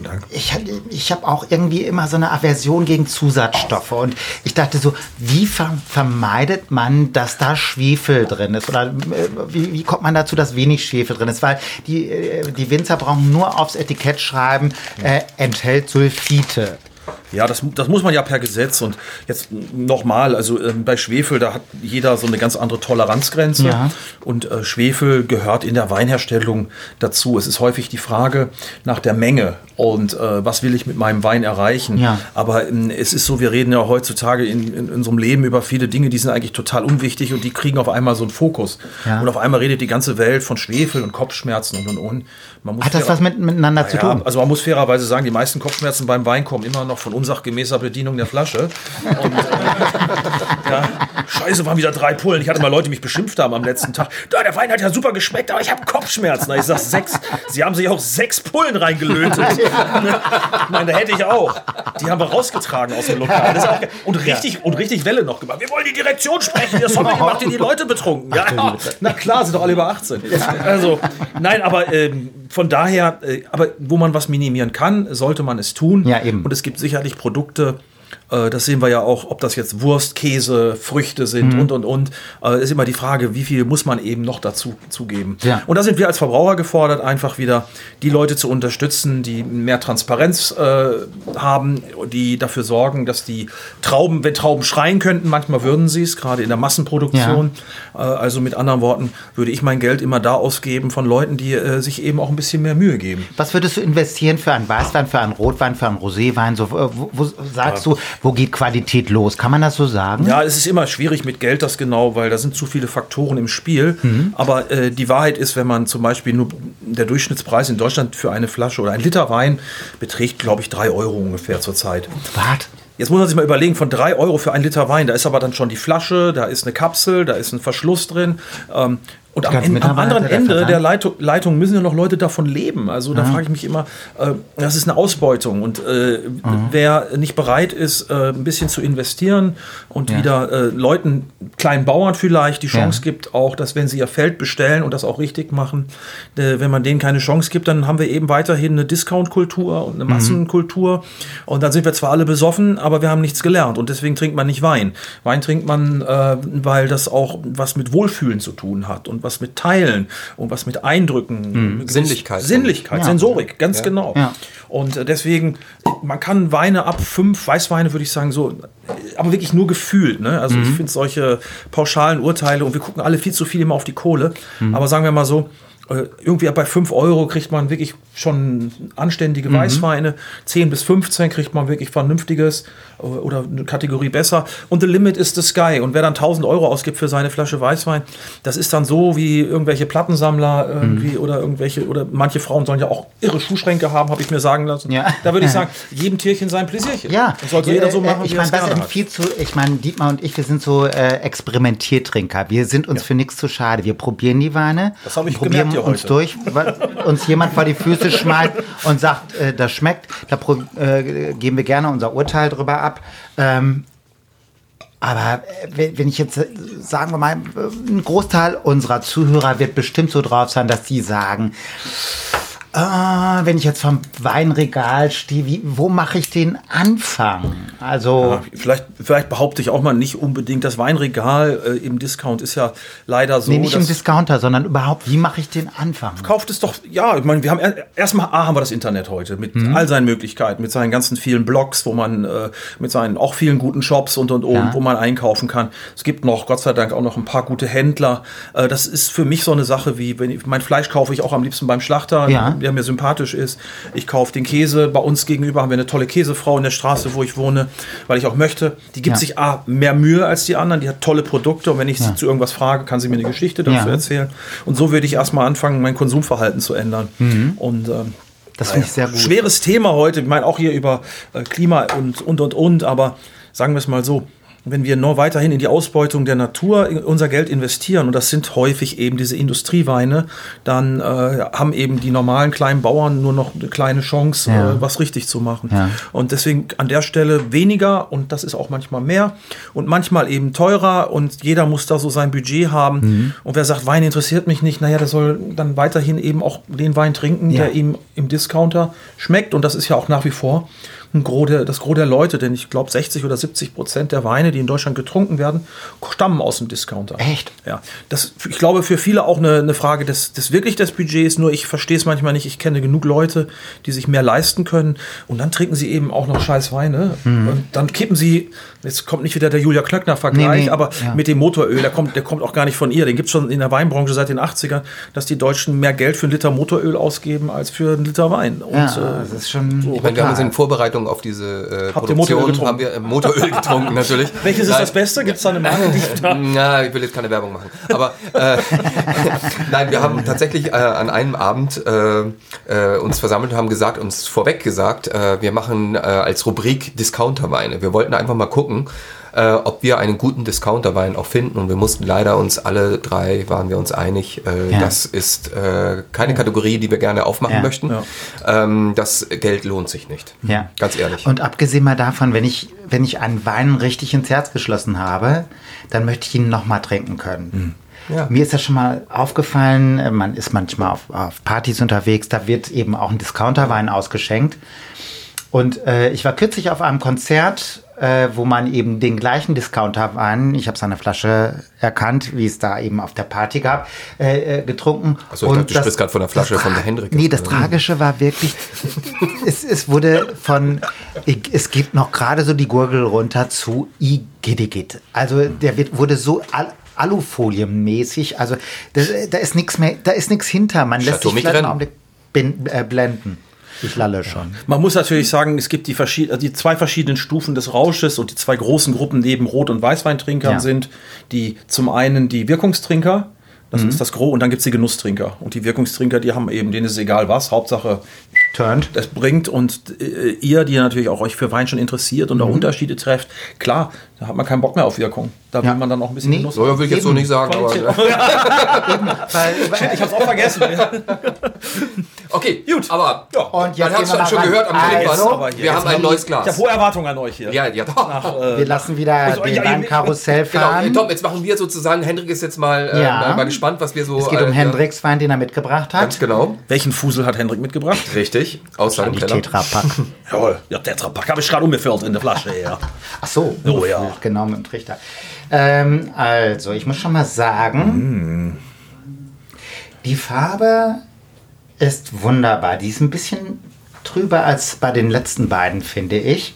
Dank. ich, ich habe auch irgendwie immer so eine Aversion gegen Zusatzstoffe. Und ich dachte so, wie ver vermeidet man, dass da Schwefel drin ist? Oder äh, wie, wie kommt man dazu, dass wenig Schwefel drin ist? Weil die, äh, die Winzer brauchen nur aufs Etikett schreiben, äh, enthält Sulfite. Ja, das, das muss man ja per Gesetz. Und jetzt nochmal, also ähm, bei Schwefel, da hat jeder so eine ganz andere Toleranzgrenze. Ja. Und äh, Schwefel gehört in der Weinherstellung dazu. Es ist häufig die Frage nach der Menge und äh, was will ich mit meinem Wein erreichen. Ja. Aber ähm, es ist so, wir reden ja heutzutage in, in unserem Leben über viele Dinge, die sind eigentlich total unwichtig und die kriegen auf einmal so einen Fokus. Ja. Und auf einmal redet die ganze Welt von Schwefel und Kopfschmerzen und und und. Hat das was mit, miteinander zu tun? also man muss fairerweise sagen, die meisten Kopfschmerzen beim Wein kommen immer noch von unsachgemäßer Bedienung der Flasche. Und, äh, <laughs> ja, scheiße, waren wieder drei Pullen. Ich hatte mal Leute, die mich beschimpft haben am letzten Tag. Da, der Wein hat ja super geschmeckt, aber ich habe Kopfschmerzen. Na, Ich sag sechs. Sie haben sich auch sechs Pullen reingelötet. Nein, da hätte ich auch. Die haben wir rausgetragen aus dem Lokal. Auch und richtig, und richtig Welle noch gemacht. Wir wollen die Direktion sprechen. Ihr Sommer macht ihr die Leute betrunken. Ja, na klar, sind doch alle über 18. Also, nein, aber ähm, von daher, äh, aber wo man was minimieren kann, sollte man es tun. Ja, eben. Und es gibt sicherlich Produkte, das sehen wir ja auch, ob das jetzt Wurst, Käse, Früchte sind Mhm. und und und. Äh, ist immer die Frage, wie viel muss man eben noch dazu zugeben. Ja. Und da sind wir als Verbraucher gefordert, einfach wieder die Leute zu unterstützen, die mehr Transparenz äh, haben, die dafür sorgen, dass die Trauben, wenn Trauben schreien könnten, manchmal würden sie es, gerade in der Massenproduktion. Äh, also mit anderen Worten würde ich mein Geld immer da ausgeben von Leuten, die äh, sich eben auch ein bisschen mehr Mühe geben. Was würdest du investieren für einen Weißwein, für einen Rotwein, für einen Roséwein? So, äh, wo, wo sagst du, wo geht Qualität los? Kann man das so sagen? Ja, es ist immer schwierig mit Geld, das genau, weil da sind zu viele Faktoren im Spiel. Mhm. Aber äh, die Wahrheit ist, wenn man zum Beispiel nur der Durchschnittspreis in Deutschland für eine Flasche oder ein Liter Wein beträgt, glaube ich, drei Euro ungefähr zurzeit. Wart. Jetzt muss man sich mal überlegen, von drei Euro für ein Liter Wein, da ist aber dann schon die Flasche, da ist eine Kapsel, da ist ein Verschluss drin. Ähm, und am, Ende, am anderen der Ende der. Leitung, Leitung müssen ja noch Leute davon leben. Also da frage ich mich immer, äh, das ist eine Ausbeutung. Und äh, wer nicht bereit ist, äh, ein bisschen zu investieren und Ja. wieder äh, Leuten, kleinen Bauern vielleicht, die Chance Ja. gibt, auch, dass wenn sie ihr Feld bestellen und das auch richtig machen, äh, wenn man denen keine Chance gibt, dann haben wir eben weiterhin eine Discount-Kultur und eine Massenkultur. Und dann sind wir zwar alle besoffen, aber wir haben nichts gelernt. Und deswegen trinkt man nicht Wein. Wein trinkt man, äh, weil das auch was mit Wohlfühlen zu tun hat und was mit Teilen und was mit Eindrücken. Sinnlichkeit. Sinnlichkeit, Ja. Sensorik, ganz genau. Ja. Und äh, deswegen, man kann Weine ab fünf, Weißweine würde ich sagen, so, äh, aber wirklich nur gefühlt. Ne? Also ich finde solche pauschalen Urteile und wir gucken alle viel zu viel immer auf die Kohle. Aber sagen wir mal so, irgendwie bei 5 Euro kriegt man wirklich schon anständige Weißweine. 10 bis 15 kriegt man wirklich vernünftiges äh, oder eine Kategorie besser. Und the limit is the sky. Und wer dann 1000 Euro ausgibt für seine Flasche Weißwein, das ist dann so wie irgendwelche Plattensammler irgendwie oder irgendwelche, oder manche Frauen sollen ja auch irre Schuhschränke haben, habe ich mir sagen lassen. Ja. Da würde ich <laughs> sagen, jedem Tierchen sein Pläsierchen. Ja, Das sollte jeder so Äh, machen, Ich wie sind hat. viel zu. Ich meine, Dietmar und ich, wir sind so äh, Experimentiertrinker. Wir sind uns für nichts zu schade. Wir probieren die Weine, Das habe ich probieren hier uns heute. durch, weil uns jemand vor die Füße schmeißt und sagt, äh, das schmeckt. Da äh, geben wir gerne unser Urteil drüber ab. Ähm, aber äh, wenn wenn ich jetzt, äh, sagen wir mal, äh, ein Großteil unserer Zuhörer wird bestimmt so drauf sein, dass die sagen, ah, wenn ich jetzt vom Weinregal stehe, wie, wo mache ich den Anfang? Also, Ja, vielleicht, vielleicht behaupte ich auch mal nicht unbedingt, das Weinregal äh, im Discount ist ja leider so. nee, nicht im Discounter, sondern überhaupt, wie mache ich den Anfang? kauft es doch, ja, ich meine, wir haben er- erstmal A, haben wir das Internet heute mit Mhm. all seinen Möglichkeiten, mit seinen ganzen vielen Blogs, wo man äh, mit seinen auch vielen guten Shops und und und, Ja. wo man einkaufen kann. Es gibt noch, Gott sei Dank, auch noch ein paar gute Händler. Äh, das ist für mich so eine Sache wie, wenn ich, mein Fleisch kaufe ich auch am liebsten beim Schlachter, Ja. Der mir sympathisch ist. Ich kaufe den Käse. Bei uns gegenüber haben wir eine tolle Käsefrau in der Straße, wo ich wohne, weil ich auch möchte. Die gibt Ja. sich A, mehr Mühe als die anderen, die hat tolle Produkte und wenn ich sie zu irgendwas frage, kann sie mir eine Geschichte dazu Ja. erzählen. Und so würde ich erstmal anfangen, mein Konsumverhalten zu ändern. Und ähm, Das finde ich sehr gut. schweres Thema heute. Ich meine auch hier über äh, Klima und und und und, aber sagen wir es mal so. Wenn wir nur weiterhin in die Ausbeutung der Natur unser Geld investieren, und das sind häufig eben diese Industrieweine, dann äh, haben eben die normalen kleinen Bauern nur noch eine kleine Chance, Ja. äh, was richtig zu machen. Ja. Und deswegen an der Stelle weniger, und das ist auch manchmal mehr und manchmal eben teurer, und jeder muss da so sein Budget haben. Mhm. Und wer sagt, Wein interessiert mich nicht, naja, der soll dann weiterhin eben auch den Wein trinken, Ja. der ihm im Discounter schmeckt. Und das ist ja auch nach wie vor ein Gros der, das Gros der Leute, denn ich glaube 60 oder 70 Prozent der Weine, die in Deutschland getrunken werden, stammen aus dem Discounter. Echt? Ja. Das, ich glaube, für viele auch eine, eine Frage des, des wirklich des Budgets, nur ich verstehe es manchmal nicht. Ich kenne genug Leute, die sich mehr leisten können und dann trinken sie eben auch noch scheiß Weine. Und dann kippen sie, jetzt kommt nicht wieder der Julia Klöckner-Vergleich, Nee, nee, aber ja. mit dem Motoröl, der kommt, der kommt auch gar nicht von ihr. Den gibt es schon in der Weinbranche seit den 80ern, dass die Deutschen mehr Geld für einen Liter Motoröl ausgeben als für einen Liter Wein. Und, Ja, äh, das ist schon. Ich meine, wir haben uns in Vorbereitung auf diese äh, Habt ihr Motoröl Produktion getrunken? haben wir äh, Motoröl <laughs> getrunken natürlich. welches ist Nein. das Beste? Gibt es da eine <laughs> da Na, ich will jetzt keine Werbung machen. Aber äh, <laughs> nein, wir haben tatsächlich äh, an einem Abend äh, äh, uns versammelt und haben gesagt, uns vorweg gesagt, wir machen als Rubrik Discounterweine. Wir wollten einfach mal gucken, äh, ob wir einen guten Discounterwein auch finden. Und wir mussten leider uns alle drei, waren wir uns einig, äh, Ja. das ist äh, keine Kategorie, die wir gerne aufmachen Ja. möchten. Ähm, das Geld lohnt sich nicht. Ja. Ganz ehrlich. Und abgesehen mal davon, wenn ich, wenn ich einen Wein richtig ins Herz geschlossen habe, dann möchte ich ihn nochmal trinken können. Ja. Mir ist das schon mal aufgefallen, äh, man ist manchmal auf, auf Partys unterwegs, da wird eben auch ein Discounterwein ausgeschenkt. Und äh, ich war kürzlich auf einem Konzert äh, wo man eben den gleichen Discounter-Wein, ich habe seine Flasche erkannt, wie es da eben auf der Party gab, äh, äh, getrunken. Achso, ich dachte, du sprichst gerade von der Flasche das von der Hendrik. Nee, das Tragische war wirklich, <laughs> es, es wurde von, es geht noch gerade so die Gurgel runter zu Igidigit. Also der wird, wurde so al Alufolienmäßig, also das, da ist nichts mehr, da ist nichts hinter. Man lässt Chateau sich vielleicht einen. Augenblick äh, blenden. Ich lalle schon. Man muss natürlich sagen, es gibt die, verschied- äh, die zwei verschiedenen Stufen des Rausches und die zwei großen Gruppen neben Rot- und Weißweintrinkern Ja. sind die zum einen die Wirkungstrinker, das ist das Gros, und dann gibt es die Genusstrinker. Und die Wirkungstrinker, die haben eben, denen ist egal was, Hauptsache Turned. das bringt und äh, ihr, die natürlich auch euch für Wein schon interessiert und auch Unterschiede trefft, klar, da hat man keinen Bock mehr auf Wirkung. Da will Ja. man dann auch ein bisschen Nee. Genuss. So, ja, will ich jetzt so nicht sagen, aber. <laughs> <laughs> Ich hab's auch vergessen. <laughs> Okay, gut. Aber Ja. Und jetzt man hat gehen es wir mal schon gehört am Also, hier, Wir jetzt haben ein neues Ich habe Glas. hohe Erwartungen an euch hier. Ja, ja, doch. wir lassen wieder Also, den ja, ja, Weinkarussell Genau, fahren. äh, Tom, jetzt machen wir sozusagen, Hendrik ist jetzt mal, äh, Ja. mal, mal gespannt, was wir so. es geht um äh, Hendriks Wein, den er mitgebracht hat. Ganz genau. Welchen Fusel hat Hendrik mitgebracht? Richtig. Aus seinem Keller. Tetrapack. <laughs> Jawohl, ja, Tetrapack habe ich gerade umgefüllt in der Flasche. Ja. Ach so, Oh, ja. genau mit dem Trichter. Ähm, also, ich muss schon mal sagen, die Farbe ist wunderbar. Die ist ein bisschen trüber als bei den letzten beiden, finde ich.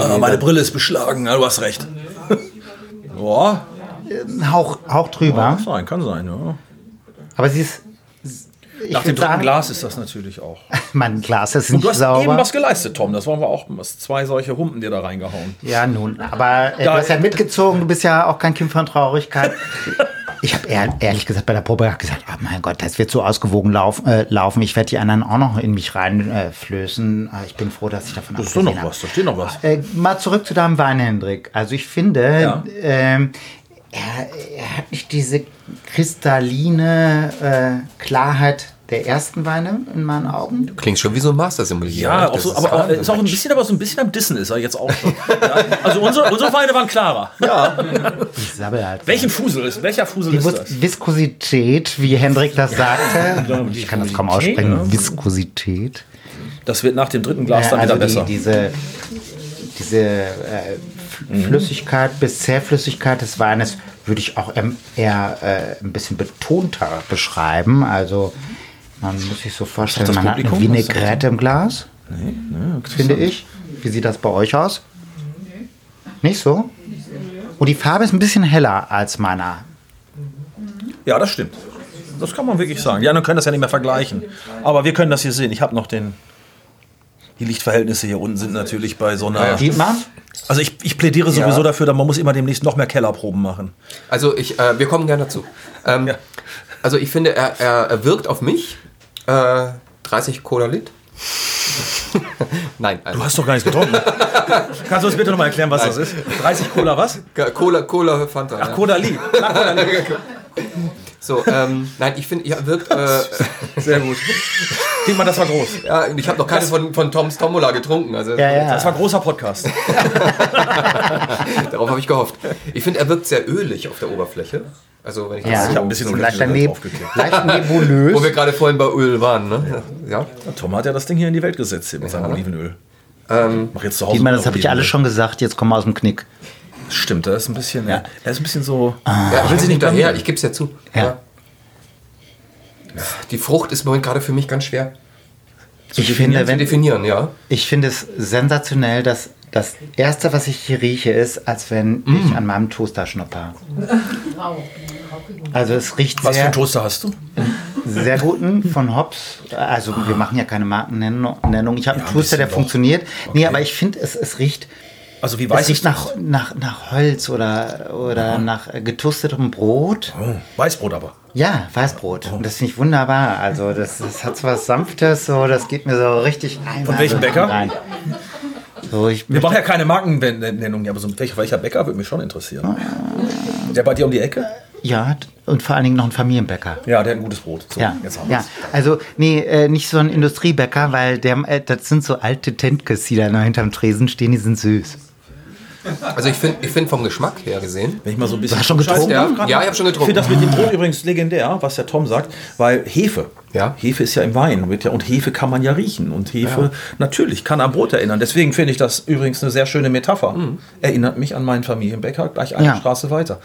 Ah, meine Brille ist beschlagen, du hast recht. <laughs> Ein Hauch, Hauch trüber. kann sein, kann sein. Ja. Aber sie ist. Nach dem dritten Glas ist das natürlich auch. <laughs> Mein Glas ist nicht du hast sauber. eben was geleistet, Tom. Das waren wir auch. Hast zwei solche Humpen dir da reingehauen. Ja, nun, aber äh, du hast ja äh, mitgezogen, du bist ja auch kein Kind von Traurigkeit. <laughs> Ich habe ehr, ehrlich gesagt bei der Probe gesagt, oh mein Gott, das wird so ausgewogen lauf, äh, laufen. Ich werde die anderen auch noch in mich reinflößen. Äh. Aber ich bin froh, dass ich davon abgesehen was, da steht noch was. habe. Äh, mal zurück zu deinem Wein, Hendrik. Also ich finde, Ja. ähm, er, er hat nicht diese kristalline äh, Klarheit der ersten Weine in meinen Augen. Klingt schon wie so ein Master-Simulier. Ja, auch so, ist aber auch, ist auch ein bisschen, aber so ein bisschen am Dissen ist er jetzt auch schon. Ja, also unsere, unsere Weine waren klarer. Ich sabbel halt. Welchen Fusel ist? Welcher Fusel Die ist das? Viskosität, wie Hendrik das sagte. <laughs> Ich kann das kaum aussprechen. Viskosität. Das wird nach dem dritten Glas Ja, dann wieder also besser. die, diese diese äh, F- Flüssigkeit bis Zähflüssigkeit des Weines würde ich auch eher äh, ein bisschen betonter beschreiben. Also man muss sich so vorstellen, man hat eine Publikum? Was sagt Vinaigrette im Glas, finde ich. Wie sieht das bei euch aus? Nicht so? Und die Farbe ist ein bisschen heller als meiner. Ja, das stimmt. Das kann man wirklich sagen. Die anderen können das ja nicht mehr vergleichen. Aber wir können das hier sehen. Ich habe noch den. Die Lichtverhältnisse hier unten sind natürlich bei so einer. Sieht man? Also ich, ich plädiere sowieso dafür, dass man muss immer demnächst noch mehr Kellerproben machen. Also ich, äh, wir kommen gerne dazu. Ähm, Ja. Also ich finde, er, er, er wirkt auf mich. Äh, 30 Cola Lit. <laughs> Nein, also Du hast doch gar nichts getrunken. Kannst du uns bitte nochmal erklären, was das ist? 30 Cola was? Cola, Cola Fanta. Ach, ja. Cola Lee. Ach, Cola Lee. <laughs> So, ähm, nein, ich finde, er wirkt. Äh, <laughs> Sehr gut. Mal, das war groß. ja, ich habe noch keine von, von Toms Tombola getrunken. Also Ja, ja. Das war ein großer Podcast. <laughs> darauf habe ich gehofft. Ich finde, er wirkt sehr ölig auf der Oberfläche. Also wenn ich Ja. das Ich so, habe ein bisschen So leicht, neb draufgeklebt. leicht nebulös. wo wir gerade vorhin bei Öl waren, ne? Ja. Tom hat ja das Ding hier in die Welt gesetzt hier mit seinem Olivenöl. Mach jetzt zu Hause. Dietmar, noch das habe ich alles schon gesagt, jetzt kommen wir aus dem Knick. Stimmt, das ist ein bisschen, ja. das ist ein bisschen so. Ja, ich will sie nicht daher, ich gebe es ja zu. Ja. Die Frucht ist im Moment gerade für mich ganz schwer Ich finde, zu wenn, definieren, ja. ich finde es sensationell, dass das Erste, was ich hier rieche, ist, als wenn Mm. ich an meinem Toaster schnupper. Also es riecht Was für sehr, einen Toaster hast du? sehr guten von Hobbs. Also wir machen ja keine Markennennung. Ich habe einen ein Toaster, der bisschen doch. funktioniert. Nee, aber ich finde, es, es riecht, Also wie es weiß riecht ich nach, nach, nach Holz oder, oder nach äh, getoastetem Brot. Oh, Weißbrot aber. Ja, Weißbrot. Und das finde ich wunderbar. Also das, das hat so was Sanftes, so, das geht mir so richtig ein. Von welchem also Bäcker? rein. So, ich Wir brauchen ja keine Markennennung, aber so welcher, welcher Bäcker würde mich schon interessieren. Der bei dir um die Ecke? ja, und vor allen Dingen noch ein Familienbäcker. Ja, der hat ein gutes Brot. So, Ja, ja. Also, nee, äh, nicht so ein Industriebäcker, weil der, äh, das sind so alte Tentkes, die da hinterm Tresen stehen, die sind süß. Also ich finde ich find vom Geschmack her gesehen. Wenn ich mal so ein bisschen hast schon getrunken? Ja, ja, ich habe schon Ich getrunken. finde das mit dem Brot übrigens legendär, was der Tom sagt, weil Hefe. Ja. Hefe ist ja im Wein ja, und Hefe kann man ja riechen und Hefe natürlich kann an Brot erinnern. Deswegen finde ich das übrigens eine sehr schöne Metapher. Mhm. Erinnert mich an meinen Familienbäcker gleich eine Ja. Straße weiter.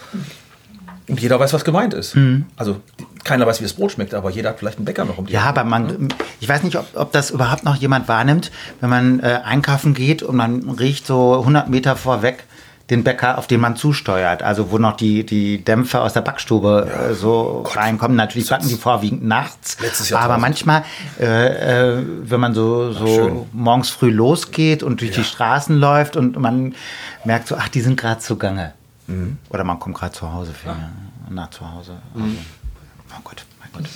Und jeder weiß, was gemeint ist. Mhm. Also keiner weiß, wie das Brot schmeckt, aber jeder hat vielleicht einen Bäcker noch um die Ja, Ecke. aber man, ich weiß nicht, ob, ob das überhaupt noch jemand wahrnimmt, wenn man äh, einkaufen geht und man riecht so 100 Meter vorweg den Bäcker, auf den man zusteuert. Also wo noch die, die Dämpfe aus der Backstube äh, so reinkommen. Natürlich backen die vorwiegend nachts. Aber manchmal, äh, äh, wenn man so, so morgens früh losgeht und durch die Straßen läuft und man merkt so, ach, die sind gerade zugange. Mhm. Oder man kommt gerade zu Hause, für, nach zu Hause. Also, oh Gott, mein Gott.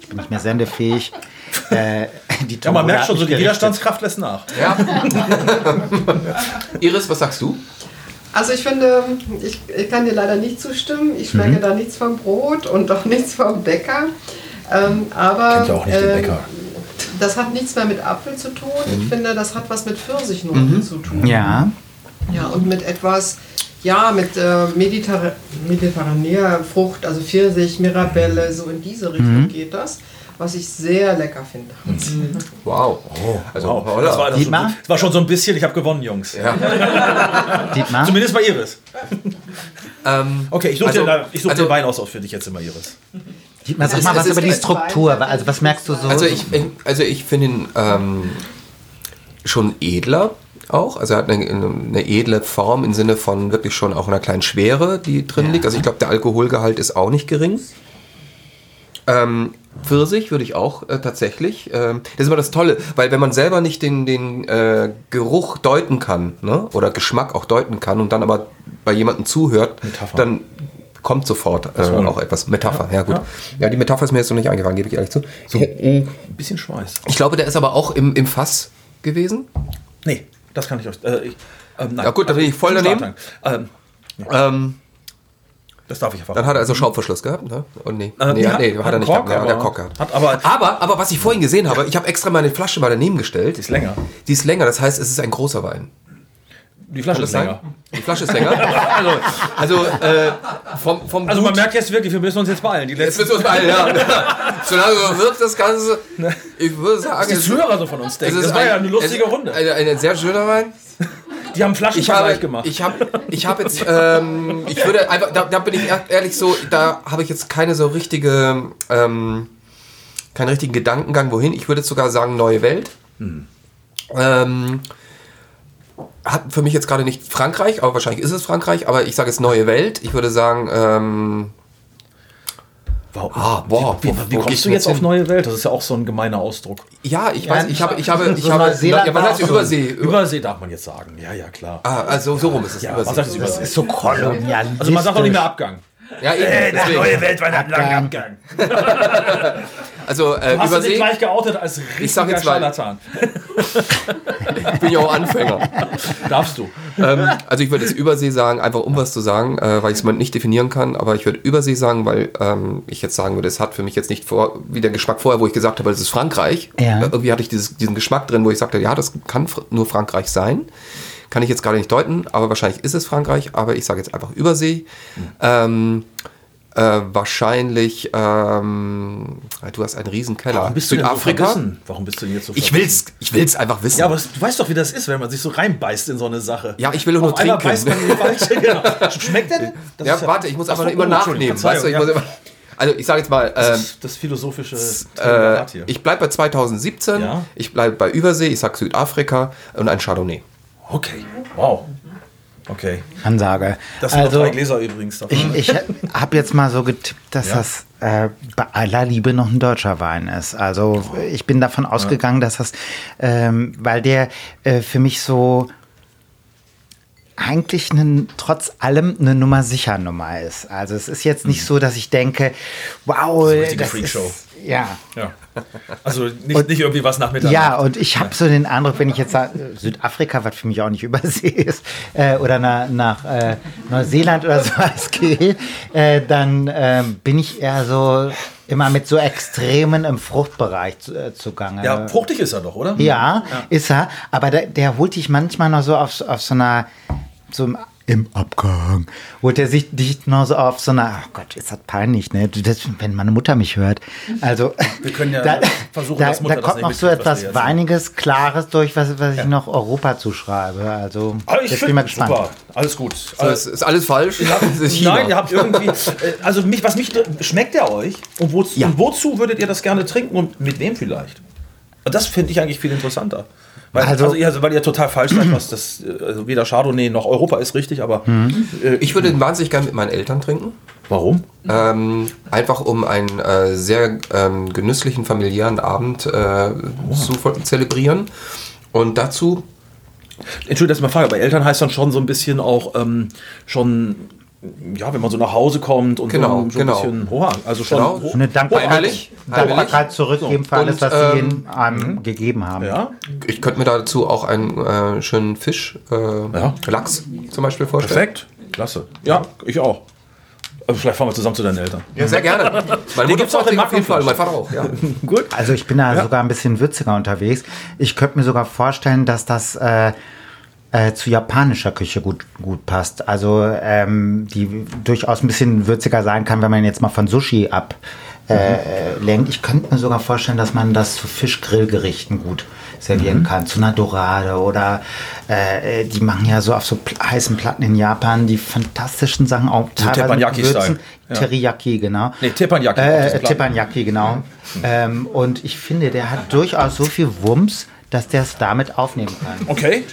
Ich bin nicht mehr sendefähig. <laughs> Äh, die Ja, man merkt schon, so die gerichtet. Widerstandskraft lässt nach. Ja. <laughs> Iris, was sagst du? Also ich finde, ich, ich kann dir leider nicht zustimmen. Ich schmecke Mhm. da nichts vom Brot und auch nichts vom Bäcker. Ähm, aber Kennt ja auch nicht den ähm, Bäcker. das hat nichts mehr mit Apfel zu tun. Mhm. Ich finde, das hat was mit Pfirsichnoten zu tun. Ja, Ja, und mit etwas, ja, mit äh, mediterra mediterraner Frucht, also Pfirsich, Mirabelle, so in diese Richtung Mhm. geht das, was ich sehr lecker finde. Wow. Also, Wow, das, war, das, Dietmar? das war schon so ein bisschen, ich habe gewonnen, Jungs. <laughs> Dietmar. Zumindest bei Iris. ähm, Okay, ich suche Also- ich such also- dir Wein aus für dich jetzt immer, Iris. Dietmar, sag Es mal was über die Struktur. Also was merkst du so? Also ich, ich- also ich finde ihn ähm, schon edler auch. Also er hat eine, eine edle Form im Sinne von wirklich schon auch einer kleinen Schwere, die drin Ja. liegt. Also ich glaube, der Alkoholgehalt ist auch nicht gering. Ähm, Pfirsich würde ich auch äh, tatsächlich. Ähm, das ist immer das Tolle, weil wenn man selber nicht den, den äh, Geruch deuten kann ne? oder Geschmack auch deuten kann und dann aber bei jemandem zuhört, Metapher. dann kommt sofort äh, auch etwas. Metapher, ja, gut. Ja. Ja. die Metapher ist mir jetzt noch nicht eingefallen, gebe ich ehrlich zu. So, ein bisschen Schweiß. Ich glaube, der ist aber auch im, im Fass gewesen. Nee, das kann ich euch. Äh, ich, ähm, nein. Ja gut, da bin ich voll daneben. Ähm, Ähm, das darf ich einfach. dann hat er also Schaubverschluss gehabt, ne? Und nee, Äh, nee, nee, hat, nee hat, hat er nicht Kork, gehabt. Ja, aber- der Kork gehabt. hat aber- aber, aber was ich vorhin gesehen habe, ich habe extra meine Flasche mal daneben gestellt. Die ist länger. Die ist länger, das heißt, es ist ein großer Wein. Die Flasche ist das länger. Die Flasche ist länger. also, also äh, vom, vom Also man merkt jetzt wirklich, wir müssen uns jetzt beeilen. Die Jetzt müssen wir uns beeilen, ja. So lange wird das Ganze. Ich würde sagen, die es- Zuhörer so von uns denken. ist Das war ja ein- eine lustige es- Runde. Ein, ein, ein sehr schöner Wein. Die haben Ich Flaschenvergleich habe, gemacht. ich habe, ich habe jetzt, ähm, ich würde einfach, da, da bin ich ehr- ehrlich so, da habe ich jetzt keine so richtige, ähm, keinen richtigen Gedankengang, wohin. Ich würde jetzt sogar sagen, neue Welt. Ähm, hat für mich jetzt gerade nicht Frankreich, aber wahrscheinlich ist es Frankreich, aber ich sage jetzt neue Welt. Ich würde sagen, ähm, Wow. Ah, boah, wie, wo- wie, wo wie geht's kommst du jetzt jetzt auf hin? neue Welt? Das ist ja auch so ein gemeiner Ausdruck. ja, ich Ja, weiß, ich habe, ich habe, ich habe, Neuseeland ja, was heißt war auch Übersee? Über, Übersee darf man jetzt sagen. Ja, ja, klar. ah, also so rum ist es. Ja, Übersee. was heißt das Übersee? ist so kolonialistisch. Also man sagt auch nicht mehr Abgang. Ja, eben, deswegen. Welt war ein langer Abgang. <laughs> Also äh, Hast du dich Übersee. gleich geoutet als sag richtiger jetzt mal- Scharlatan? <laughs> Ich bin ja auch Anfänger. Darfst du. ähm, also ich würde jetzt Übersee sagen, einfach um was zu sagen, äh, weil ich es mal nicht definieren kann, aber ich würde Übersee sagen, weil ähm, ich jetzt sagen würde, es hat für mich jetzt nicht vor, wie der Geschmack vorher, wo ich gesagt habe, das ist Frankreich. Ja. Äh, irgendwie hatte ich dieses, diesen Geschmack drin, wo ich sagte, ja, das kann fr nur Frankreich sein. Kann ich jetzt gerade nicht deuten, aber wahrscheinlich ist es Frankreich, aber ich sage jetzt einfach Übersee. Ähm, äh, wahrscheinlich, ähm, du hast einen riesen Keller. Warum bist du denn so Südafrika. verbissen? Warum bist du denn jetzt so ich will's, ich will's einfach wissen. Ja, aber du weißt doch, wie das ist, wenn man sich so reinbeißt in so eine Sache. Ja, ich will doch nur Auf trinken. beißt man in die falsche, <laughs> genau. Schmeckt denn? Das ja, ist warte, ich muss Ach einfach so, immer nachnehmen. Weißt du, ich Verzeihung, muss immer, also ich sage jetzt mal, ja. ähm, das, das philosophische äh, ich bleibe bei 2017, Ja. ich bleibe bei Übersee, ich sag Südafrika und ein Chardonnay. Okay, wow. Okay. Ansage. Das sind also, drei Gläser übrigens davon. ich, ich habe jetzt mal so getippt, dass Ja. das äh, bei aller Liebe noch ein deutscher Wein ist. Also ich bin davon ausgegangen, dass das, ähm, weil der äh, für mich so eigentlich einen, trotz allem eine Nummer sicher Nummer ist. Also es ist jetzt nicht so, dass ich denke, wow, eine richtige das Freakshow. ist, ja. ja. Also nicht, nicht irgendwie was nach Mitternacht. Ja, und ich habe so den Eindruck, wenn ich jetzt sage, Südafrika, was für mich auch nicht <laughs> Übersee ist, äh, oder nach, nach äh, Neuseeland oder <laughs> sowas gehe, äh, dann ähm, bin ich eher so immer mit so Extremen im Fruchtbereich zu, äh, zugange. Ja, fruchtig ist er doch, oder? Ja, ist er. Aber der, der holt dich manchmal noch so auf, auf so einer so im, im Abgang, wo der sich nicht nur so auf so einer, oh Gott, ist das peinlich, ne? Das, wenn meine Mutter mich hört. Also, Wir können ja <laughs> da, versuchen, da, dass Mutter da kommt noch so etwas. Weiniges, Klares durch, was, was ich noch Europa zuschreibe. Also, Aber ich bin ich finde mal gespannt. super. Alles gut. Das ist alles falsch. Das ist China. Nein, ihr habt irgendwie. äh, Also mich, was mich schmeckt der euch? Und wozu, Ja. und wozu würdet ihr das gerne trinken und mit wem vielleicht? Und das finde ich eigentlich viel interessanter. Weil, also, Also- ihr, also, weil ihr total falsch seid, was das, also weder Chardonnay noch Europa ist richtig, aber äh, ich würde den wahnsinnig gerne mit meinen Eltern trinken. warum? Ähm, einfach um einen äh, sehr ähm, genüsslichen familiären Abend äh, zu voll- zelebrieren. Und dazu, Entschuldigung, dass ich mal frage, bei Eltern heißt dann schon so ein bisschen auch ähm, schon, ja, wenn man so nach Hause kommt und Genau, so, so genau. ein bisschen, oh, also schon. Genau. ho- Eine Dankbarkeit, Heimelig. Dankbarkeit zurückgeben für alles, was sie ähm, einem gegeben haben. Ja, ich könnte mir dazu auch einen äh, schönen Fisch, äh, Ja. Lachs zum Beispiel vorstellen. perfekt. Klasse. Ja, ich auch. Also vielleicht fahren wir zusammen zu deinen Eltern. Ja, sehr gerne. <laughs> Meine Den gibt's auch trinkt auf jeden Fall, mein Vater auch. Ja. Gut. Also ich bin da sogar ein bisschen würziger unterwegs. Ich könnte mir sogar vorstellen, dass das äh, äh, zu japanischer Küche gut, gut passt. Also ähm, die durchaus ein bisschen würziger sein kann, wenn man jetzt mal von Sushi ab äh, lenkt. Ich könnte mir sogar vorstellen, dass man das zu Fischgrillgerichten gut servieren kann. Zu einer Dorade oder äh, die machen ja so auf so heißen Platten in Japan die fantastischen Sachen auch teilweise mit Teppanyaki-Style. Würzen. Ja. Teriyaki, genau. Nee, Teppanyaki, Äh. Teppanyaki, genau. Ähm, und ich finde, der hat durchaus so viel Wumms, dass der es damit aufnehmen kann. Okay.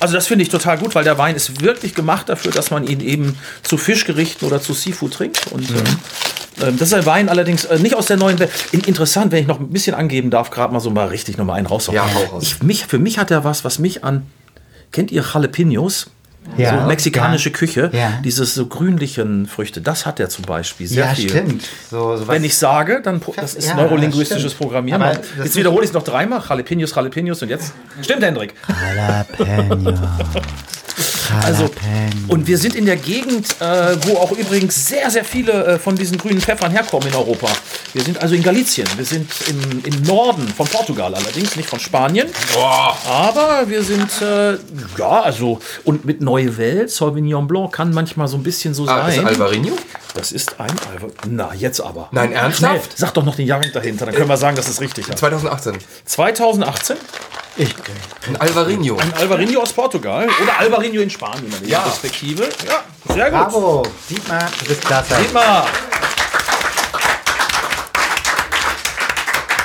Also das finde ich total gut, weil der Wein ist wirklich gemacht dafür, dass man ihn eben zu Fischgerichten oder zu Seafood trinkt. Und ähm, ähm, das ist ein Wein allerdings äh, nicht aus der neuen Welt. In, interessant, wenn ich noch ein bisschen angeben darf, gerade mal so mal richtig nochmal einen raushauen. Ja, hau raus. Ich, mich, für mich hat er was, was mich an, kennt ihr Jalapenos? Ja. so mexikanische Ja. Küche, Ja. dieses so grünlichen Früchte, das hat er zum Beispiel sehr ja, viel. stimmt. So, so Wenn ich sage, dann das ist neurolinguistisches. Programmieren. Aber Jetzt wiederhole ich es noch dreimal. Jalapenos, Jalapenos und jetzt. Stimmt, Hendrik. Jalapeno. Also, und wir sind in der Gegend, äh, wo auch übrigens sehr, sehr viele äh, von diesen grünen Pfeffern herkommen in Europa. Wir sind also in Galicien. Wir sind im, im Norden von Portugal allerdings, nicht von Spanien. Aber wir sind, äh, ja, also, und mit Neue Welt, Sauvignon Blanc kann manchmal so ein bisschen so Ah, ist sein. Alvarinho? das ist ein Alva. Na, jetzt aber. Nein, Schnell, ernsthaft? sag doch noch den Jahrgang dahinter, dann können wir sagen, dass es richtig ist. 2018. 2018, Ich, Ein Alvarinho. ein Alvarinho aus Portugal oder Alvarinho in Spanien, in der Ja. Perspektive. Ja, sehr gut. bravo. Dietmar, du bist klasse. Seht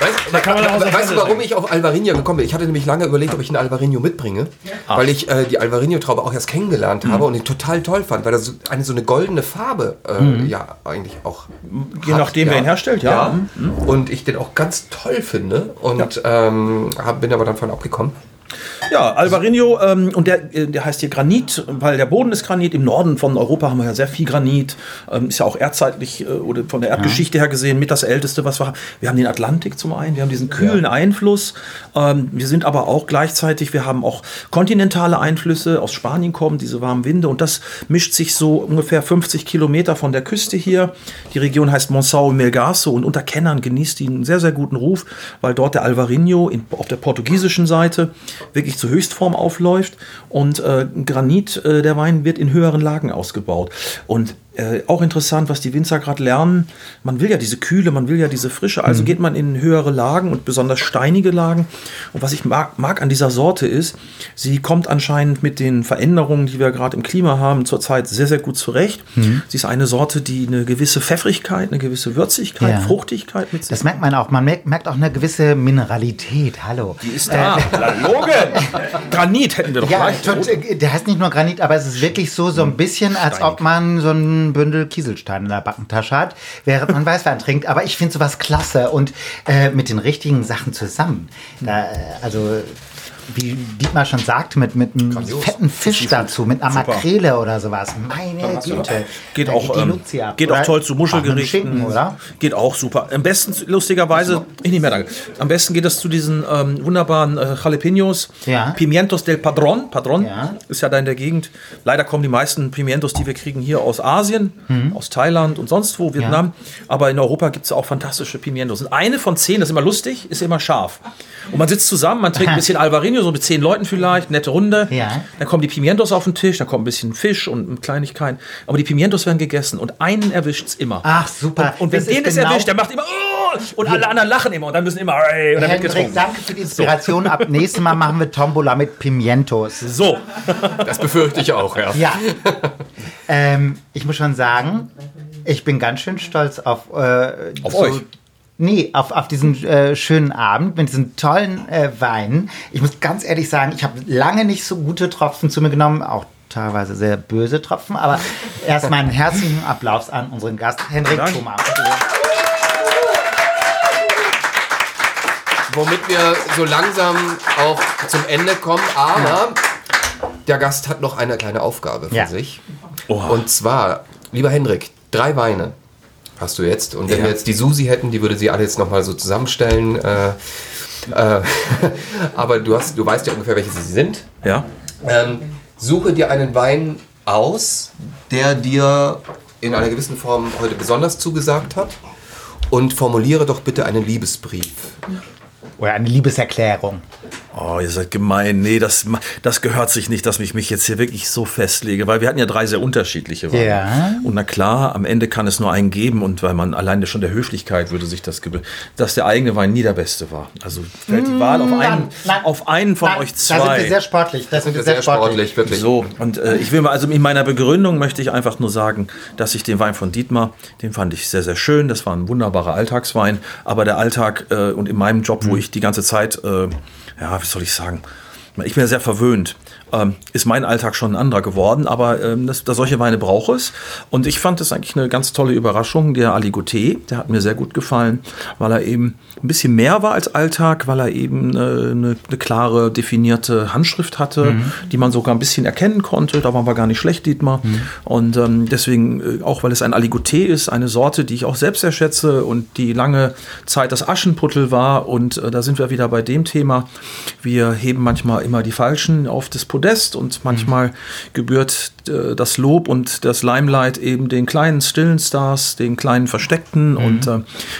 Weißt, der weißt du, warum ich auf Alvarinho gekommen bin? Ich hatte nämlich lange überlegt, ob ich einen Alvarinho mitbringe, weil ich äh, die Alvarinho-Traube auch erst kennengelernt habe und die total toll fand, weil das so eine so eine goldene Farbe äh, ja eigentlich auch Je nachdem, wer ihn herstellt, ja. Mhm. Und ich den auch ganz toll finde und ähm, hab, bin aber dann von abgekommen. Ja, Alvarinho, ähm, und der, äh, der heißt hier Granit, weil der Boden ist Granit. Im Norden von Europa haben wir ja sehr viel Granit. Ähm, ist ja auch erdzeitlich äh, oder von der Erdgeschichte her gesehen mit das älteste, was wir haben. Wir haben den Atlantik zum einen, wir haben diesen kühlen Einfluss. Ähm, wir sind aber auch gleichzeitig, wir haben auch kontinentale Einflüsse. Aus Spanien kommen diese warmen Winde und das mischt sich so ungefähr 50 Kilometer von der Küste hier. Die Region heißt Monção Melgaço und unter Kennern genießt die einen sehr, sehr guten Ruf, weil dort der Alvarinho in, auf der portugiesischen Seite wirklich zur Höchstform aufläuft und äh, Granit, äh, der Wein wird in höheren Lagen ausgebaut. Und äh, auch interessant, was die Winzer gerade lernen. Man will ja diese Kühle, man will ja diese Frische. Also geht man in höhere Lagen und besonders steinige Lagen. Und was ich mag, mag an dieser Sorte ist, sie kommt anscheinend mit den Veränderungen, die wir gerade im Klima haben, zurzeit sehr, sehr gut zurecht. Sie ist eine Sorte, die eine gewisse Pfeffrigkeit, eine gewisse Würzigkeit, Ja. Fruchtigkeit mit sich Das merkt man auch. Man merkt, merkt auch eine gewisse Mineralität. Hallo. Die ist da. Logen! Granit hätten wir doch Ja, gleich. tot, der heißt nicht nur Granit, aber es ist wirklich so, so ein bisschen, als ob man so ein Bündel Kieselstein in der Backentasche hat, während man Weißwein <laughs> trinkt. Aber ich finde sowas klasse und äh, mit den richtigen Sachen zusammen. Da, äh, also, wie Dietmar schon sagt, mit, mit einem fetten Fisch dazu, mit einer Super. Makrele oder sowas. Meine Güte. Geht Da auch, die ähm, geht auch toll zu Muschelgerichten. Oder? Geht auch super. Am besten, lustigerweise, ich nicht mehr danke. Am besten geht es zu diesen ähm, wunderbaren äh, Jalapenos. Ja. Pimientos del Padron. Padron Ja. ist ja da in der Gegend. Leider kommen die meisten Pimientos, die wir kriegen, hier aus Asien, aus Thailand und sonst wo, Vietnam. Aber in Europa gibt es auch fantastische Pimientos. Und eine von zehn, das ist immer lustig, ist immer scharf. Und man sitzt zusammen, man trinkt ein <laughs> bisschen Alvarinho Runde, so mit zehn Leuten vielleicht, nette Runde. Ja. Dann kommen die Pimientos auf den Tisch, dann kommt ein bisschen Fisch und Kleinigkeiten. Aber die Pimientos werden gegessen und einen erwischt's immer. Ach, super. Und wenn Das ist den es genau- erwischt, der macht immer oh! und alle anderen lachen immer und dann müssen immer hey, und dann wird getrunken. danke für die Inspiration. Ab <laughs> nächstem Mal machen wir Tombola mit Pimientos. So, Das befürchte ich auch, ja. Ja. ähm, ich muss schon sagen, ich bin ganz schön stolz auf, äh, Auf euch? Nee, auf, auf diesen äh, schönen Abend mit diesen tollen äh, Weinen. Ich muss ganz ehrlich sagen, ich habe lange nicht so gute Tropfen zu mir genommen, auch teilweise sehr böse Tropfen, aber <laughs> erstmal einen herzlichen Applaus an unseren Gast, Hendrik Danke. Thoma. Womit wir so langsam auch zum Ende kommen, aber der Gast hat noch eine kleine Aufgabe für Ja. sich. Oha. Und zwar, lieber Hendrik, drei Weine hast du jetzt. Und wenn Ja. wir jetzt die Susi hätten, die würde sie alle jetzt nochmal so zusammenstellen. Äh, äh, <laughs> aber du, hast, du weißt ja ungefähr, welche sie sind. ja. Ähm, suche dir einen Wein aus, der dir in einer gewissen Form heute besonders zugesagt hat. Und formuliere doch bitte einen Liebesbrief. Oder eine Liebeserklärung. Oh, ihr seid gemein. Nee, das, das gehört sich nicht, dass ich mich jetzt hier wirklich so festlege, weil wir hatten ja drei sehr unterschiedliche Weine. Ja. Und na klar, am Ende kann es nur einen geben und weil man alleine schon der Höflichkeit würde sich das gebe, dass der eigene Wein nie der beste war. Also fällt die Wahl auf einen, nein, auf einen von Nein, euch Da sind wir zwei. sehr sportlich. Das sind wir sehr, Sehr sportlich. sportlich, wirklich. So, und äh, ich will mal, also in meiner Begründung möchte ich einfach nur sagen, dass ich den Wein von Dietmar, den fand ich sehr, sehr schön. Das war ein wunderbarer Alltagswein. Aber der Alltag äh, und in meinem Job, wo ich die ganze Zeit, äh, ja, wie soll ich sagen, ich bin ja sehr verwöhnt. Ähm, ist mein Alltag schon ein anderer geworden, aber ähm, das, das solche Weine braucht es. Und ich fand das eigentlich eine ganz tolle Überraschung. Der Aligoté, der hat mir sehr gut gefallen, weil er eben ein bisschen mehr war als Alltag, weil er eben äh, eine, eine klare, definierte Handschrift hatte, die man sogar ein bisschen erkennen konnte. Da waren wir gar nicht schlecht, Dietmar. Und ähm, deswegen, äh, auch weil es ein Aligoté ist, eine Sorte, die ich auch selbst sehr schätze und die lange Zeit das Aschenputtel war. Und äh, da sind wir wieder bei dem Thema. Wir heben manchmal immer die Falschen auf das Podest und manchmal gebührt äh, das Lob und das Limelight eben den kleinen stillen Stars, den kleinen Versteckten. Und äh,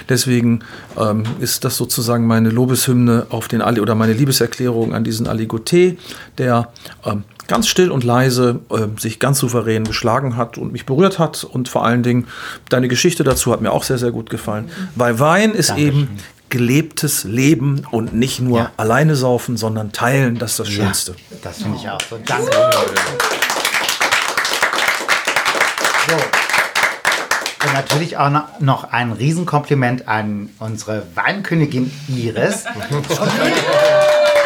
deswegen ähm, ist das sozusagen meine Lobeshymne auf den Ali oder meine Liebeserklärung an diesen Aligoté, der ähm, ganz still und leise äh, sich ganz souverän geschlagen hat und mich berührt hat. Und vor allen Dingen deine Geschichte dazu hat mir auch sehr, sehr gut gefallen. Weil Wein ist eben gelebtes Leben und nicht nur Ja. alleine saufen, sondern teilen, das ist das Schönste. Ja, das finde ich auch so. Danke. So. Und natürlich auch noch- ein Riesenkompliment an unsere Weinkönigin Iris. <laughs>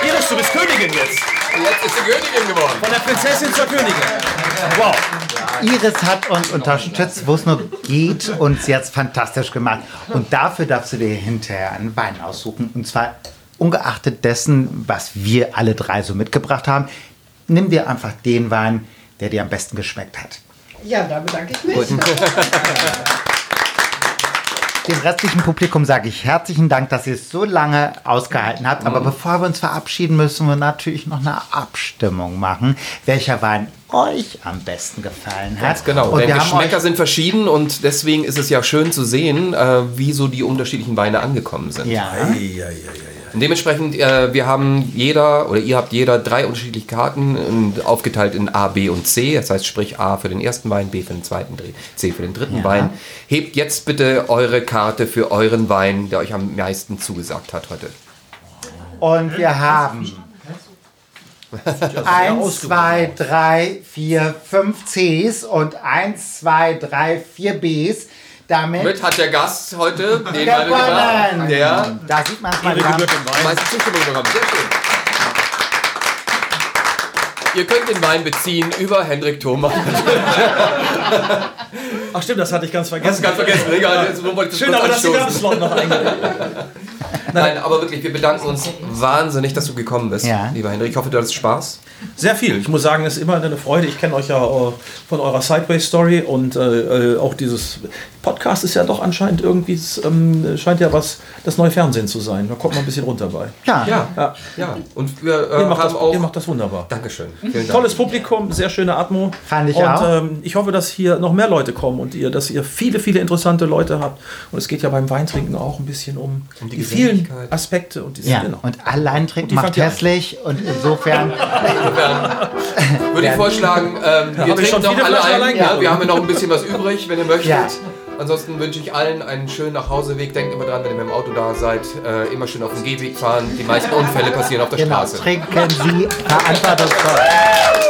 Iris, du bist Königin jetzt. Jetzt ist die Königin geworden. Von der Prinzessin zur Königin. Wow. Iris hat uns unterstützt, wo es nur geht, und sie hat es fantastisch gemacht. Und dafür darfst du dir hinterher einen Wein aussuchen. Und zwar ungeachtet dessen, was wir alle drei so mitgebracht haben. Nimm dir einfach den Wein, der dir am besten geschmeckt hat. Ja, da bedanke ich mich. <laughs> Dem restlichen Publikum sage ich herzlichen Dank, dass ihr es so lange ausgehalten habt. Aber bevor wir uns verabschieden, müssen wir natürlich noch eine Abstimmung machen, welcher Wein euch am besten gefallen hat. Ganz genau. Und Denn Geschmäcker sind verschieden und deswegen ist es ja schön zu sehen, äh, wie so die unterschiedlichen Weine angekommen sind. ja, Und dementsprechend, äh, wir haben jeder oder ihr habt jeder drei unterschiedliche Karten und aufgeteilt in A, B und C. Das heißt, sprich A für den ersten Wein, B für den zweiten, C für den dritten Ja. Wein. Hebt jetzt bitte eure Karte für euren Wein, der euch am meisten zugesagt hat heute. und wir haben 1, 2, 3, 4, 5 Cs und 1, 2, 3, 4 Bs. Damit Mit hat der Gast heute <laughs> den gebracht, gewonnen. der Da sieht man es mal Ehre wieder. gebührt dem die Wein. meiste Zustimmung bekommen. Sehr schön. Ihr könnt den Wein beziehen über Hendrik Thoma. Ach stimmt, das hatte ich ganz Hast vergessen. du ganz vergessen. Egal, ich das Schön, aber dass die. Werbeslot noch eingebaut Nein, aber wirklich, wir bedanken uns wahnsinnig, dass du gekommen bist, Ja. lieber Hendrik. Ich hoffe, du hattest Spaß. Sehr viel. Ich muss sagen, es ist immer eine Freude. Ich kenne euch ja äh, von eurer Sideway-Story und äh, äh, auch dieses Podcast ist ja doch anscheinend irgendwie, ähm, scheint ja was, das neue Fernsehen zu sein. Da kommt man ein bisschen runter bei. Ja, Ja, Ja. ja. Und wir äh, Ihr macht, haben das, auch. ihr macht das wunderbar. Dankeschön. Vielen Dank. Tolles Publikum, sehr schöne Atmo. Fand ich und, auch. Ähm, ich hoffe, dass hier noch mehr Leute kommen und ihr, dass ihr viele, viele interessante Leute habt. Und es geht ja beim Weintrinken auch ein bisschen um, Um die die, vielen. Aspekte und die ja. genau. und allein trinken die macht hässlich und insofern Würde ich vorschlagen, ähm, wir trinken noch viele alle ein. allein Ja, wir haben ja noch ein bisschen was übrig, wenn ihr möchtet. Ansonsten wünsche ich allen einen schönen Nachhauseweg. Denkt immer dran, wenn ihr mit dem Auto da seid, äh, immer schön auf dem Gehweg fahren. Die meisten Unfälle passieren auf der genau, Straße. trinken Sie verantwortungsvoll.